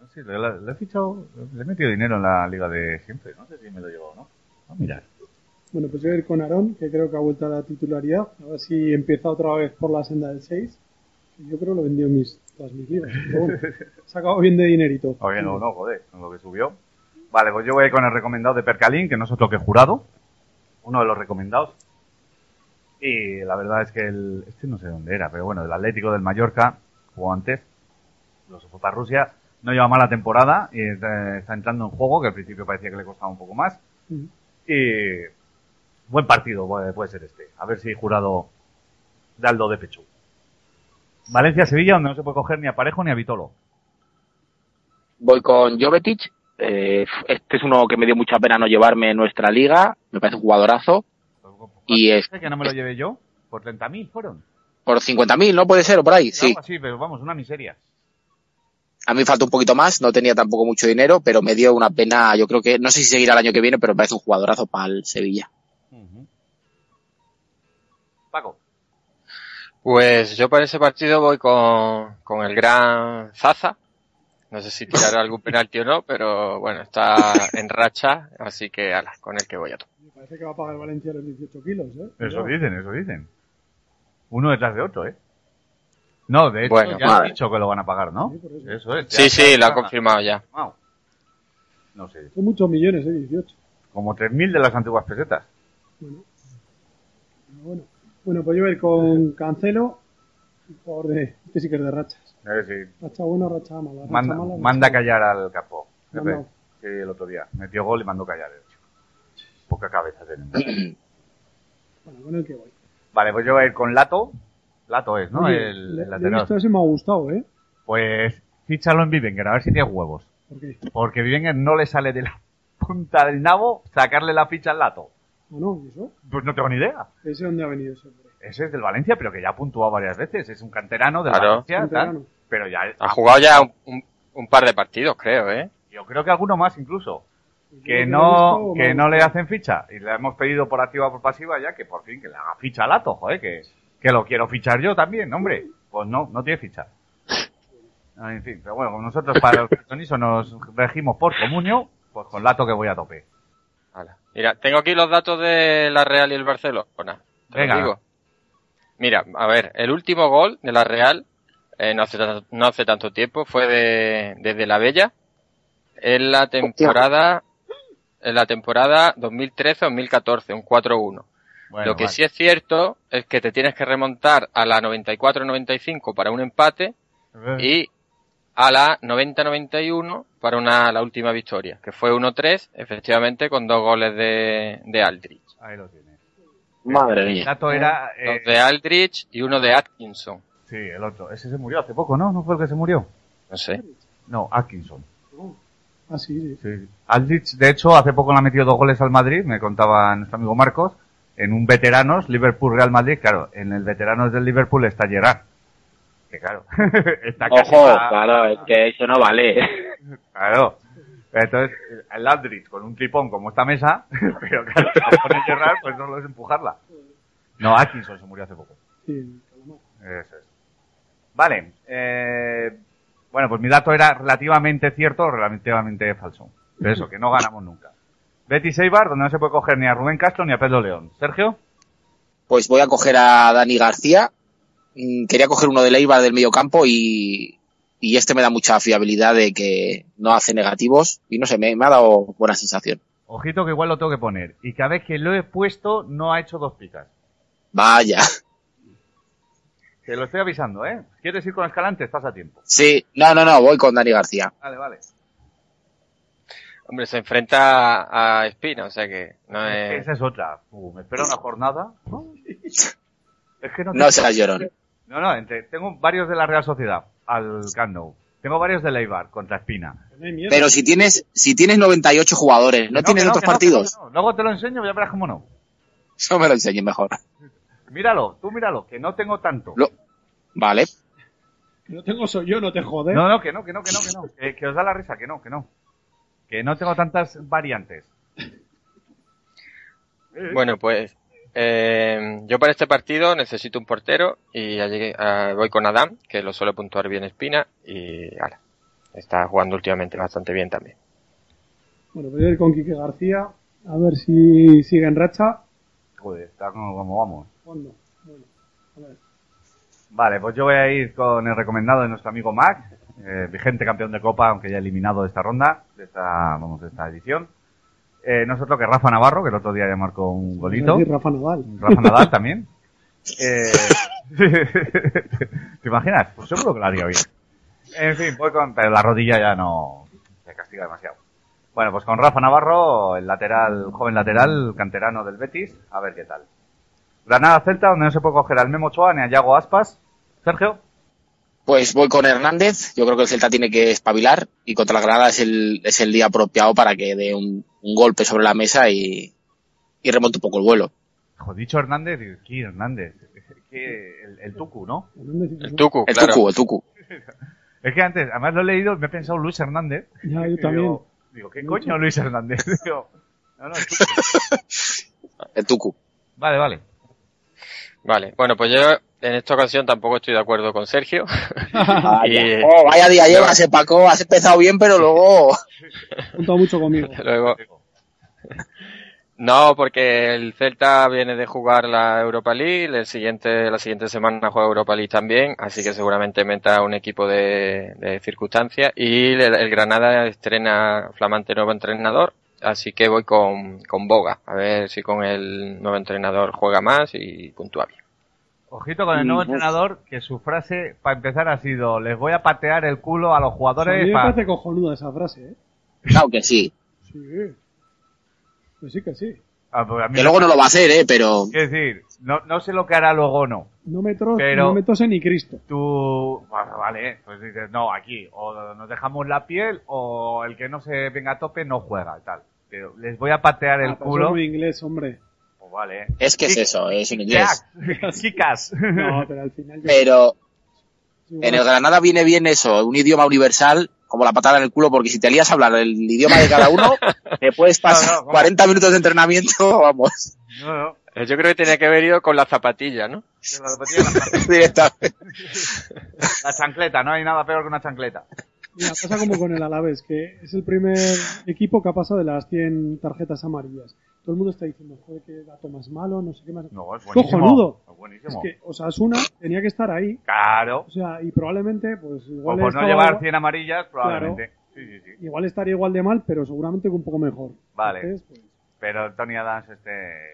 No sé, le, le- le he fichado, le he metido dinero en la liga de siempre. No sé si me lo llevo o no. Ah, mira. Bueno, pues yo voy a ir con Aarón, que creo que ha vuelto a la titularidad. A ver si empieza otra vez por la senda del 6. Yo creo que lo vendió en mis, todas mis. Pero bueno, se ha acabado bien de dinerito. Oye, no, no, joder, con lo que subió. Vale, pues yo voy con el recomendado de Percalín, que no es otro que jurado. Uno de los recomendados. Y la verdad es que el, este no sé dónde era, pero bueno, el Atlético del Mallorca, jugó antes, lo se fue para Rusia, no lleva mala temporada y está, está entrando en juego, que al principio parecía que le costaba un poco más. Ujú. Y buen partido puede, puede ser este. A ver si jurado da de pecho. Valencia-Sevilla, donde no se puede coger ni a Parejo ni a Vitolo. Voy con Jovetic. eh, este es uno que me dio mucha pena no llevarme en nuestra liga. Me parece un jugadorazo. Y es que no me lo llevé yo? Por 30.000 fueron. por 50.000, ¿no? Puede ser, o por ahí. Sí. Así, pero vamos, una miseria. A mí falta un poquito más. No tenía tampoco mucho dinero, pero me dio una pena. Yo creo que, no sé si seguirá el año que viene, pero me parece un jugadorazo para el Sevilla. Paco. Pues yo para ese partido voy con, con el gran Zaza. No sé si tirará (laughs) algún penalti o no, pero bueno, está en racha, así que ala, con el que voy a. Me parece que va a pagar Valencia los 18 kilos, ¿eh? Eso dicen, eso dicen. Uno detrás de otro, ¿eh? No, de hecho, Bueno, ya han dicho que lo van a pagar, ¿no? Eso es. Sí, sí, lo ha confirmado ya. confirmado. No sé, Son muchos millones, ¿eh? 18. como 3.000 de las antiguas pesetas. Bueno. Bueno, bueno pues yo voy a ir con Cancelo, jugador de, este sí que es de rachas. Eh, sí. Racha buena, racha mala. Racha Manda, mala, racha manda callar al. Sí, el otro día. Metió gol y mandó callar. el chico. Poca cabeza tenemos. (clears throat) Bueno, con el que voy. vale, pues yo voy a ir con Lato. Lato es, ¿no? Oye, el, le- lateral. visto ese y me ha gustado, ¿eh? Pues fíchalo en Bivenger, a ver si tiene huevos. ¿Por qué? Porque Bivenger no le sale de la (laughs) punta del nabo sacarle la ficha al Lato. ¿O no? ¿Y eso? Pues no tengo ni idea. ¿Ese dónde ha venido ese hombre? Ese es del Valencia, pero que ya ha puntuado varias veces. Es un canterano del Claro. Valencia, tal. Canterano. Pero ya Ha jugado ya un, un- un par de partidos, creo, ¿eh? Yo creo que alguno más incluso. Que no, que no le hacen ficha. Y le hemos pedido por activa o por pasiva ya que por fin que le haga ficha al Lato, joder, que, que lo quiero fichar yo también, hombre. Pues no, no tiene ficha. Ah, En fin, pero bueno, como nosotros para el (laughs) cristianismo nos regimos por comunio, pues con Lato que voy a tope. Hala. Mira, tengo aquí los datos de la Real y el Barcelona. Te Venga. digo. Mira, a ver, el último gol de la Real, eh, no, hace, no hace tanto tiempo, fue de, desde la Bella, en la temporada, en la temporada 2013-2014, un 4-1. Bueno, Lo que vale. sí es cierto es que te tienes que remontar a la 94-95 para un empate y a la 90-91 para una, la última victoria, que fue 1-3, efectivamente, con dos goles de, de Aldrich. Ahí lo tienes. Madre El mía. Lato era... Dos eh, de Aldrich y uno de Atkinson. sí, el otro. Ese se murió hace poco, ¿no? ¿No fue el que se murió? No sé. No, Atkinson. Ah, sí, sí. Sí. Aldrich, de hecho, hace poco le ha metido dos goles al Madrid, me contaba nuestro amigo Marcos, en un veteranos, Liverpool-Real Madrid, claro, en el veteranos del Liverpool está Gerard. Que claro, (laughs) está casi Ojo, claro, es que eso no vale. (laughs) Claro. Entonces, el Aldrich con un tripón como esta mesa, (laughs) pero claro, si la pone Gerard, pues solo es empujarla. No, Atkinson se murió hace poco. Sí. Eso es. Vale. Eh, bueno, pues mi dato era relativamente cierto o relativamente falso. Pero eso, que no ganamos nunca. Betis Eibar, donde no se puede coger ni a Rubén Castro ni a Pedro León. Sergio. Pues voy a coger a Dani García. Mm, Quería coger uno de Leibar del medio campo y, y este me da mucha fiabilidad de que no hace negativos y no sé, me, me ha dado buena sensación. Ojito que igual lo tengo que poner. Y cada vez que lo he puesto, no ha hecho dos picas. Vaya. Te lo estoy avisando, ¿eh? ¿Quieres ir con Escalante? Estás a tiempo. Sí, no, no, no, voy con Dani García. Vale, vale. Hombre, se enfrenta a Espina, o sea que no es... Esa es otra. Uh, me espera una jornada. (laughs) Es que no, No te- seas llorón. No, no, entre- tengo varios de la Real Sociedad al Camp Nou. Tengo varios de Leibar contra Espina. No. Pero si tienes, si tienes 98 jugadores, ¿no, Que tienes otros partidos? que no. Luego te lo enseño ya verás cómo no. Eso me lo enseñes mejor. Míralo, tú míralo, que no tengo tanto. Lo- Vale. Que no tengo soy yo, no te jodes. No, no, que no, que no, que no, que no. Que, que os da la risa, que no, que no. Que no tengo tantas variantes. Bueno, pues eh, yo para este partido necesito un portero y allí eh, voy con Adam, que lo suele puntuar bien Espina y ala, está jugando últimamente bastante bien también. Bueno, voy a ir con Quique García. A ver si sigue en racha. Joder, está como, como vamos. ¿Cuándo? Bueno, a ver. Vale, pues yo voy a ir con el recomendado de nuestro amigo Max, eh, vigente campeón de Copa, aunque ya eliminado de esta ronda, de esta, vamos, de esta edición. Eh, no es otro que Rafa Navarro, que el otro día ya marcó un golito. Rafa Nadal. Rafa Nadal también. (laughs) Eh, (laughs) ¿Te imaginas? Pues seguro que lo haría bien. En fin, voy con, pero la rodilla ya no se castiga demasiado. Bueno, pues con Rafa Navarro, el lateral, joven lateral, canterano del Betis, a ver qué tal. Granada Celta, donde no se puede coger al Memo Ochoa ni a Yago Aspas. Sergio. Pues voy con Hernández. Yo creo que el Celta tiene que espabilar y contra la Granada es el, es el día apropiado para que dé un, un golpe sobre la mesa y, y remonte un poco el vuelo. Joder, dicho Hernández, digo, ¿qué Hernández? ¿Qué? El, el Tucu, ¿no? El Tucu, El claro. Tucu, el Tucu. (laughs) Es que antes, además lo he leído y me he pensado Luis Hernández. Ya, yo también. Digo, digo, ¿qué coño Luis Hernández? (laughs) Digo, no, no, el Tucu. (laughs) El Tucu. Vale, vale. Vale, bueno, pues yo en esta ocasión tampoco estoy de acuerdo con Sergio. (laughs) Vaya. y Oh, vaya día (laughs) llevas, eh, Paco. Has empezado bien, pero luego... Mucho conmigo. (laughs) luego... No, porque el Celta viene de jugar la Europa League, el siguiente, la siguiente semana juega Europa League también, así que seguramente meta un equipo de, de circunstancias y el, el Granada estrena flamante nuevo entrenador, así que voy con, con Boga, a ver si con el nuevo entrenador juega más y puntúa bien. Ojito con el nuevo Uf. entrenador, que su frase para empezar ha sido: Les voy a patear el culo a los a jugadores. mí me pa-". parece cojonuda esa frase, ¿eh? Claro que sí. Sí. Pues sí que sí. Ah, pues a mí Que luego no lo va a hacer, ¿eh? Pero... Quiero decir, no, no sé lo que hará luego no. No me, tro- Pero- no me tose ni Cristo. Tú, bueno, vale, pues dices, no, aquí, o nos dejamos la piel, o el que no se venga a tope no juega, y tal. Pero les voy a patear el Ah, culo. es muy inglés, hombre. Pues vale. Es que es Kick- eso, es en inglés. (laughs) Chicas. No, (laughs) pero al final... yo- Pero en el Granada viene bien eso, un idioma universal, como la patada en el culo, porque si te lías a hablar el idioma de cada uno, (laughs) te puedes pasar No, no, ¿cómo? 40 minutos de entrenamiento, vamos, No, no. Eh, Yo creo que tenía que haber ido con la zapatilla, ¿no? La zapatilla, la, directamente. la chancleta, no hay nada peor que una chancleta. Mira, pasa como con el Alavés, que es el primer equipo que ha pasado de las 100 tarjetas amarillas. Todo el mundo está diciendo, joder, qué gato más malo, no sé qué más. No, es buenísimo. Cojonudo. Es Es buenísimo. que Osasuna tenía que estar ahí. Claro. O sea, y probablemente, pues igual, por no llevar igual- 100 amarillas, probablemente. Sí, sí, sí. igual estaría igual de mal, pero seguramente que un poco mejor. Vale. Entonces, pues, Pero Tony Adams, este.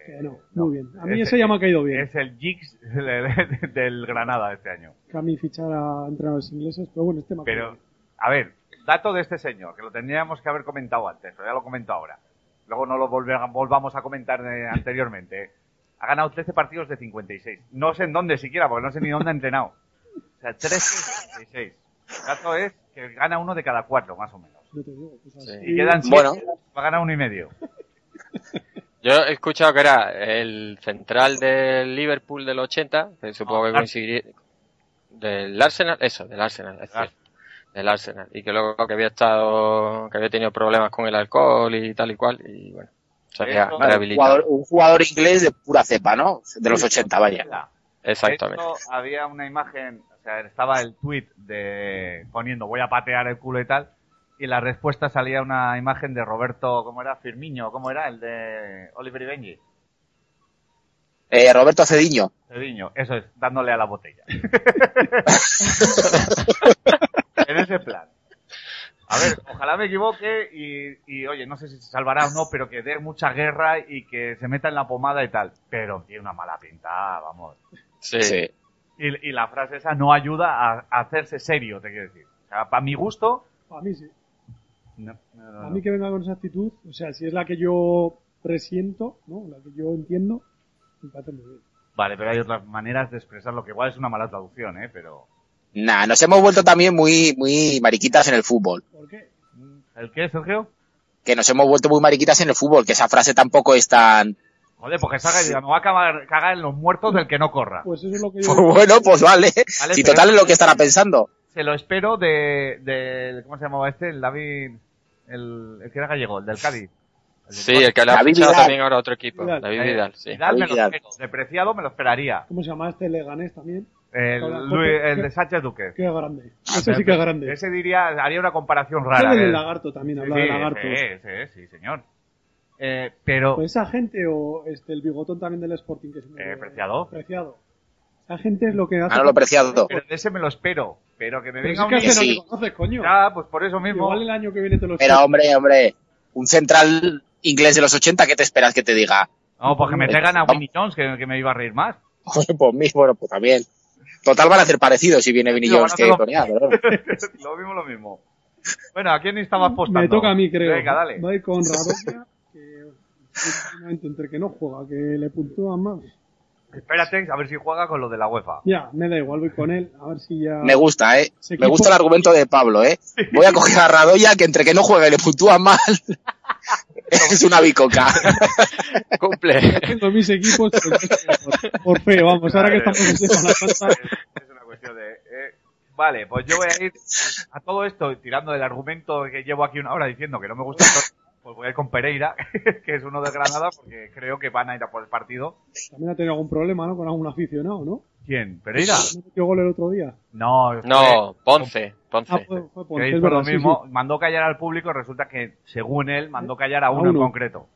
que no, muy bien. A mí Ese- ese ya me ha caído bien. Es el Jigs (laughs) del, Granada este año. Que a mí fichar a entrenadores ingleses, pero bueno, este me ha caído Pero, bien. a ver, dato de este señor, que lo tendríamos que haber comentado antes, pero ya lo comento ahora. Luego no lo volvamos a comentar eh, anteriormente. Ha ganado 13 partidos de 56. No sé en dónde siquiera, porque no sé ni dónde ha entrenado. O sea, 13 de 56. El dato es que gana uno de cada cuatro, más o menos. Y quedan siete, Bueno. va a ganar uno y medio. Yo he escuchado que era el central del Liverpool del 80, que supongo que coincidiría del Arsenal, eso, del Arsenal, es cierto, del Arsenal, y que luego que había estado, que había tenido problemas con el alcohol y tal y cual, y bueno, se había Eso, Vale, un, rehabilitado. jugador, un jugador inglés de pura cepa, ¿no? De los 80, vaya. Exactamente. Esto había una imagen, o sea, estaba el tweet de poniendo voy a patear el culo y tal, y la respuesta salía una imagen de Roberto, ¿cómo era? Firmiño, ¿cómo era? El de Oliver y Benji. Eh, Roberto Cediño. Cediño, eso es, dándole a la botella. (laughs) ese plan. A ver, ojalá me equivoque y, y, oye, no sé si se salvará o no, pero que dé mucha guerra y que se meta en la pomada y tal. Pero tiene una mala pinta, vamos. Sí. Sí. Y, y la frase esa no ayuda a, a hacerse serio, te quiero decir. O sea, para mi gusto, A mí sí. no, no, no, A mí que venga con esa actitud, o sea, si es la que yo presiento, ¿no? La que yo entiendo, me parece muy bien. Vale, pero hay otras maneras de expresarlo, que igual es una mala traducción, ¿eh? Pero... Nah, nos hemos vuelto también muy, muy mariquitas en el fútbol. ¿Por qué? ¿El qué, Sergio? Que nos hemos vuelto muy mariquitas en el fútbol, que esa frase tampoco es tan... Joder, porque salga y diga, me va a cagar, cagar en los muertos del que no corra. Pues eso es lo que yo... Pues bueno, pues vale. Vale, si total es lo que estará pensando. Se lo espero de, de ¿cómo se llamaba este? El David, el, el que era gallego, el del Cádiz. Sí, el que le ha fichado también ahora a otro equipo, Vidal. David Eh, Vidal, sí. Vidal me lo espero, depreciado me lo esperaría. ¿Cómo se llama este Leganés también? El, Hola, Luis- Jorge. el de Sánchez Duque. Qué grande. Ese sí que es grande. Ese diría, haría una comparación rara. es del eh. lagarto también, habla sí, de lagartos. sí, sí, sí, señor. Eh, pero, Pues esa gente o este el bigotón también del Sporting que es un Eh, Preciado. Preciado. Esa gente es lo que hace. Manolo Preciado. pero de ese me lo espero. Pero que me Pero venga sí que un no sí. te conoces, coño. Ya, pues por eso mismo. Igual el año que viene te lo Pero hombre, hombre, un central inglés de los 80, ¿qué te esperas que te diga? No, porque me Eh, traigan a. Winnie Jones, que, que me iba a reír más. (laughs) pues mismo, bueno, pues también. Total van a hacer parecido si viene Vinny Jones que hacer (laughs) lo- mismo, lo mismo. Bueno, ¿a quién estabas apostando? Me toca a mí, creo. Venga, dale. Va a ir con Radoya, que entre que no juega, que le puntúan más. Espérate, a ver si juega con lo de la UEFA. Ya, me da igual, voy con él, a ver si ya... Me gusta, ¿eh? Me gusta el argumento de Pablo, ¿eh? Voy a coger a Radoya, que entre que no juega y le puntúa mal, (laughs) es una bicoca. (laughs) Cumple. Tengo mis equipos, por, por fe, vamos, ahora que estamos en Semana Santa, Es, es una cuestión de... eh, vale, pues yo voy a ir a todo esto tirando del argumento que llevo aquí una hora diciendo que no me gusta todo, pues voy a ir con Pereira, (laughs) que es uno de Granada, porque creo que van a ir a por el partido. también ha tenido algún problema, ¿no? Con algún aficionado, ¿no? ¿Quién? ¿Pereira? ¿No metió gol el otro día? No, fue- No, Ponce, Ah, Ponce. fue, fue que Ponce, hizo es verdad, lo sí, mismo, sí. mandó callar al público y resulta que, según él, mandó callar a A uno en uno. concreto.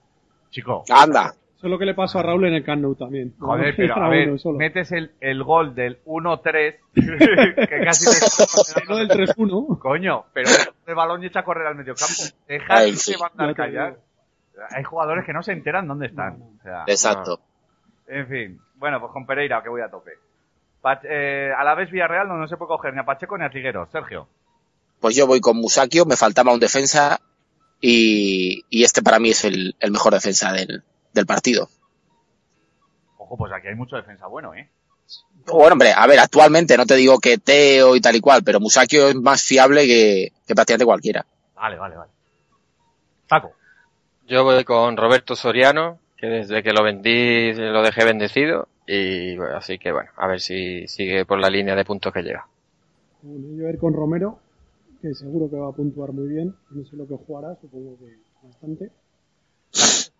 Chico, Anda. Eso es lo que le pasó a Raúl en el Camp también. joder, No, pero a ver, metes el, el gol del 1-3, (laughs) que casi te... (laughs) No del 3-1. Coño, pero el balón y echa a correr al medio campo. Deja Ay, que sí. se mandar te callar. Hay jugadores que no se enteran dónde están. No, no. O sea, Exacto. en fin. Bueno, pues con Pereira que voy a tope. Eh, a la vez Villarreal no, no se puede coger ni a Pacheco ni a Trigueros. Sergio. Pues yo voy con Musakio, me faltaba un defensa y, y este para mí es el, el mejor defensa del, del partido. Ojo, pues aquí hay mucho defensa bueno, ¿eh? Bueno, hombre, a ver, actualmente no te digo que Teo y tal y cual, pero Musakio es más fiable que, que prácticamente cualquiera. Vale, vale, vale. Paco. Yo voy con Roberto Soriano, que desde que lo vendí lo dejé bendecido. Y bueno, así que bueno, a ver si sigue por la línea de puntos que llega. Bueno, yo voy a ir con Romero, que seguro que va a puntuar muy bien. No sé lo que jugará, supongo que bastante.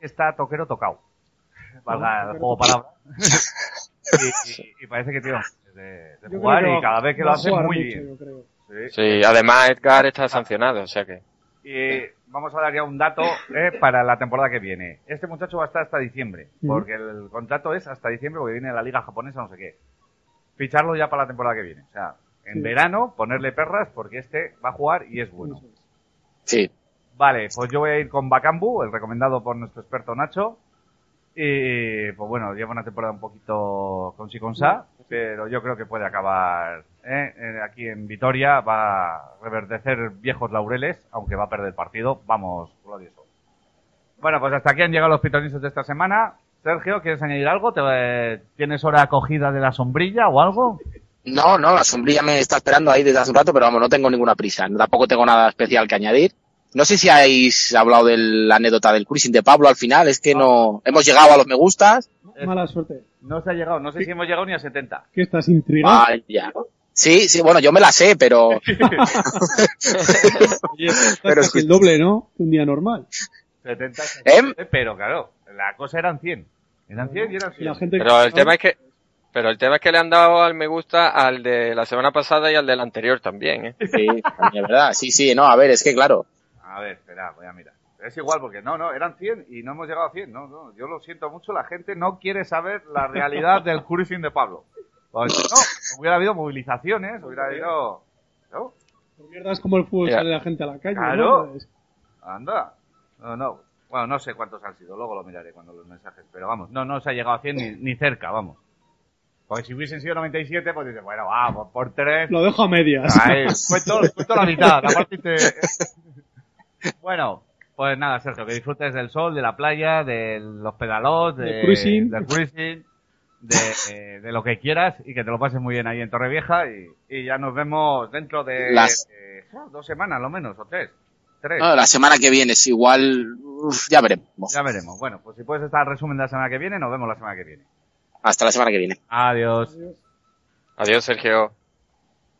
Está toquero tocado. Valga el juego palabra. (laughs) y, y- y parece que tiene de, de jugar y va- cada vez que lo hace muy bien. Sí. Sí, además Edgar está sancionado, o sea que. Y vamos a dar ya un dato eh, para la temporada que viene. Este muchacho va a estar hasta diciembre, porque el contrato es hasta diciembre, porque viene la liga japonesa, no sé qué. Ficharlo ya para la temporada que viene. O sea, en Sí. verano ponerle perras, porque este va a jugar y es bueno. Sí. Vale, pues yo voy a ir con Bakambu, el recomendado por nuestro experto Nacho. Y pues bueno, lleva una temporada un poquito con sí con sa, pero yo creo que puede acabar ¿eh? Eh, aquí en Vitoria. Va a reverdecer viejos laureles, aunque va a perder el partido. Vamos, glorioso. Bueno, pues hasta aquí han llegado los pitonisos de esta semana. Sergio, ¿quieres añadir algo? ¿Te- ¿Tienes hora acogida de la sombrilla o algo? No, no, la sombrilla me está esperando ahí desde hace un rato, pero vamos, no tengo ninguna prisa. Tampoco tengo nada especial que añadir. No sé si habéis hablado de la anécdota del cruising de Pablo al final, es que no, hemos llegado a los me gustas. Mala suerte. No se ha llegado, no sé si hemos llegado ni a 70. ¿Qué estás intrigado? Vaya. Sí, sí, bueno, yo me la sé, pero, (laughs) Oye, pero casi el doble, ¿no? Un día normal. 70, ¿Eh? pero claro, la cosa eran 100. Eran 100 y eran 100. La gente Pero el tema es que. Pero el tema es que le han dado al me gusta al de la semana pasada y al del anterior también, ¿eh? sí, es verdad, sí, sí, no, a ver, es que claro, A ver, espera, voy a mirar. Es igual, porque no, no, eran 100 y no hemos llegado a 100. No, no, yo lo siento mucho, la gente no quiere saber la realidad del cruising de Pablo. Pues no, hubiera habido movilizaciones, hubiera habido... ¿no? Por mierda es como el fútbol sale la gente a la calle, Claro. ¿no? Anda. No, no. Bueno, no sé cuántos han sido, luego lo miraré cuando los mensajes. Pero vamos, no, no se ha llegado a 100 ni, ni cerca, vamos. Porque si hubiesen sido 97, pues dices, bueno, va, por, por 3... Lo dejo a medias. Ahí, cuento, cuento la mitad, la parte te- (laughs) Bueno, pues nada, Sergio, que disfrutes del sol, de la playa, de los pedalos, de, Del cruising. del cruising, de, eh, de lo que quieras y que te lo pases muy bien ahí en Torrevieja y, y ya nos vemos dentro de Las- eh, dos semanas, lo menos, o tres. Tres. no, la semana que viene es igual, uf, ya veremos. Ya veremos. Bueno, pues si puedes estar al resumen de la semana que viene, nos vemos la semana que viene. Hasta la semana que viene. Adiós. Adiós, Sergio.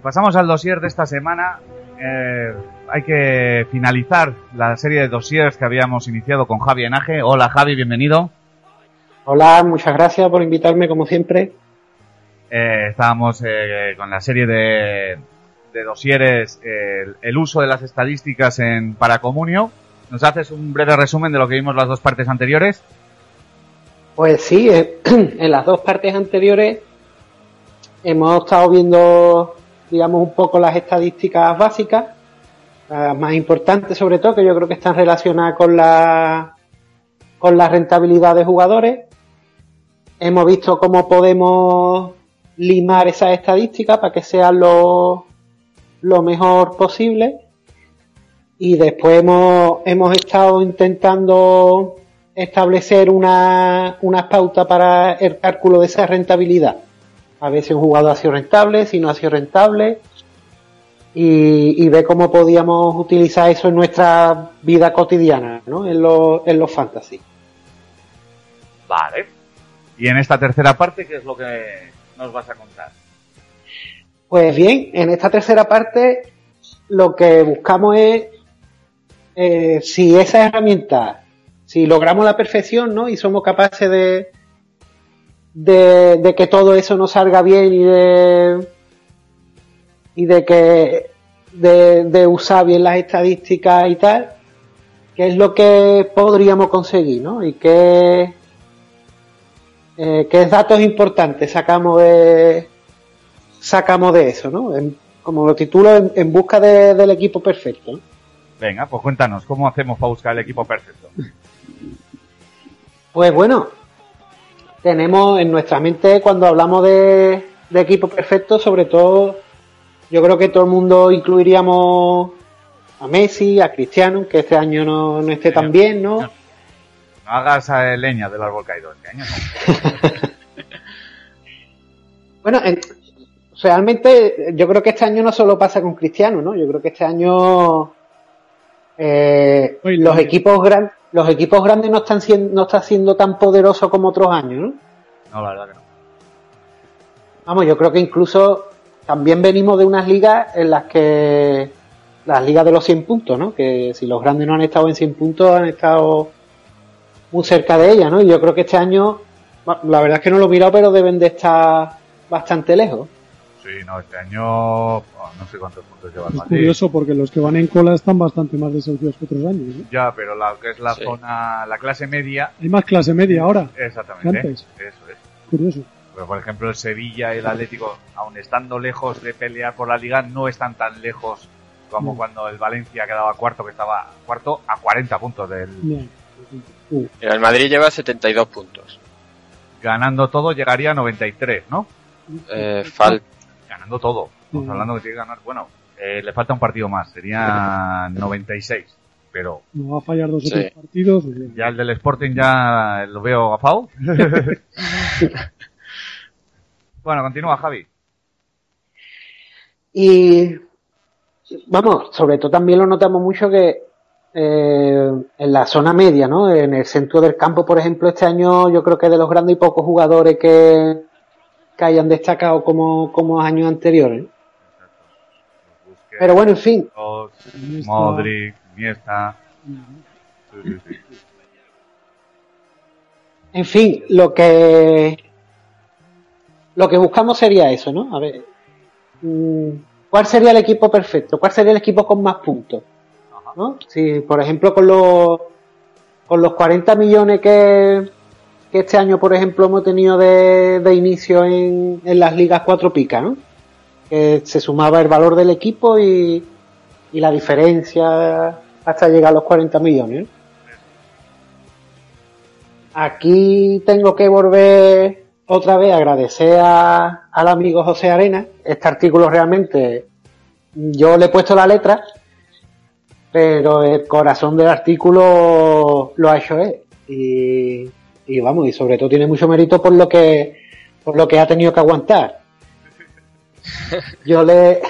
Y pasamos al dossier de esta semana. Eh, hay que finalizar la serie de dossiers que habíamos iniciado con Javi Enaje. Hola Javi, bienvenido. Hola, muchas gracias por invitarme como siempre. Eh, estábamos eh, con la serie de, de dosieres, el, el uso de las estadísticas en Paracomunio. ¿Nos haces un breve resumen de lo que vimos las dos partes anteriores? Pues sí, (clears throat) en las dos partes anteriores hemos estado viendo, digamos, un poco las estadísticas básicas, las más importantes sobre todo, que yo creo que están relacionadas con la, con la rentabilidad de jugadores. Hemos visto cómo podemos limar esas estadísticas para que sean lo, lo mejor posible. Y después hemos, hemos estado intentando establecer una, unas pautas para el cálculo de esa rentabilidad. A ver si un jugador ha sido rentable, si no ha sido rentable. Y, y ver cómo podíamos utilizar eso en nuestra vida cotidiana, ¿no? En los, en los fantasy. Vale. Y en esta tercera parte, ¿qué es lo que nos vas a contar? Pues bien, en esta tercera parte lo que buscamos es eh, si esa herramienta, si logramos la perfección, ¿no? Y somos capaces de, de, de que todo eso nos salga bien y de y de que de, de usar bien las estadísticas y tal, qué es lo que podríamos conseguir, ¿no? Y qué, eh, datos importantes sacamos de sacamos de eso, ¿no? En- como lo titulo, en, en busca de- del equipo perfecto. ¿no? Venga, pues cuéntanos, ¿cómo hacemos para buscar el equipo perfecto? Pues bueno, tenemos en nuestra mente cuando hablamos de, de equipo perfecto, sobre todo, yo creo que todo el mundo incluiríamos a Messi, a Cristiano, que este año no, no esté tan bien, ¿no? No hagas eh, leña del árbol caído este año. no. (laughs) Bueno, en- realmente yo creo que este año no solo pasa con Cristiano, ¿no? Yo creo que este año eh, los equipos grandes los equipos grandes no están siendo no están siendo tan poderosos como otros años, ¿no? No, la verdad que no. Vamos, yo creo que incluso también venimos de unas ligas en las que las ligas de los 100 puntos, ¿no? Que si los grandes no han estado en 100 puntos, han estado muy cerca de ella, ¿no? Y yo creo que este año, la verdad es que no lo he mirado, pero deben de estar bastante lejos. Sí, no, este año oh, no sé cuántos puntos lleva el Es Madrid. curioso porque los que van en cola están bastante más desahuciados que otros años. ¿no? Ya, pero la que es la Sí. zona, la clase media, Hay más clase media ahora. exactamente. Eso es. Curioso. Pero, por ejemplo, el Sevilla y el Atlético, aun estando lejos de pelear por la liga, no están tan lejos como cuando el Valencia quedaba cuarto, que estaba cuarto a 40 puntos del... Ya. Uh, el Madrid lleva 72 puntos. Ganando todo llegaría a 93, ¿no? Eh, fal- Ganando todo. Estamos Mm. hablando que tiene que ganar... Bueno, eh, le falta un partido más, sería 96. Pero no va a fallar dos o Sí. tres partidos. ya el del Sporting ya lo veo gafado. (laughs) bueno, continúa Javi. Y vamos, sobre todo también lo notamos mucho que eh, en la zona media, ¿no? En el centro del campo, por ejemplo, este año yo creo que de los grandes y pocos jugadores que, que hayan destacado como, como años anteriores. Pero bueno, en fin, Los. Modric, sí, sí. en fin, lo que lo que buscamos sería eso, ¿no? A ver, mm, ¿cuál sería el equipo perfecto? ¿Cuál sería el equipo con más puntos? ¿No? Si, por ejemplo, con los con los 40 millones que, que este año, por ejemplo, hemos tenido de, de inicio en, en las ligas cuatro picas, ¿no? Que se sumaba el valor del equipo y, y la diferencia hasta llegar a los 40 millones. Aquí tengo que volver otra vez a agradecer a- al amigo José Arena. Este artículo realmente yo le he puesto la letra, pero el corazón del artículo lo ha hecho él. Y, y vamos, y sobre todo tiene mucho mérito por lo que, por lo que ha tenido que aguantar. Yo le,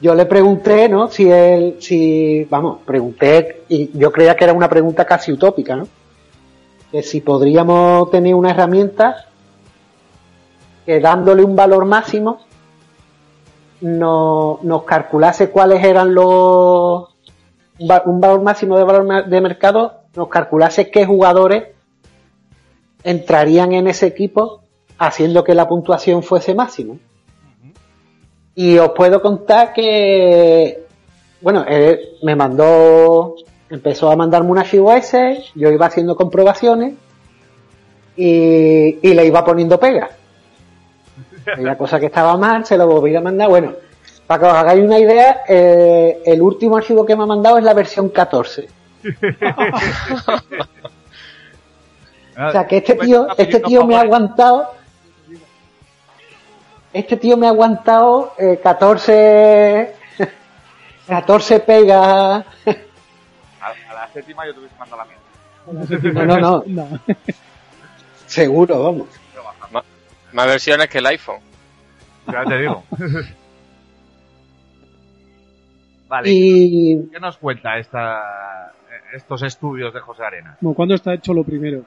yo le pregunté, ¿no? Si él, si, vamos, pregunté, y yo creía que era una pregunta casi utópica, ¿no? Que si podríamos tener una herramienta que dándole un valor máximo no, nos calculase cuáles eran los un va- un valor máximo de valor de mercado nos calculase qué jugadores entrarían en ese equipo haciendo que la puntuación fuese máxima. Y os puedo contar que, bueno, él me mandó, empezó a mandarme un archivo ese, yo iba haciendo comprobaciones y, y le iba poniendo pega. (laughs) Había cosa que estaba mal, se lo volví a mandar. Bueno, para que os hagáis una idea, eh, el último archivo que me ha mandado es la versión 14. (laughs) O sea que este tío, este tío me ha aguantado. Este tío me ha aguantado eh, 14, 14 (laughs) pegas. A, a la séptima yo te hubiese mandado la mía. No, no, (laughs) no. Seguro, vamos. ma- más versiones que el iPhone. Ya te digo. (laughs) vale. Y ¿Qué nos cuenta esta, estos estudios de José Arena? Bueno, ¿cuándo está hecho lo primero?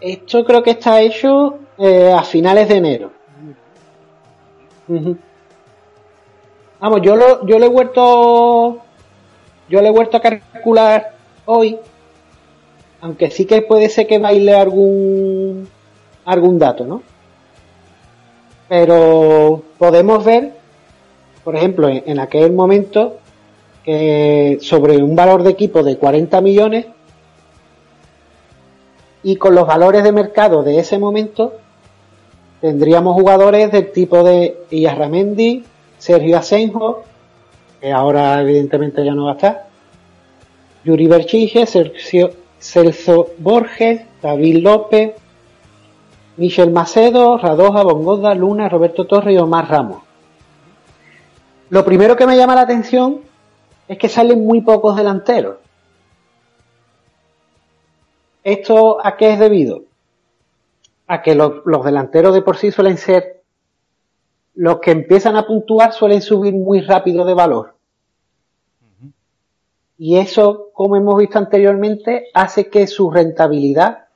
Esto creo que está hecho eh, a finales de enero. Vamos, yo lo, yo le he vuelto, yo le he vuelto a calcular hoy, aunque sí que puede ser que baile algún, algún dato, ¿no? Pero podemos ver, por ejemplo, en, en aquel momento, que sobre un valor de equipo de 40 millones y con los valores de mercado de ese momento tendríamos jugadores del tipo de Iarramendi, Sergio Asenjo, que ahora evidentemente ya no va a estar, Yuri Berchige, Celso Borges, David López, Michel Macedo, Radoja, Bongoda, Luna, Roberto Torres y Omar Ramos. Lo primero que me llama la atención es que salen muy pocos delanteros. ¿Esto a qué es debido? A que los, los delanteros de por sí suelen ser los que empiezan a puntuar suelen subir muy rápido de valor. Y eso, como hemos visto anteriormente, hace que su rentabilidad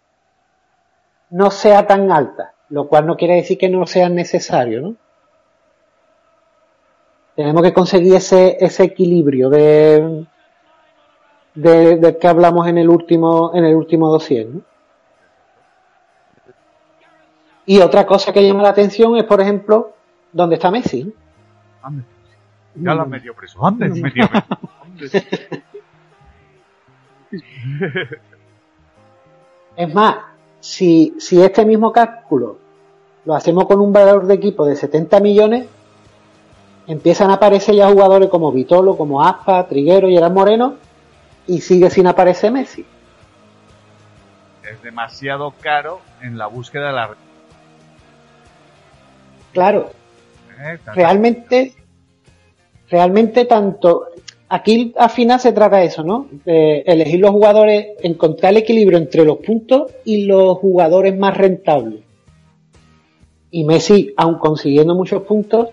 no sea tan alta, lo cual no quiere decir que no sea necesario, ¿no? Tenemos que conseguir ese, ese equilibrio de, de, del que hablamos en el último, en el último dossier, ¿no? Y otra cosa que llama la atención es, por ejemplo, ¿dónde está Messi? Ande. Ya la han metido preso. Metido preso. (laughs) Es más, si, si este mismo cálculo lo hacemos con un valor de equipo de 70 millones, empiezan a aparecer ya jugadores como Vitolo, como Aspa, Triguero y Eran Moreno, y sigue sin aparecer Messi. Es demasiado caro en la búsqueda de la. Claro, Eh, realmente, realmente tanto, aquí al final se trata de eso, ¿no? De elegir los jugadores, encontrar el equilibrio entre los puntos y los jugadores más rentables. Y Messi, aun consiguiendo muchos puntos,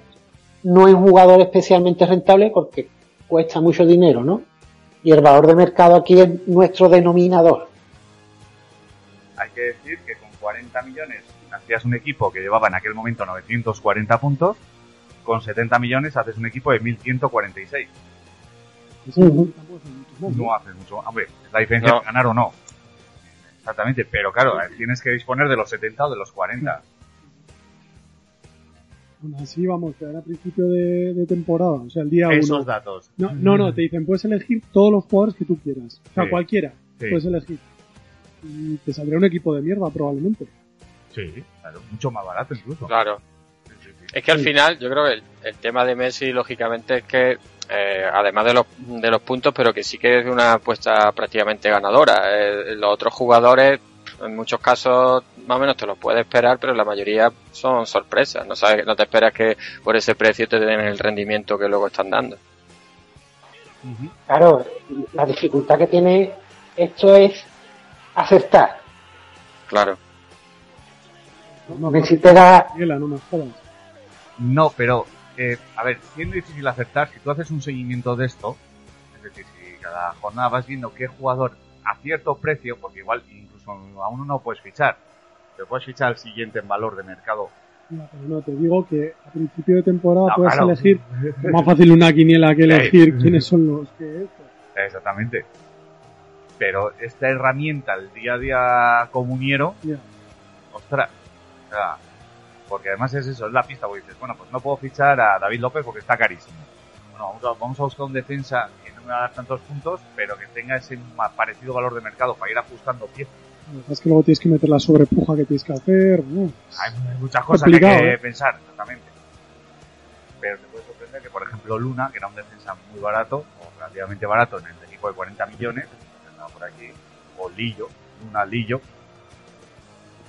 no es un jugador especialmente rentable porque cuesta mucho dinero, ¿no? Y el valor de mercado aquí es nuestro denominador. Hay que decir que con 40 millones hacías un equipo que llevaba en aquel momento 940 puntos, con 70 millones haces un equipo de 1146. No haces mucho. Hombre, es la diferencia No. de ganar o no. Exactamente, pero claro, tienes que disponer de los 70 o de los 40. Aún así, vamos, te dan a principio de, de temporada, o sea, el día Esos 1. datos. No, no, no, te dicen, puedes elegir todos los jugadores que tú quieras. O sea, Sí. cualquiera, Sí. puedes elegir. Y te saldrá un equipo de mierda, probablemente. Sí, claro, mucho más barato incluso. Claro. Es que al final, yo creo que el, el tema de Messi, lógicamente, es que, eh, además de los, de los puntos, pero que sí que es una apuesta prácticamente ganadora. Eh, los otros jugadores, en muchos casos, más o menos te los puedes esperar, pero la mayoría son sorpresas. No sabes, no te esperas que por ese precio te den el rendimiento que luego están dando. Claro, la dificultad que tiene esto es acertar. Claro. Messi te da no. No, pero, eh, a ver, siendo difícil acertar, si tú haces un seguimiento de esto, es decir, si cada jornada vas viendo qué jugador a cierto precio, porque igual incluso a uno no puedes fichar, pero puedes fichar al siguiente en valor de mercado. No, pero no, te digo que a principio de temporada No, puedes claro. elegir. Es (laughs) más fácil una quiniela que elegir quiénes son los que. Exactamente. Pero esta herramienta, el día a día comuniero, ostras, o sea, porque además es eso, es la pista, porque dices, bueno, pues no puedo fichar a David López porque está carísimo. Bueno, vamos a, vamos a buscar un defensa que no me va a dar tantos puntos, pero que tenga ese parecido valor de mercado para ir ajustando piezas. Lo que pasa es que luego tienes que meter la sobrepuja que tienes que hacer. ¿no? Hay muchas cosas que hay que ¿eh? pensar, exactamente. Pero te puede sorprender que, por ejemplo, Luna, que era un defensa muy barato, o relativamente barato en el equipo de 40 millones, por aquí, o Lillo, Luna Lillo,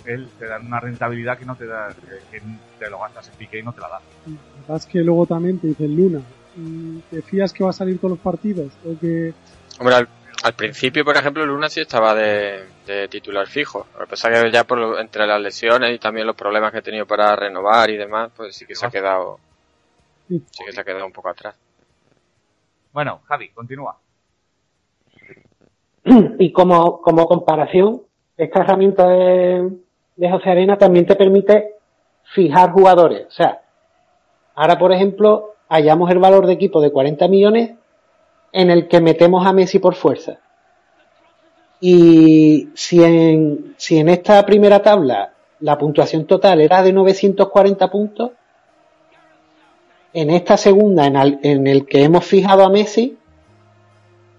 él te da una rentabilidad que no te da, que, que te lo gastas en pique y no te la da. Lo que pasa es que luego también te dicen Luna. ¿y ¿Te fías que va a salir todos los partidos? O que. Hombre, al, principio, por ejemplo, Luna sí estaba de, de titular fijo. Lo que pasa es que ya por lo- entre las lesiones y también los problemas que he tenido para renovar y demás, pues sí que se ha quedado, sí que se ha quedado un poco atrás. Bueno, Javi, continúa. (clears throat) y como, como comparación, esta herramienta de, de José Arena también te permite fijar jugadores. O sea, ahora por ejemplo, hallamos el valor de equipo de 40 millones en el que metemos a Messi por fuerza. Y si en, si en esta primera tabla la puntuación total era de 940 puntos, en esta segunda, en, al- en el que hemos fijado a Messi,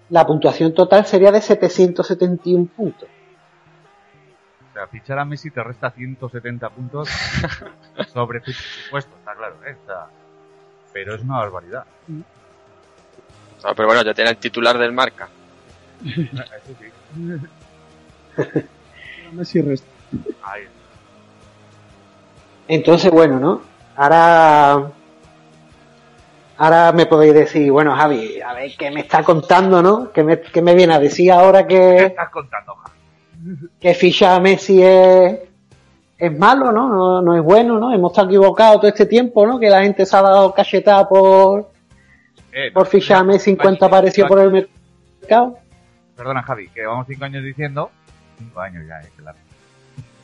la puntuación total sería de 771 puntos. O sea, fichar a Messi te resta 170 puntos (laughs) sobre tu presupuesto, está claro. ¿eh? Está- Pero es una barbaridad. No, pero bueno, ya tiene el titular del marca. Eso (laughs) sí. Messi resta. Ahí. Entonces, bueno, ¿no? Ahora, ahora me podéis decir, bueno, Javi, a ver qué me está contando, ¿no? ¿Qué me, qué me viene a decir ahora ¿Qué que, estás contando, Javi? (laughs) que ficha a Messi es, es malo, ¿no? ¿no? No es bueno, ¿no? Hemos estado equivocados todo este tiempo, ¿no? Que la gente se ha dado cachetada por, Eh, por no, fichar a no, Messi en no, cuanto no, apareció no, por el mercado. Perdona, Javi, que llevamos cinco años diciendo, cinco años ya, eh, claro,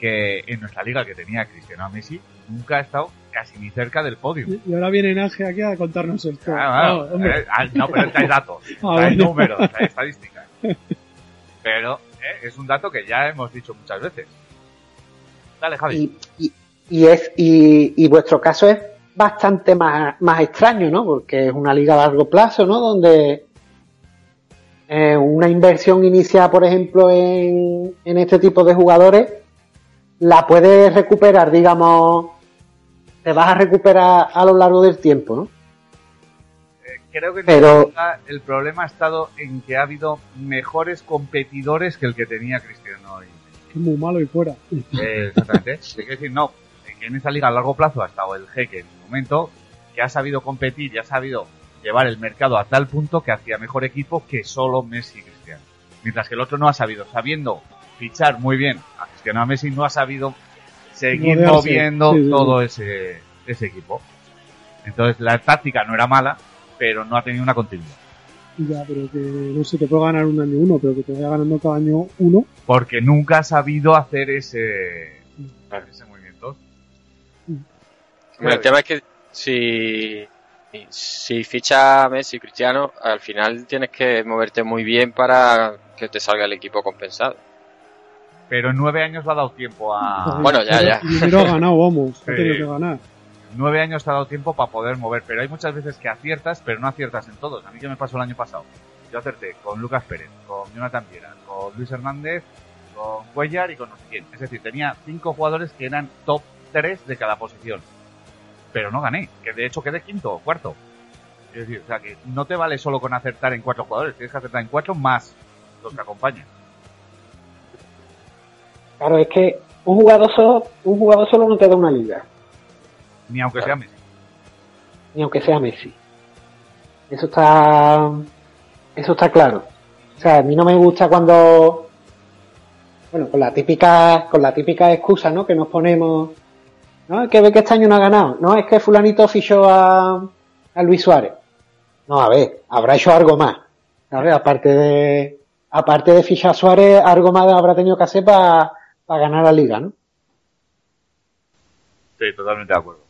que en nuestra liga que tenía Cristiano Messi nunca ha estado casi ni cerca del podio. Y ahora viene Naje aquí a contarnos. Ah, bueno, Ah, hombre. eh, ah, no, pero hay datos, (laughs) Ah, hay bueno. números, hay estadísticas. (laughs) Pero eh, es un dato que ya hemos dicho muchas veces. Dale, Javi. Y, y, y es, y, y vuestro caso es bastante más, más extraño, ¿no? Porque es una liga a largo plazo, ¿no? Donde eh, una inversión iniciada, por ejemplo, en, en este tipo de jugadores, la puedes recuperar, digamos, te vas a recuperar a lo largo del tiempo, ¿no? Creo que Pero- el problema ha estado en que ha habido mejores competidores que el que tenía Cristiano. Es muy malo y fuera. eh, exactamente. Te quiero decir, no, en esa liga a largo plazo ha estado el jeque en un momento que ha sabido competir y ha sabido llevar el mercado a tal punto que hacía mejor equipo que solo Messi y Cristiano. Mientras que el otro no ha sabido, sabiendo fichar muy bien a Cristiano a Messi, no ha sabido seguir moviendo Sí, sí, todo ese, ese equipo. Entonces la táctica no era mala, pero no ha tenido una continuidad. Ya, pero que no sé, te puedo ganar un año uno, pero que te vaya ganando cada año uno. Porque nunca ha sabido hacer ese. Bueno, el tema es que si, si ficha a Messi Cristiano, al final tienes que moverte muy bien para que te salga el equipo compensado. Pero en nueve años le ha dado tiempo a... (laughs) Bueno, ya, ya. Y dinero ha ganado, vamos. Ha tenido que ganar. Nueve años te ha dado tiempo para poder mover, pero hay muchas veces que aciertas, pero no aciertas en todos. A mí que me pasó el año pasado. Yo acerté con Lucas Pérez, con Jonathan Viera, con Luis Hernández, con Cuellar y con no sé quién. Es decir, tenía cinco jugadores que eran top 3 de cada posición. Pero no gané, que de hecho quedé quinto o cuarto. Es decir, o sea que no te vale solo con acertar en cuatro jugadores, tienes que acertar en cuatro más los que acompañan. Claro, es que un jugador solo, un jugador solo no te da una liga, Ni aunque sea Messi. ni aunque sea Messi. Eso está, eso está claro. O sea, a mí no me gusta cuando, bueno, con la típica, con la típica excusa, ¿no? Que nos ponemos, no, es que ve que este año no ha ganado. No, es que fulanito fichó a, a Luis Suárez. No, a ver, habrá hecho algo más. ¿Sabes? Aparte de, aparte de fichar a Suárez, algo más habrá tenido que hacer para ganar la liga, ¿no? Sí, totalmente de acuerdo.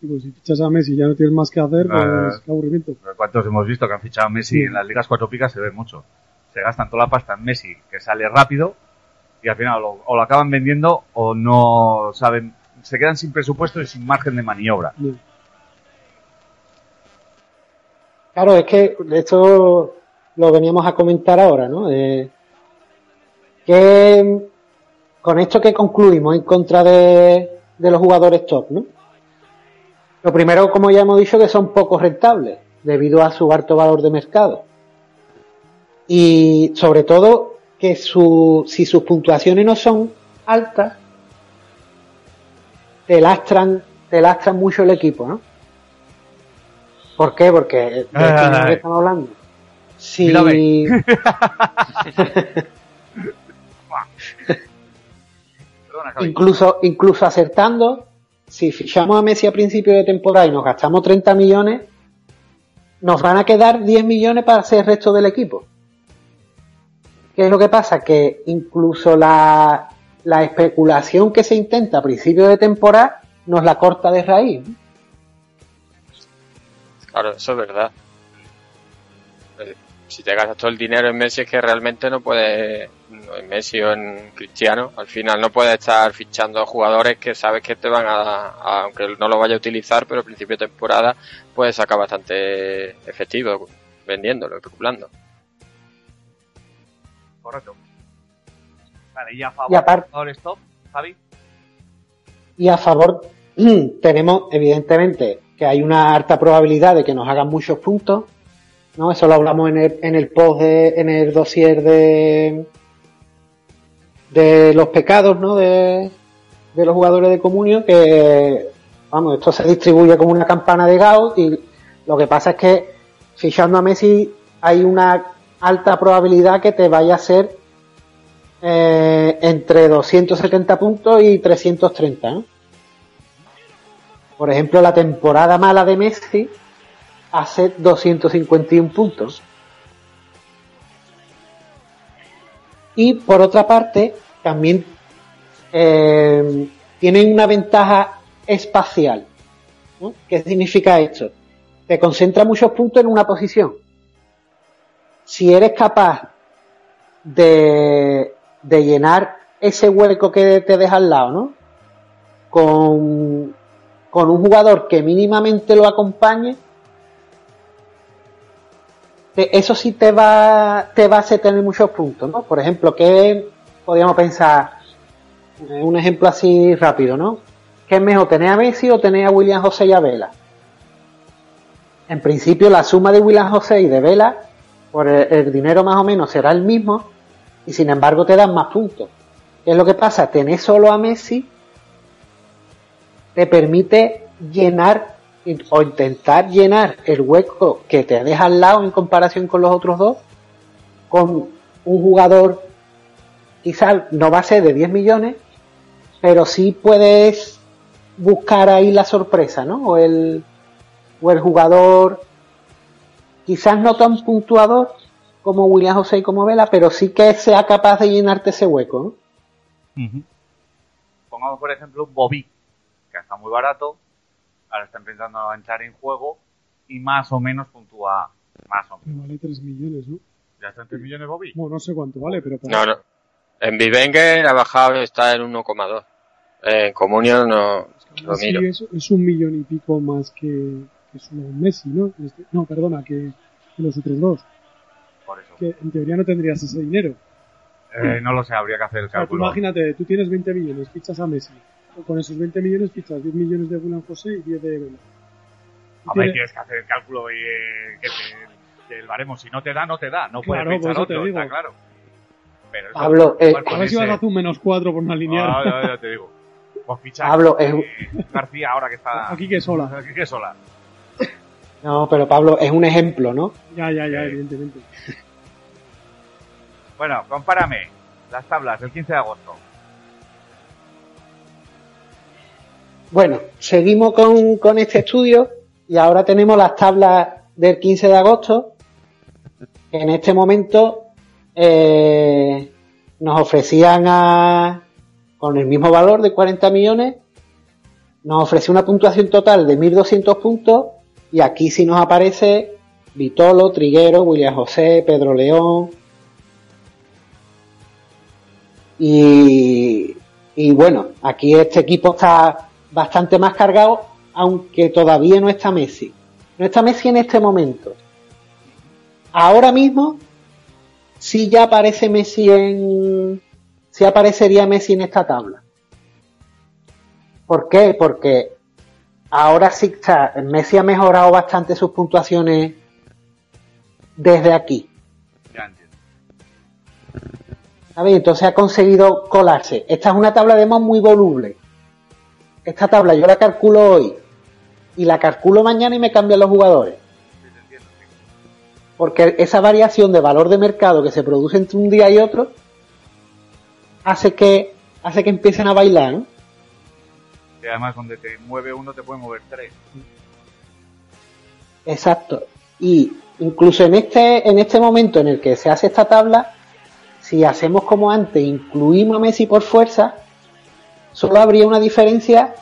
Sí, pues si fichas a Messi y ya no tienes más que hacer, pues Ah. qué aburrimiento. ¿Cuántos hemos visto que han fichado a Messi en las ligas cuatro picas? Se ve mucho. Se gastan toda la pasta en Messi, que sale rápido, y al final o, o lo acaban vendiendo o no saben, se quedan sin presupuesto y sin margen de maniobra. Claro, es que esto lo veníamos a comentar ahora, ¿no? Eh, que con esto que concluimos en contra de, de los jugadores top, ¿no? Lo primero, como ya hemos dicho, que son poco rentables debido a su alto valor de mercado. Y sobre todo que su, si sus puntuaciones no son altas, te lastran, te lastran mucho el equipo, ¿no? ¿Por qué? Porque de qué Ay. estamos hablando. Si. Perdona, (laughs) incluso, incluso acertando, si fichamos a Messi a principio de temporada y nos gastamos 30 millones, nos van a quedar 10 millones para hacer el resto del equipo. ¿Qué es lo que pasa? Que incluso la, la especulación que se intenta a principio de temporada nos la corta de raíz. ¿no? Claro, eso es verdad. Eh, Si te gastas todo el dinero en Messi es que realmente no puedes, no, en Messi o en Cristiano, al final no puedes estar fichando a jugadores que sabes que te van a, a- aunque no lo vaya a utilizar, pero al principio de temporada puedes sacar bastante efectivo vendiéndolo, especulando. Correcto. Vale, y a favor Y aparte- del stop, Javi. Y a favor (clears throat) tenemos, evidentemente, que hay una alta probabilidad de que nos hagan muchos puntos. ¿no? Eso lo hablamos en el, en el post, de, en el dossier de, de los pecados, ¿no? De, de los jugadores de comunio, que, vamos, esto se distribuye como una campana de Gauss y lo que pasa es que fichando a Messi hay una alta probabilidad que te vaya a ser eh, entre 270 puntos y 330. ¿no? Por ejemplo, la temporada mala de Messi hace 251 puntos. Y por otra parte, también eh, tienen una ventaja espacial. ¿Qué significa esto? Te concentra muchos puntos en una posición. Si eres capaz de, de llenar ese hueco que te deja al lado, ¿no? Con, con un jugador que mínimamente lo acompañe, eso sí te va, te va a hacer tener muchos puntos, ¿no? Por ejemplo, que podríamos pensar, eh, un ejemplo así rápido, ¿no? ¿Qué es mejor, tener a Messi o tener a William José y a Vela? En principio, la suma de William José y de Vela, por el, el dinero más o menos será el mismo, y sin embargo te dan más puntos. ¿Qué es lo que pasa? Tener solo a Messi te permite llenar o intentar llenar el hueco que te deja al lado en comparación con los otros dos con un jugador quizás no va a ser de 10 millones pero sí puedes buscar ahí la sorpresa ¿no? o el o el jugador quizás no tan puntuador como William José y como Vela pero sí que sea capaz de llenarte ese hueco ¿no? Pongamos, por ejemplo, un Bobby, que está muy barato, ahora está empezando a entrar en juego y más o menos puntúa, más o menos. Vale 3 millones, ¿no? ¿Ya está en 3 millones Bobby? Bueno, no sé cuánto vale, pero... para- No, no. En Vivenger ha bajado está en 1,2. En Comunion no lo Sí, miro. es, es un millón y pico más que, que un Messi, ¿no? Este- no, perdona, que, que los otros dos. Por eso. Que en teoría no tendrías ese dinero. Eh, no lo sé, habría que hacer el O sea, tú cálculo. imagínate, tú tienes 20 millones, fichas a Messi. O con esos 20 millones fichas 10 millones de William José y 10 de Vela. A ver, tienes- tienes que hacer el cálculo y eh, que, te- que el baremo, si no te da, no te da. No puedes Claro, por fichar eso te otro, digo. está claro. Pero eso, Pablo, eh, A ver si vas a hacer un menos 4 por no alinear. Ah, ya, ya te digo. Pues ficha Pablo, eh, García ahora que está... Aquí que sola. Aquí que sola. No pero Pablo es un ejemplo ¿no? Ya, ya, ya, evidentemente. (laughs) Bueno, compárame las tablas del 15 de agosto. Bueno, seguimos con, con este estudio y ahora tenemos las tablas del 15 de agosto. que En este momento eh, nos ofrecían a, con el mismo valor de 40 millones, nos ofreció una puntuación total de 1.200 puntos y aquí sí nos aparece Vitolo, Triguero, William José, Pedro León. Y, y bueno, aquí este equipo está bastante más cargado, aunque todavía no está Messi. No está Messi en este momento. Ahora mismo, sí ya aparece Messi en, sí aparecería Messi en esta tabla. ¿Por qué? Porque ahora sí está, Messi ha mejorado bastante sus puntuaciones desde aquí. ¿Sabes? Entonces ha conseguido colarse. Esta es una tabla de muy voluble. Esta tabla yo la calculo hoy y la calculo mañana y me cambian los jugadores. Porque esa variación de valor de mercado que se produce entre un día y otro hace que hace que empiecen a bailar, ¿no? Y además donde te mueve uno te puede mover tres. Exacto. Y incluso en este, en este momento en el que se hace esta tabla, si hacemos como antes, incluimos a Messi por fuerza, solo habría una diferencia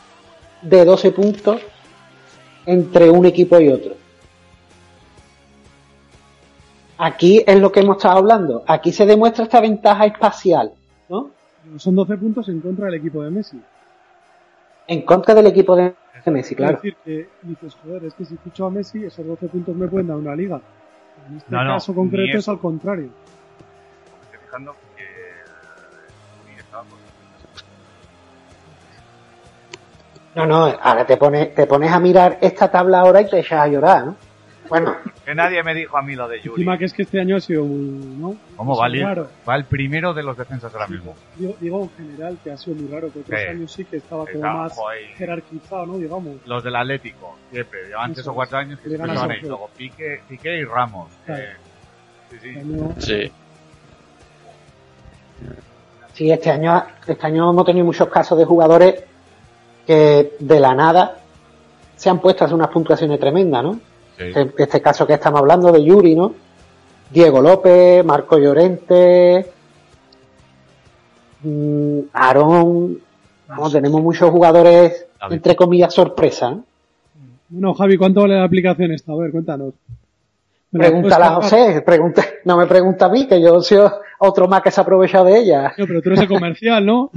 de 12 puntos entre un equipo y otro. aquí es lo que hemos estado hablando. Aquí se demuestra esta ventaja espacial, ¿no? Son 12 puntos en contra del equipo de Messi. En contra del equipo de Messi, claro. Es decir, que dices, joder, es que si ficho a Messi, esos 12 puntos me pueden dar una liga. En este No, no, caso concreto es al contrario. Estoy fijando que ni estaba por- No, no, ahora te pones, te pones a mirar esta tabla ahora y te echas a llorar, ¿no? Bueno, Que nadie me dijo a mí lo de Yuri. Encima que es que este año ha sido muy, ¿no? ¿Cómo va, raro. va el primero de los defensas ahora mismo? Digo, digo en general que ha sido muy raro, que otros Sí. años sí que estaba como Está, más joder. jerarquizado, ¿no? Digamos. Los del Atlético, siempre. Llevan tres o cuatro años que a ahí. Luego Piqué, Piqué y Ramos. Claro. Eh, sí, sí. Año- Sí. sí, este año, este año hemos tenido muchos casos de jugadores que de la nada se han puesto a hacer unas puntuaciones tremendas, ¿no? Sí. Este, este caso que estamos hablando de Yuri, ¿no? Diego López, Marco Llorente, mm, Aarón, vamos, tenemos muchos jugadores, David. entre comillas, sorpresa, ¿no? Bueno, Javi, ¿cuánto vale la aplicación esta? A ver, cuéntanos. ¿Me la Pregúntala a? José, pregunta, no me pregunta a mí, que yo soy otro más que se ha aprovechado de ella. No, pero tú eres el comercial, ¿no?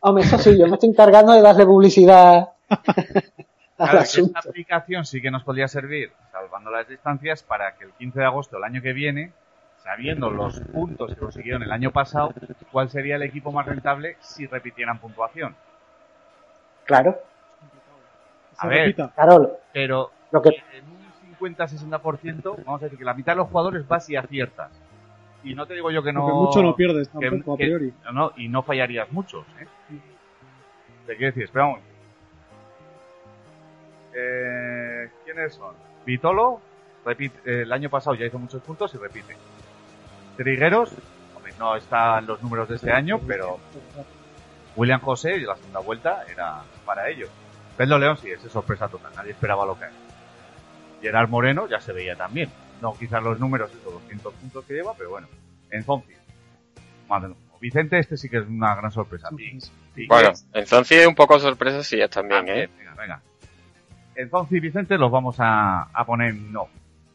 Hombre, eso sí, yo me estoy encargando de darle publicidad (laughs) Claro, que esta aplicación sí que nos podría servir, salvando las distancias, para que el 15 de agosto del año que viene, sabiendo los puntos que consiguieron el año pasado, cuál sería el equipo más rentable si repitieran puntuación. Claro, A ver, claro, pero lo que, en un 50-60%, vamos a decir que la mitad de los jugadores vas y aciertas. Y no te digo yo que no... Porque mucho no pierdes que- tampoco, a priori. no, no, y no fallarías muchos, ¿eh? ¿Te quiero decir? Espera un momento. Eh, ¿Quiénes son? Vitolo, repite, eh, el año pasado ya hizo muchos puntos y repite. Trigueros, hombre, no están los números de este año, pero William José, la segunda vuelta, era para ellos. Pedro León sí, es sorpresa total, nadie esperaba lo que hay. Gerard Moreno ya se veía también. No quizás los números de los 200 puntos que lleva, pero bueno. En Zonzi. Madre. Vicente, este sí que es una gran sorpresa. Bueno, en Zonzi un poco sorpresa sí es también, ¿eh? Venga, venga. En Zonzi y Vicente los vamos a, a poner en no.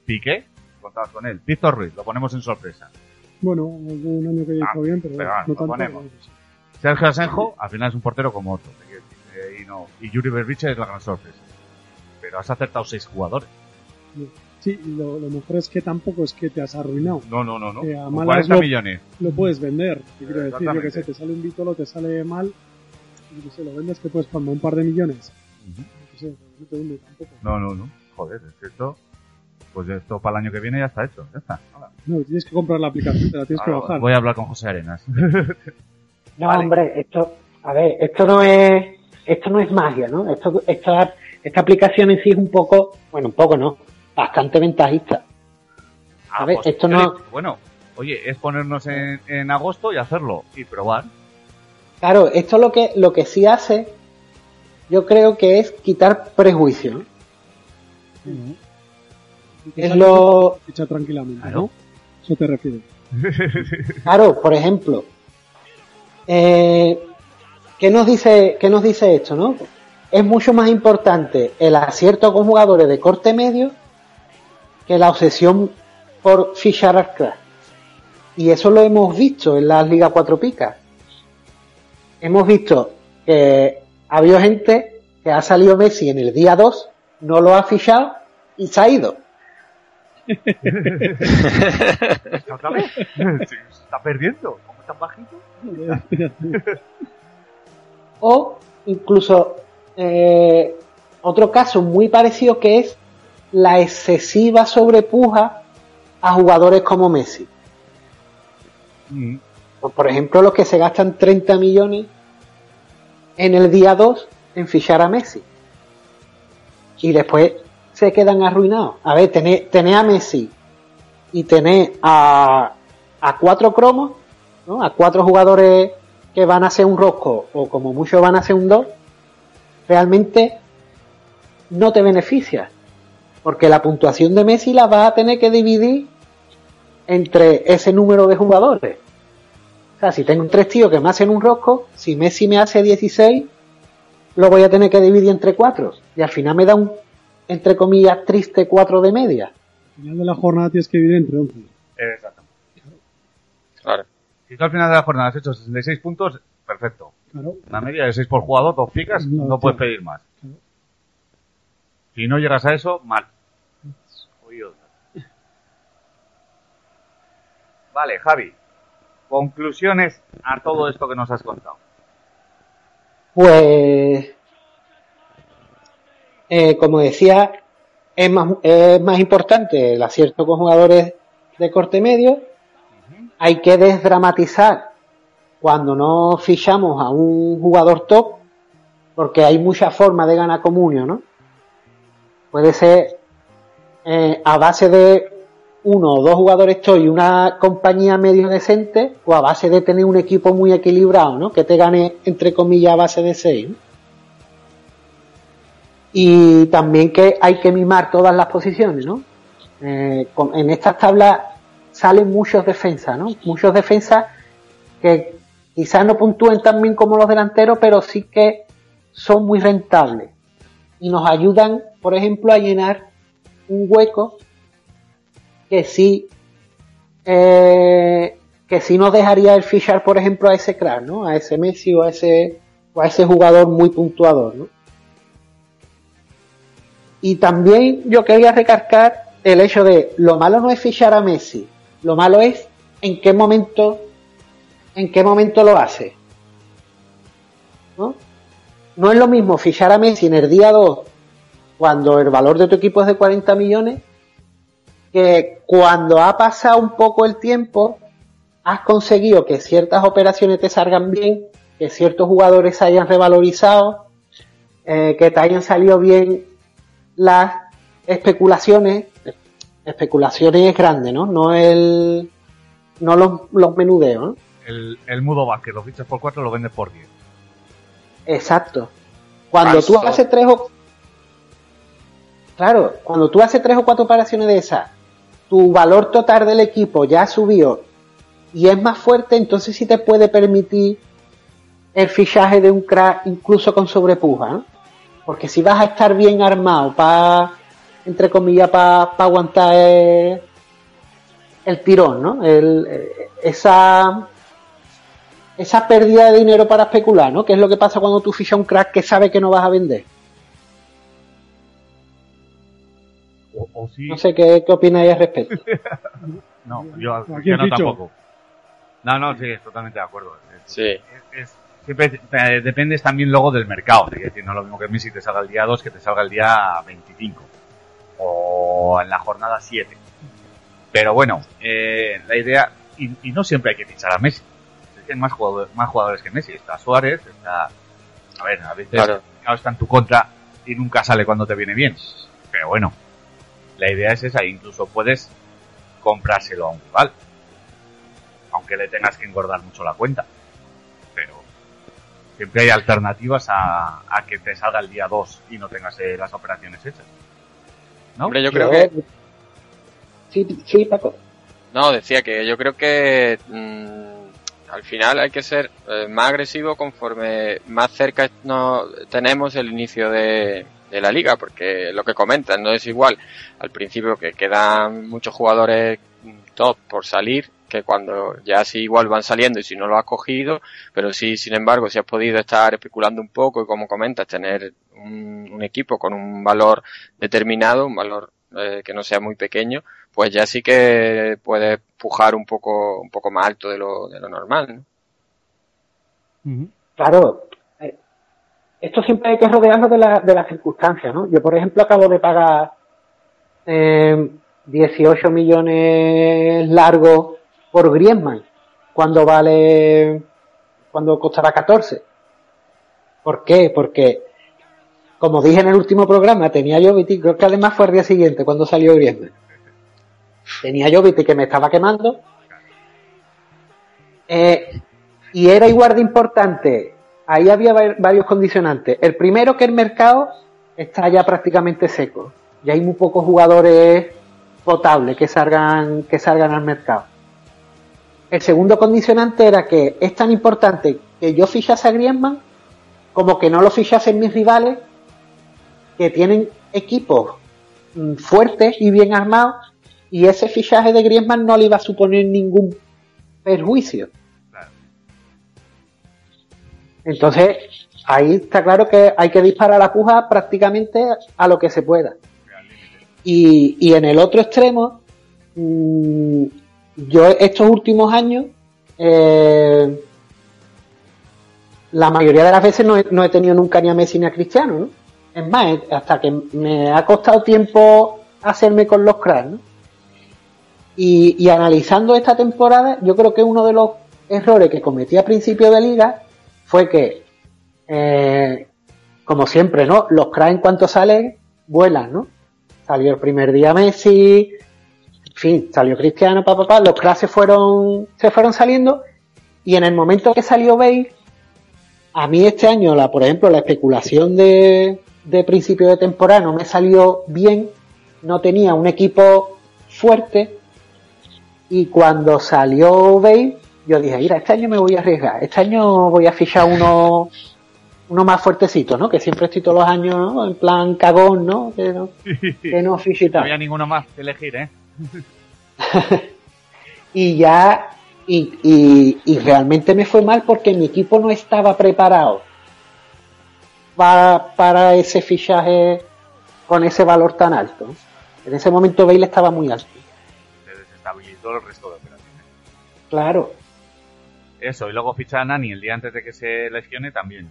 Piqué, contabas con él. Víctor Ruiz, lo ponemos en sorpresa. Bueno, un año que hizo Ah, bien, pero, pero bueno, bueno, no lo tanto. ponemos. Sergio Asenjo, al final es un portero como otro. eh, y, no. y Yuri Berbiche es la gran sorpresa. Pero has acertado seis jugadores. Sí, lo, lo mejor es que tampoco es que te has arruinado. No, no, no. no. A malas 40 lo- millones. Lo puedes vender. Te quiero decir, yo que sé, te sale un Vítolo, te sale mal, y que sé, lo vendes que puedes pagar un par de millones. Yo sé, no te hunde tampoco. No, no, no. Joder, es que esto. Pues esto para el año que viene ya está hecho. Ya está. Hala. No, tienes que comprar la aplicación, te la tienes que bajar. Voy a hablar con José Arenas. (laughs) no, hombre, esto, a ver, esto no es, esto no es magia, ¿no? Esto, esta, esta aplicación en sí es un poco, bueno, un poco no, bastante ventajista. Ah, ver, pues, esto no- Bueno, oye, es ponernos en, en agosto y hacerlo. Y probar. Claro, esto lo que, lo que sí hace, yo creo que es quitar prejuicio, es lo- Echa tranquilamente, Claro. ¿no? Eso te refieres. (laughs) Claro, por ejemplo, eh, ¿qué nos dice, qué nos dice esto, no? Es mucho más importante el acierto con jugadores de corte medio que la obsesión por fichar al crack. Y eso lo hemos visto en las Ligas 4 Picas. Hemos visto que ha habido gente que ha salido Messi en el día 2, no lo ha fichado y se ha ido. (laughs) ¿Otra vez? Se está perdiendo. ¿Cómo tan bajito? O incluso eh, otro caso muy parecido que es la excesiva sobrepuja a jugadores como Messi. Mm. Por ejemplo, los que se gastan 30 millones en el día 2 en fichar a Messi. Y después se quedan arruinados. A ver, tener, tener a Messi y tener a, a cuatro cromos, ¿no? a cuatro jugadores que van a ser un rosco o como mucho van a ser un 2, realmente no te beneficia. Porque la puntuación de Messi la vas a tener que dividir entre ese número de jugadores. O sea, si tengo tres tíos que me hacen un rosco, si Messi me hace 16, lo voy a tener que dividir entre cuatro. Y al final me da un, entre comillas, triste 4 de media. final de la jornada tienes que vivir entre 11. Exactamente. Claro. Si tú al final de la jornada has hecho 66 puntos, perfecto. Claro. Una media de 6 por jugador, dos picas, No, no puedes claro. pedir más. Si no llegas a eso, mal. Jodido. Vale, Javi. Conclusiones a todo esto que nos has contado. Pues, eh, como decía, es más, es más importante el acierto con jugadores de corte medio. Hay que desdramatizar cuando no fichamos a un jugador top, porque hay muchas formas de ganar comunio, ¿no? Puede ser eh, a base de uno o dos jugadores top y una compañía medio decente, o a base de tener un equipo muy equilibrado, ¿no? Que te gane, entre comillas, a base de seis. Y también que hay que mimar todas las posiciones, ¿no? Eh, en estas tablas salen muchos defensas, ¿no? Muchos defensas que quizás no puntúen tan bien como los delanteros, pero sí que son muy rentables y nos ayudan, por ejemplo, a llenar un hueco que sí eh, que sí nos dejaría el fichar, por ejemplo, a ese crack, ¿no? A ese Messi o a ese o a ese jugador muy puntuador, ¿no? Y también yo quería recargar el hecho de lo malo no es fichar a Messi, lo malo es en qué momento en qué momento lo hace. ¿No? No es lo mismo fichar a Messi en el día 2 cuando el valor de tu equipo es de 40 millones que cuando ha pasado un poco el tiempo has conseguido que ciertas operaciones te salgan bien, que ciertos jugadores se hayan revalorizado, eh, que te hayan salido bien las especulaciones, especulaciones grandes, ¿no? No el, no los, los menudeos, ¿no? El, el mudo Vázquez, lo fichas por 4 lo vendes por 10. Exacto. Cuando tú haces tres o claro, cuando tú haces tres o cuatro operaciones de esas, tu valor total del equipo ya ha subido y es más fuerte, entonces sí te puede permitir el fichaje de un crack incluso con sobrepuja, ¿no? Porque si vas a estar bien armado para, entre comillas, para aguantar el, el tirón, ¿no? Eh, esa, esa pérdida de dinero para especular, ¿no? Que es lo que pasa cuando tú fichas un crack que sabe que no vas a vender. O, o sí. No sé qué, qué opináis al respecto. (laughs) No, yo, ¿A no tampoco. No, no, sí, totalmente de acuerdo. Es- Sí. es- es- siempre eh, dependes también luego del mercado. Es decir, no es lo mismo que Messi te salga el día 2 que te salga el día 25. O en la jornada 7. Pero bueno, eh, la idea, y, y no siempre hay que fichar a Messi. Es que hay más jugadores, más jugadores que Messi. Está Suárez, está... A ver, a veces Claro. el mercado está en tu contra y nunca sale cuando te viene bien. Pero bueno, la idea es esa. Incluso puedes comprárselo a un rival. Aunque le tengas que engordar mucho la cuenta. Pero siempre hay alternativas a, a que te salga el día 2 y no tengas eh, las operaciones hechas. ¿No? Hombre, yo creo que... Sí, sí, Paco. No, decía que yo creo que mm, al final hay que ser eh, más agresivo conforme más cerca no tenemos el inicio de, de la liga, porque lo que comentan no es igual al principio que quedan muchos jugadores top por salir que cuando ya sí igual van saliendo y si no lo has cogido, pero sí, sin embargo, si has podido estar especulando un poco y como comentas, tener un, un equipo con un valor determinado, un valor eh, que no sea muy pequeño, pues ya sí que puedes pujar un poco, un poco más alto de lo, de lo normal, ¿no? Claro, esto siempre hay que rodearlo de, la, de las circunstancias, ¿no? Yo, por ejemplo, acabo de pagar eh, 18 millones largos por Griezmann, cuando vale, cuando costará 14. ¿Por qué? Porque, como dije en el último programa, tenía yo creo que además fue el día siguiente cuando salió Griezmann. Tenía yo Viti que me estaba quemando. Eh, y era igual de importante. Ahí había va- varios condicionantes. El primero que el mercado está ya prácticamente seco. Y hay muy pocos jugadores potables que salgan, que salgan al mercado. El segundo condicionante era que es tan importante que yo fichase a Griezmann como que no lo fichasen mis rivales que tienen equipos mm, fuertes y bien armados y ese fichaje de Griezmann no le iba a suponer ningún perjuicio. Entonces, ahí está claro que hay que disparar la puja prácticamente a lo que se pueda. Y, y en el otro extremo, mm, yo estos últimos años, eh, la mayoría de las veces no he, no he tenido nunca ni a Messi ni a Cristiano, ¿no? Es más, eh, hasta que me ha costado tiempo hacerme con los cracks, ¿no? Y, y analizando esta temporada, yo creo que uno de los errores que cometí a principio de liga fue que, eh, como siempre, ¿no? Los cracks en cuanto salen, vuelan, ¿no? Salió el primer día Messi, en fin, salió Cristiano, papá, papá, los cracks se fueron, se fueron saliendo, y en el momento que salió Bale, a mí este año, la, por ejemplo, la especulación de, de principio de temporada no me salió bien, no tenía un equipo fuerte, y cuando salió Bale, yo dije, mira, este año me voy a arriesgar, este año voy a fichar uno, uno más fuertecito, ¿no? Que siempre estoy todos los años, ¿no? En plan cagón, ¿no? Que no, (laughs) que no ficho y No había ninguno más que elegir, ¿eh? (laughs) y ya y, y, y realmente me fue mal porque mi equipo no estaba preparado para, para ese fichaje con ese valor tan alto. En ese momento Bale estaba muy alto. Se desestabilizó el resto de operaciones. Claro. Eso, y luego ficha a Nani el día antes de que se lesione también.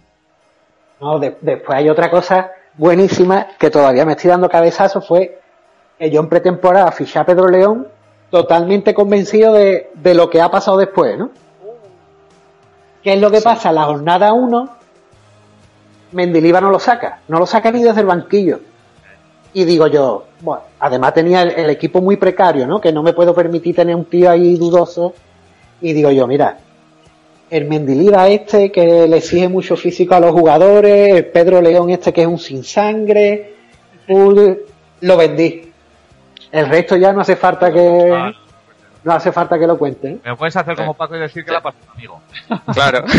No, de- después hay otra cosa buenísima que todavía me estoy dando cabezazo fue que yo en pretemporada fiché a Pedro León totalmente convencido de, de lo que ha pasado después, ¿no? ¿Qué es lo que pasa? La jornada 1, Mendiliva no lo saca, no lo saca ni desde el banquillo. Y digo yo, bueno, además tenía el, el equipo muy precario, ¿no? Que no me puedo permitir tener un tío ahí dudoso. Y digo yo, mira, el Mendiliva este que le exige mucho físico a los jugadores, el Pedro León este que es un sin sangre, Uy, lo vendí. El resto ya no hace falta que no hace falta que lo cuente. Me puedes hacer como Paco y decir que la pasó amigo. (laughs) Claro. (laughs)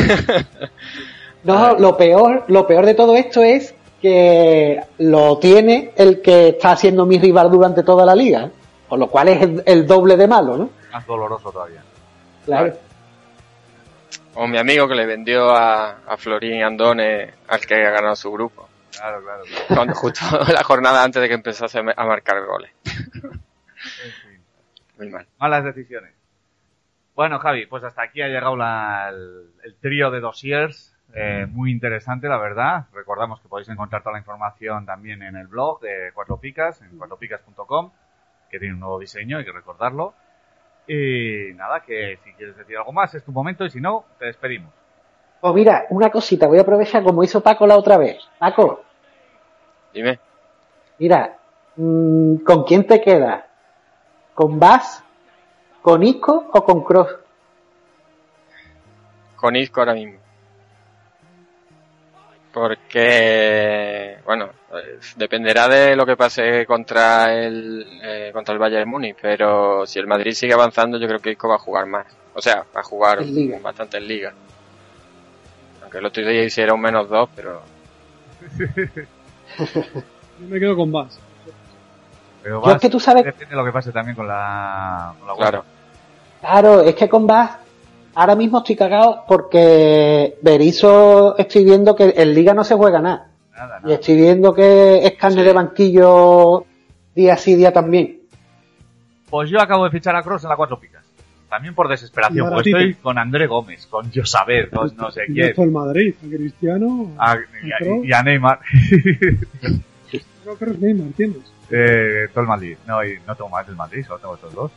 No, lo peor, lo peor de todo esto es que lo tiene el que está haciendo mi rival durante toda la liga, con lo cual es el, el doble de malo, ¿no? Más doloroso todavía. Claro. O mi amigo que le vendió a, a Florín Andone al que ha ganado su grupo. Claro, claro. Cuando justo (laughs) la jornada antes de que empezase a marcar goles. (laughs) Muy mal. Malas decisiones. Bueno, Javi, pues hasta aquí ha llegado la- el, el trío de dossiers. eh, muy interesante, la verdad. Recordamos que podéis encontrar toda la información también en el blog de Cuatro Picas, en cuatropicas.com, que tiene un nuevo diseño, hay que recordarlo. Y nada, que si quieres decir algo más es tu momento y si no, te despedimos. Pues mira, una cosita, voy a aprovechar como hizo Paco la otra vez. Paco, Dime. mira, mm, ¿con quién te quedas? ¿Con Bass? ¿Con Isco o con Cross? Con Isco ahora mismo. Porque, bueno, dependerá de lo que pase contra el, eh, contra el Bayern Múnich, pero si el Madrid sigue avanzando, yo creo que Isco va a jugar más. O sea, va a jugar En Liga. bastante en liga. Aunque el otro día hiciera un menos dos, pero Yo me quedo con Bass. Pero Yo es que tú sabes- Depende de lo que pase también con la, con la claro. Claro, es que con Bass ahora mismo estoy cagado porque Berizzo estoy viendo que en Liga no se juega nada. Nada, Y estoy viendo que es carne de banquillo día sí, día también. Pues yo acabo de fichar a Cross en la Cuatro Picas. También por desesperación, porque Baratito. estoy con André Gómez, con Josabed, con no sé quién. el Madrid, a Cristiano. A- y, a, y a Neymar. (laughs) Creo que es Neymar, ¿tienes? eh, todo el Madrid. No, y no tengo más del Madrid, solo tengo estos dos.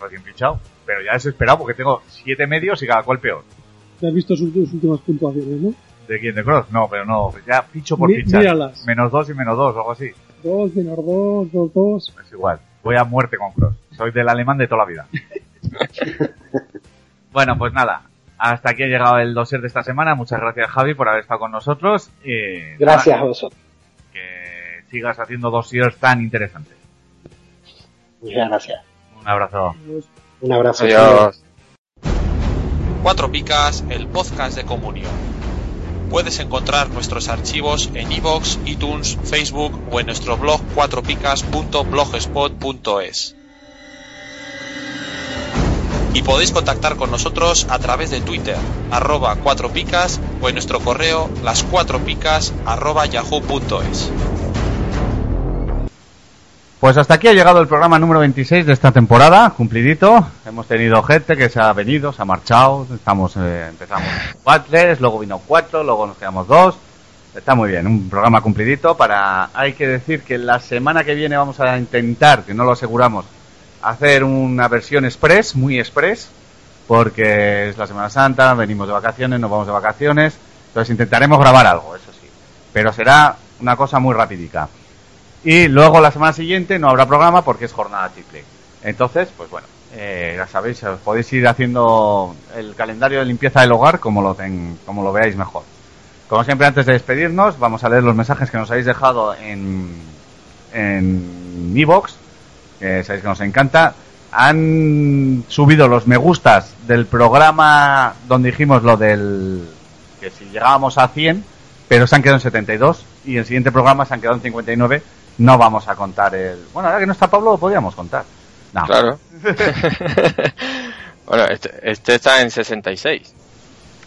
Recién fichado. Pero ya desesperado porque tengo siete medios y cada cual peor. Ya has visto sus, sus últimas puntuaciones, ¿no? ¿De quién? ¿De Cross? No, pero no. Ya ficho por Mi- fichar. míralas. Menos dos y menos dos, o algo así. Dos, menos dos, dos, dos. Es igual. Voy a muerte con Cross. Soy del alemán de toda la vida. (laughs) bueno, pues nada. Hasta aquí ha llegado el dossier de esta semana. Muchas gracias, Javi, por haber estado con nosotros. Y Gracias a nada, vosotros. que sigas haciendo dossiers tan interesantes. Muchas gracias. Un abrazo. Un abrazo. Adiós. Cuatro Picas, el podcast de comunión. Puedes encontrar nuestros archivos en iVoox, iTunes, Facebook o en nuestro blog cuatropicas.blogspot.es. Y podéis contactar con nosotros a través de Twitter, arroba cuatropicas o en nuestro correo las cuatropicas arroba yahoo.es. Pues hasta aquí ha llegado el programa número 26 de esta temporada, cumplidito. Hemos tenido gente que se ha venido, se ha marchado. Estamos, eh, empezamos luego vino cuatro, luego nos quedamos dos. Está muy bien, un programa cumplidito para... Hay que decir que la semana que viene vamos a intentar, que no lo aseguramos, hacer una versión express, muy express, porque es la Semana Santa, venimos de vacaciones, nos vamos de vacaciones, entonces intentaremos grabar algo, eso sí. Pero será una cosa muy rapidica. Y luego la semana siguiente no habrá programa porque es jornada triple. Entonces, pues bueno, eh, ya sabéis, os podéis ir haciendo el calendario de limpieza del hogar como lo, ten, como lo veáis mejor. Como siempre, antes de despedirnos, vamos a leer los mensajes que nos habéis dejado en en Evox, que sabéis que nos encanta. Han subido los me gustas del programa donde dijimos lo del que si llegábamos a 100, pero se han quedado en 72 y el siguiente programa se han quedado en 59 no vamos a contar el. Bueno, ahora que no está Pablo, lo podríamos contar. No. Claro. (laughs) bueno, este, este, está en 66.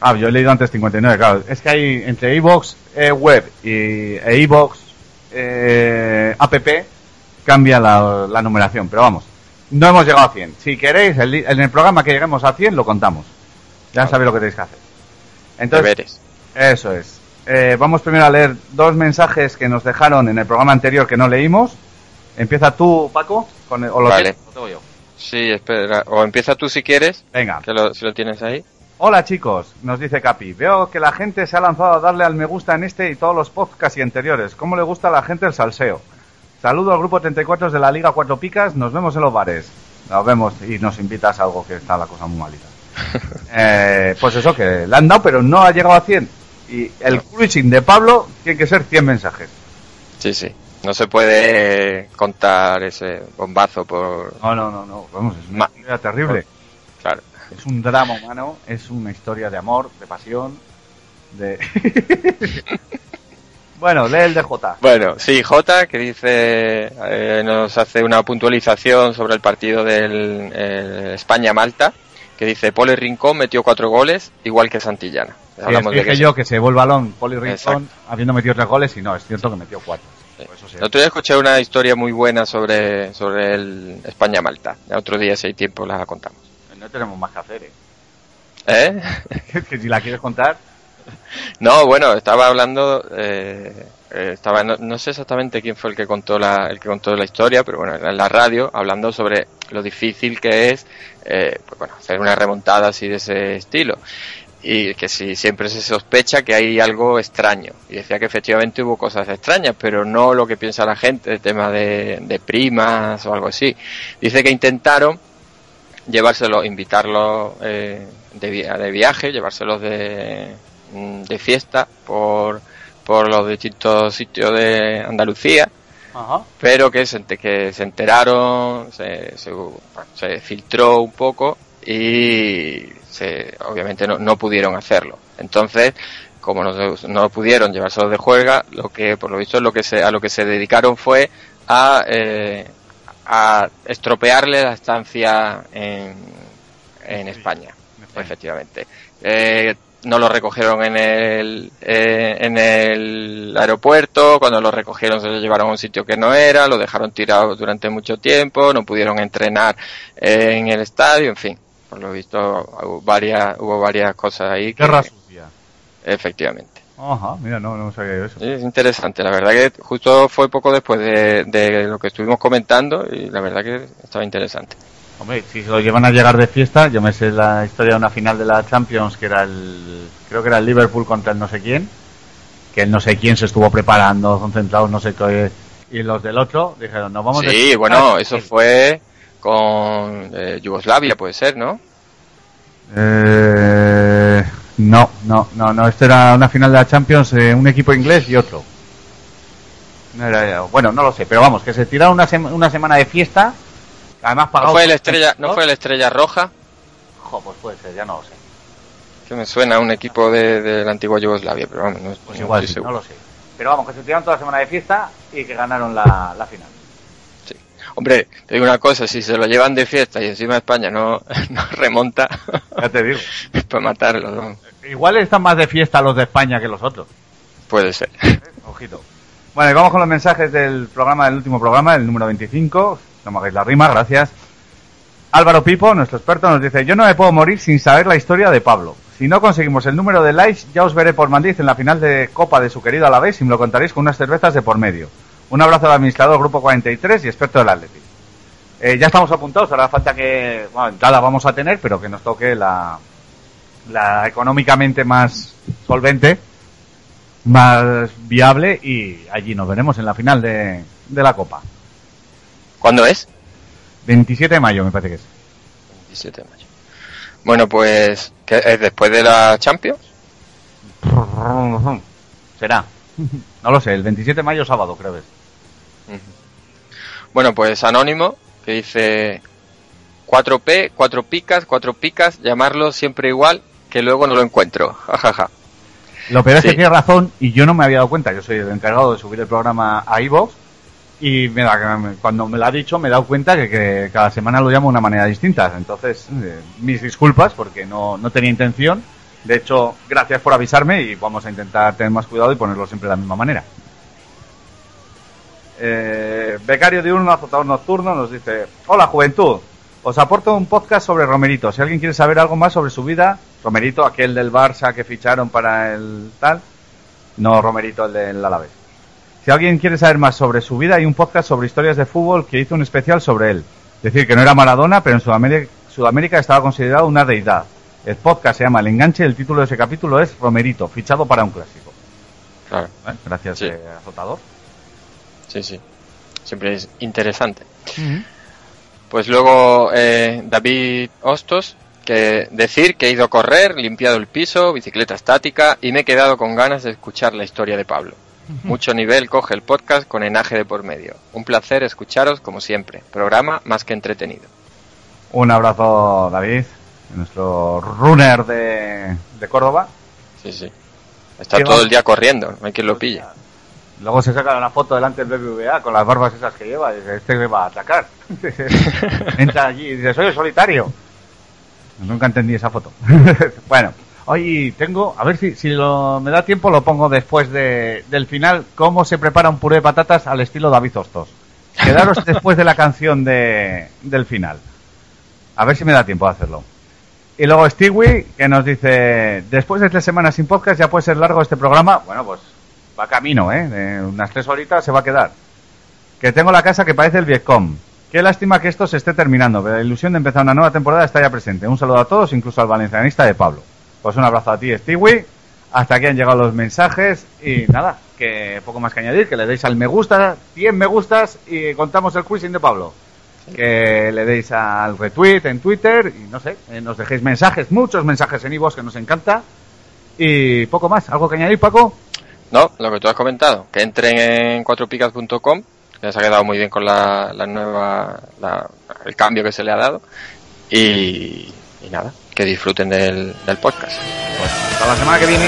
Ah, yo he leído antes 59, claro. Es que hay entre iBox eh, web y e iBox eh, app cambia la, la, numeración, pero vamos. No hemos llegado a 100. Si queréis, el, en el programa que lleguemos a 100 lo contamos. Ya sabéis lo que tenéis que hacer. Entonces, Deberes. Eso es. Eh, vamos primero a leer dos mensajes que nos dejaron en el programa anterior que no leímos. Empieza tú, Paco, con el, o lo Vale. tengo yo. Sí, espera. O empieza tú si quieres. Venga. Que lo, si lo tienes ahí. Hola chicos, nos dice Capi. Veo que la gente se ha lanzado a darle al me gusta en este y todos los podcasts y anteriores. ¿Cómo le gusta a la gente el salseo? Saludo al grupo 34 de la Liga Cuatro Picas. Nos vemos en los bares. Nos vemos y nos invitas a algo que está la cosa muy malita. (laughs) Eh, pues eso, que le han dado, pero no ha llegado a 100. Y el cruising de Pablo tiene que ser 100 mensajes. Sí, sí. No se puede contar ese bombazo por... No, no, no, no. Vamos, es una historia terrible. Claro. Es un drama humano, es una historia de amor, de pasión, de... (laughs) bueno, lee el de J. Bueno, sí, J, que dice, eh, nos hace una puntualización sobre el partido del eh, España-Malta, que dice, Pole Rincón metió cuatro goles, igual que Santillana. Hablamos que de que yo que se vuelve balón Poli. Rincón habiendo metido tres goles y no, es cierto que metió cuatro. Eso sí. El otro día escuché una historia muy buena sobre, sobre el España-Malta. El otro día, si hay tiempo, la contamos. No tenemos más que hacer, ¿eh? ¿Eh? (laughs) que si la quieres contar... No, bueno, estaba hablando, eh, eh, estaba, no, no sé exactamente quién fue el que contó la, el que contó la historia, pero bueno, en la radio, hablando sobre lo difícil que es, eh, pues bueno, hacer una remontada así de ese estilo. Y que si siempre se sospecha que hay algo extraño. Y decía que efectivamente hubo cosas extrañas, pero no lo que piensa la gente, el tema de, de primas o algo así. Dice que intentaron llevárselo, invitarlos eh, de, de viaje, llevárselos de, de fiesta por, por los distintos sitios de Andalucía, Ajá. pero que se, que se enteraron, se, se, se filtró un poco y se, obviamente no, no pudieron hacerlo. Entonces, como no, no pudieron llevárselos de juega, lo que por lo visto lo que se, a lo que se dedicaron fue a, eh, a estropearle la estancia en, en España, efectivamente. Eh, no lo recogieron en el, eh, en el aeropuerto, cuando lo recogieron se lo llevaron a un sitio que no era, lo dejaron tirado durante mucho tiempo, no pudieron entrenar eh, en el estadio, en fin, por lo visto hubo varias, hubo varias cosas ahí. que- Guerra sucia. efectivamente. Ajá, mira, no, no sabía yo eso. Es interesante, la verdad que justo fue poco después de, de lo que estuvimos comentando y la verdad que estaba interesante. Hombre, si se lo llevan a llegar de fiesta, yo me sé la historia de una final de la Champions que era el, creo que era el Liverpool contra el no sé quién, que el no sé quién se estuvo preparando, concentrados, no sé qué, y los del otro dijeron, nos vamos Sí, fiesta". bueno, eso fue con eh, Yugoslavia, puede ser, ¿no? Eh, no, no, no, no, esto era una final de la Champions, eh, un equipo inglés y otro. No era- bueno, no lo sé, pero vamos, que se tiraron una, sema- una semana de fiesta, además ¿No pagado. fue, el estrella, ¿No fue la estrella roja? Jo, pues puede ser, ya no lo sé. Que me suena a un equipo de, de la antigua Yugoslavia, pero vamos, no, Pues no igual, estoy sí, no lo sé. Pero vamos, que se tiraron toda la semana de fiesta y que ganaron la, la final. Hombre, te digo una cosa, si se lo llevan de fiesta y encima España no, (laughs) no remonta, Ya te digo. (laughs) pues matarlo, ¿no? Igual están más de fiesta los de España que los otros. Puede ser. (laughs) Ojito. Bueno, y vamos con los mensajes del programa, del último programa, el número 25. No me hagáis la rima, gracias. Álvaro Pipo, nuestro experto, nos dice, yo no me puedo morir sin saber la historia de Pablo. Si no conseguimos el número de likes, ya os veré por Madrid en la final de Copa de su querido Alavés y me lo contaréis con unas cervezas de por medio. Un abrazo al administrador Grupo 43 y experto del Atleti. Eh, ya estamos apuntados, ahora falta que, bueno, entrada vamos a tener, pero que nos toque la, la económicamente más solvente, más viable y allí nos veremos en la final de, de la Copa. ¿Cuándo es? 27 de mayo me parece que es. 27 de mayo. Bueno, pues, ¿qué es después de la Champions? Será. No lo sé, el 27 de mayo sábado creo que es. Bueno, pues Anónimo, que dice 4P, 4 picas, 4 picas, llamarlo siempre igual, que luego no lo encuentro. (laughs) Jajaja. Lo peor es Sí. que tiene razón y yo no me había dado cuenta. Yo soy el encargado de subir el programa a iVoox y me da- cuando me lo ha dicho me he dado cuenta que, que cada semana lo llamo de una manera distinta. Entonces, eh, mis disculpas porque no, no tenía intención. De hecho, gracias por avisarme y vamos a intentar tener más cuidado y ponerlo siempre de la misma manera. Eh, becario diurno, azotador nocturno, nos dice: Hola, juventud. Os aporto un podcast sobre Romerito. Si alguien quiere saber algo más sobre su vida, Romerito, aquel del Barça que ficharon para el tal, no Romerito, el del Alavés. Si alguien quiere saber más sobre su vida, hay un podcast sobre historias de fútbol que hizo un especial sobre él. Es decir, que no era Maradona, pero en Sudamérica, Sudamérica estaba considerado una deidad. El podcast se llama El Enganche y el título de ese capítulo es Romerito, fichado para un clásico. Claro. ¿Eh? Gracias, Sí. eh, azotador. Sí, sí. Siempre es interesante. Pues luego eh, David Hostos, que decir que he ido a correr, limpiado el piso, bicicleta estática y me he quedado con ganas de escuchar la historia de Pablo. Mucho nivel coge el podcast con enaje de por medio. Un placer escucharos como siempre. Programa más que entretenido. Un abrazo, David, nuestro runner de, de Córdoba. Sí, sí. Está todo va- el día corriendo, no hay quien lo pille. Luego se saca una foto delante del BBVA con las barbas esas que lleva y dice, este me va a atacar. (laughs) Entra allí y dice, soy el solitario. Nunca entendí esa foto. (laughs) bueno, hoy tengo, a ver si, si lo, me da tiempo, lo pongo después de, del final, cómo se prepara un puré de patatas al estilo David Hostos. Quedaros (laughs) después de la canción de, del final. A ver si me da tiempo de hacerlo. Y luego Stewie, que nos dice, después de tres semanas sin podcast ya puede ser largo este programa. Bueno, pues va camino, ¿eh? De unas tres horitas se va a quedar. Que tengo la casa que parece el Vietcom. Qué lástima que esto se esté terminando, pero la ilusión de empezar una nueva temporada está ya presente. Un saludo a todos, incluso al valencianista de Pablo. Pues un abrazo a ti, Stewie. Hasta aquí han llegado los mensajes y nada, que poco más que añadir, que le deis al me gusta, 100 me gustas y contamos el quizzing de Pablo. Que le deis al retweet en Twitter y no sé, eh, nos dejéis mensajes, muchos mensajes en iVoox que nos encanta. Y poco más, ¿algo que añadir, Paco? No, lo que tú has comentado, que entren en cuatropicas.com, se ha quedado muy bien con la, la nueva, la- el cambio que se le ha dado. Y, y nada, que disfruten del, del podcast. Hasta la semana que viene.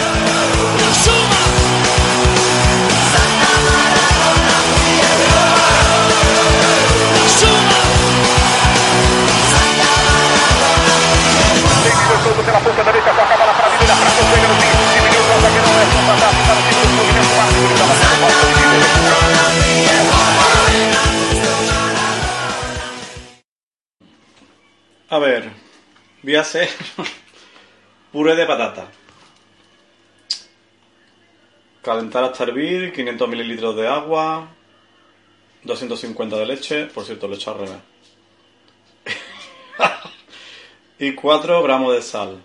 A ver, voy a hacer (laughs) puré de patata. Calentar hasta hervir, 500 mililitros de agua, 250 de leche, por cierto, leche al revés. (laughs) y 4 gramos de sal.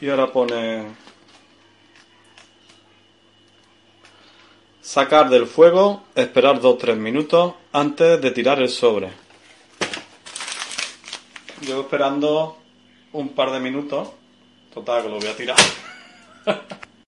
Y ahora pone Sacar del fuego, esperar 2-3 minutos antes de tirar el sobre. Llevo esperando un par de minutos. Total, que lo voy a tirar. (laughs)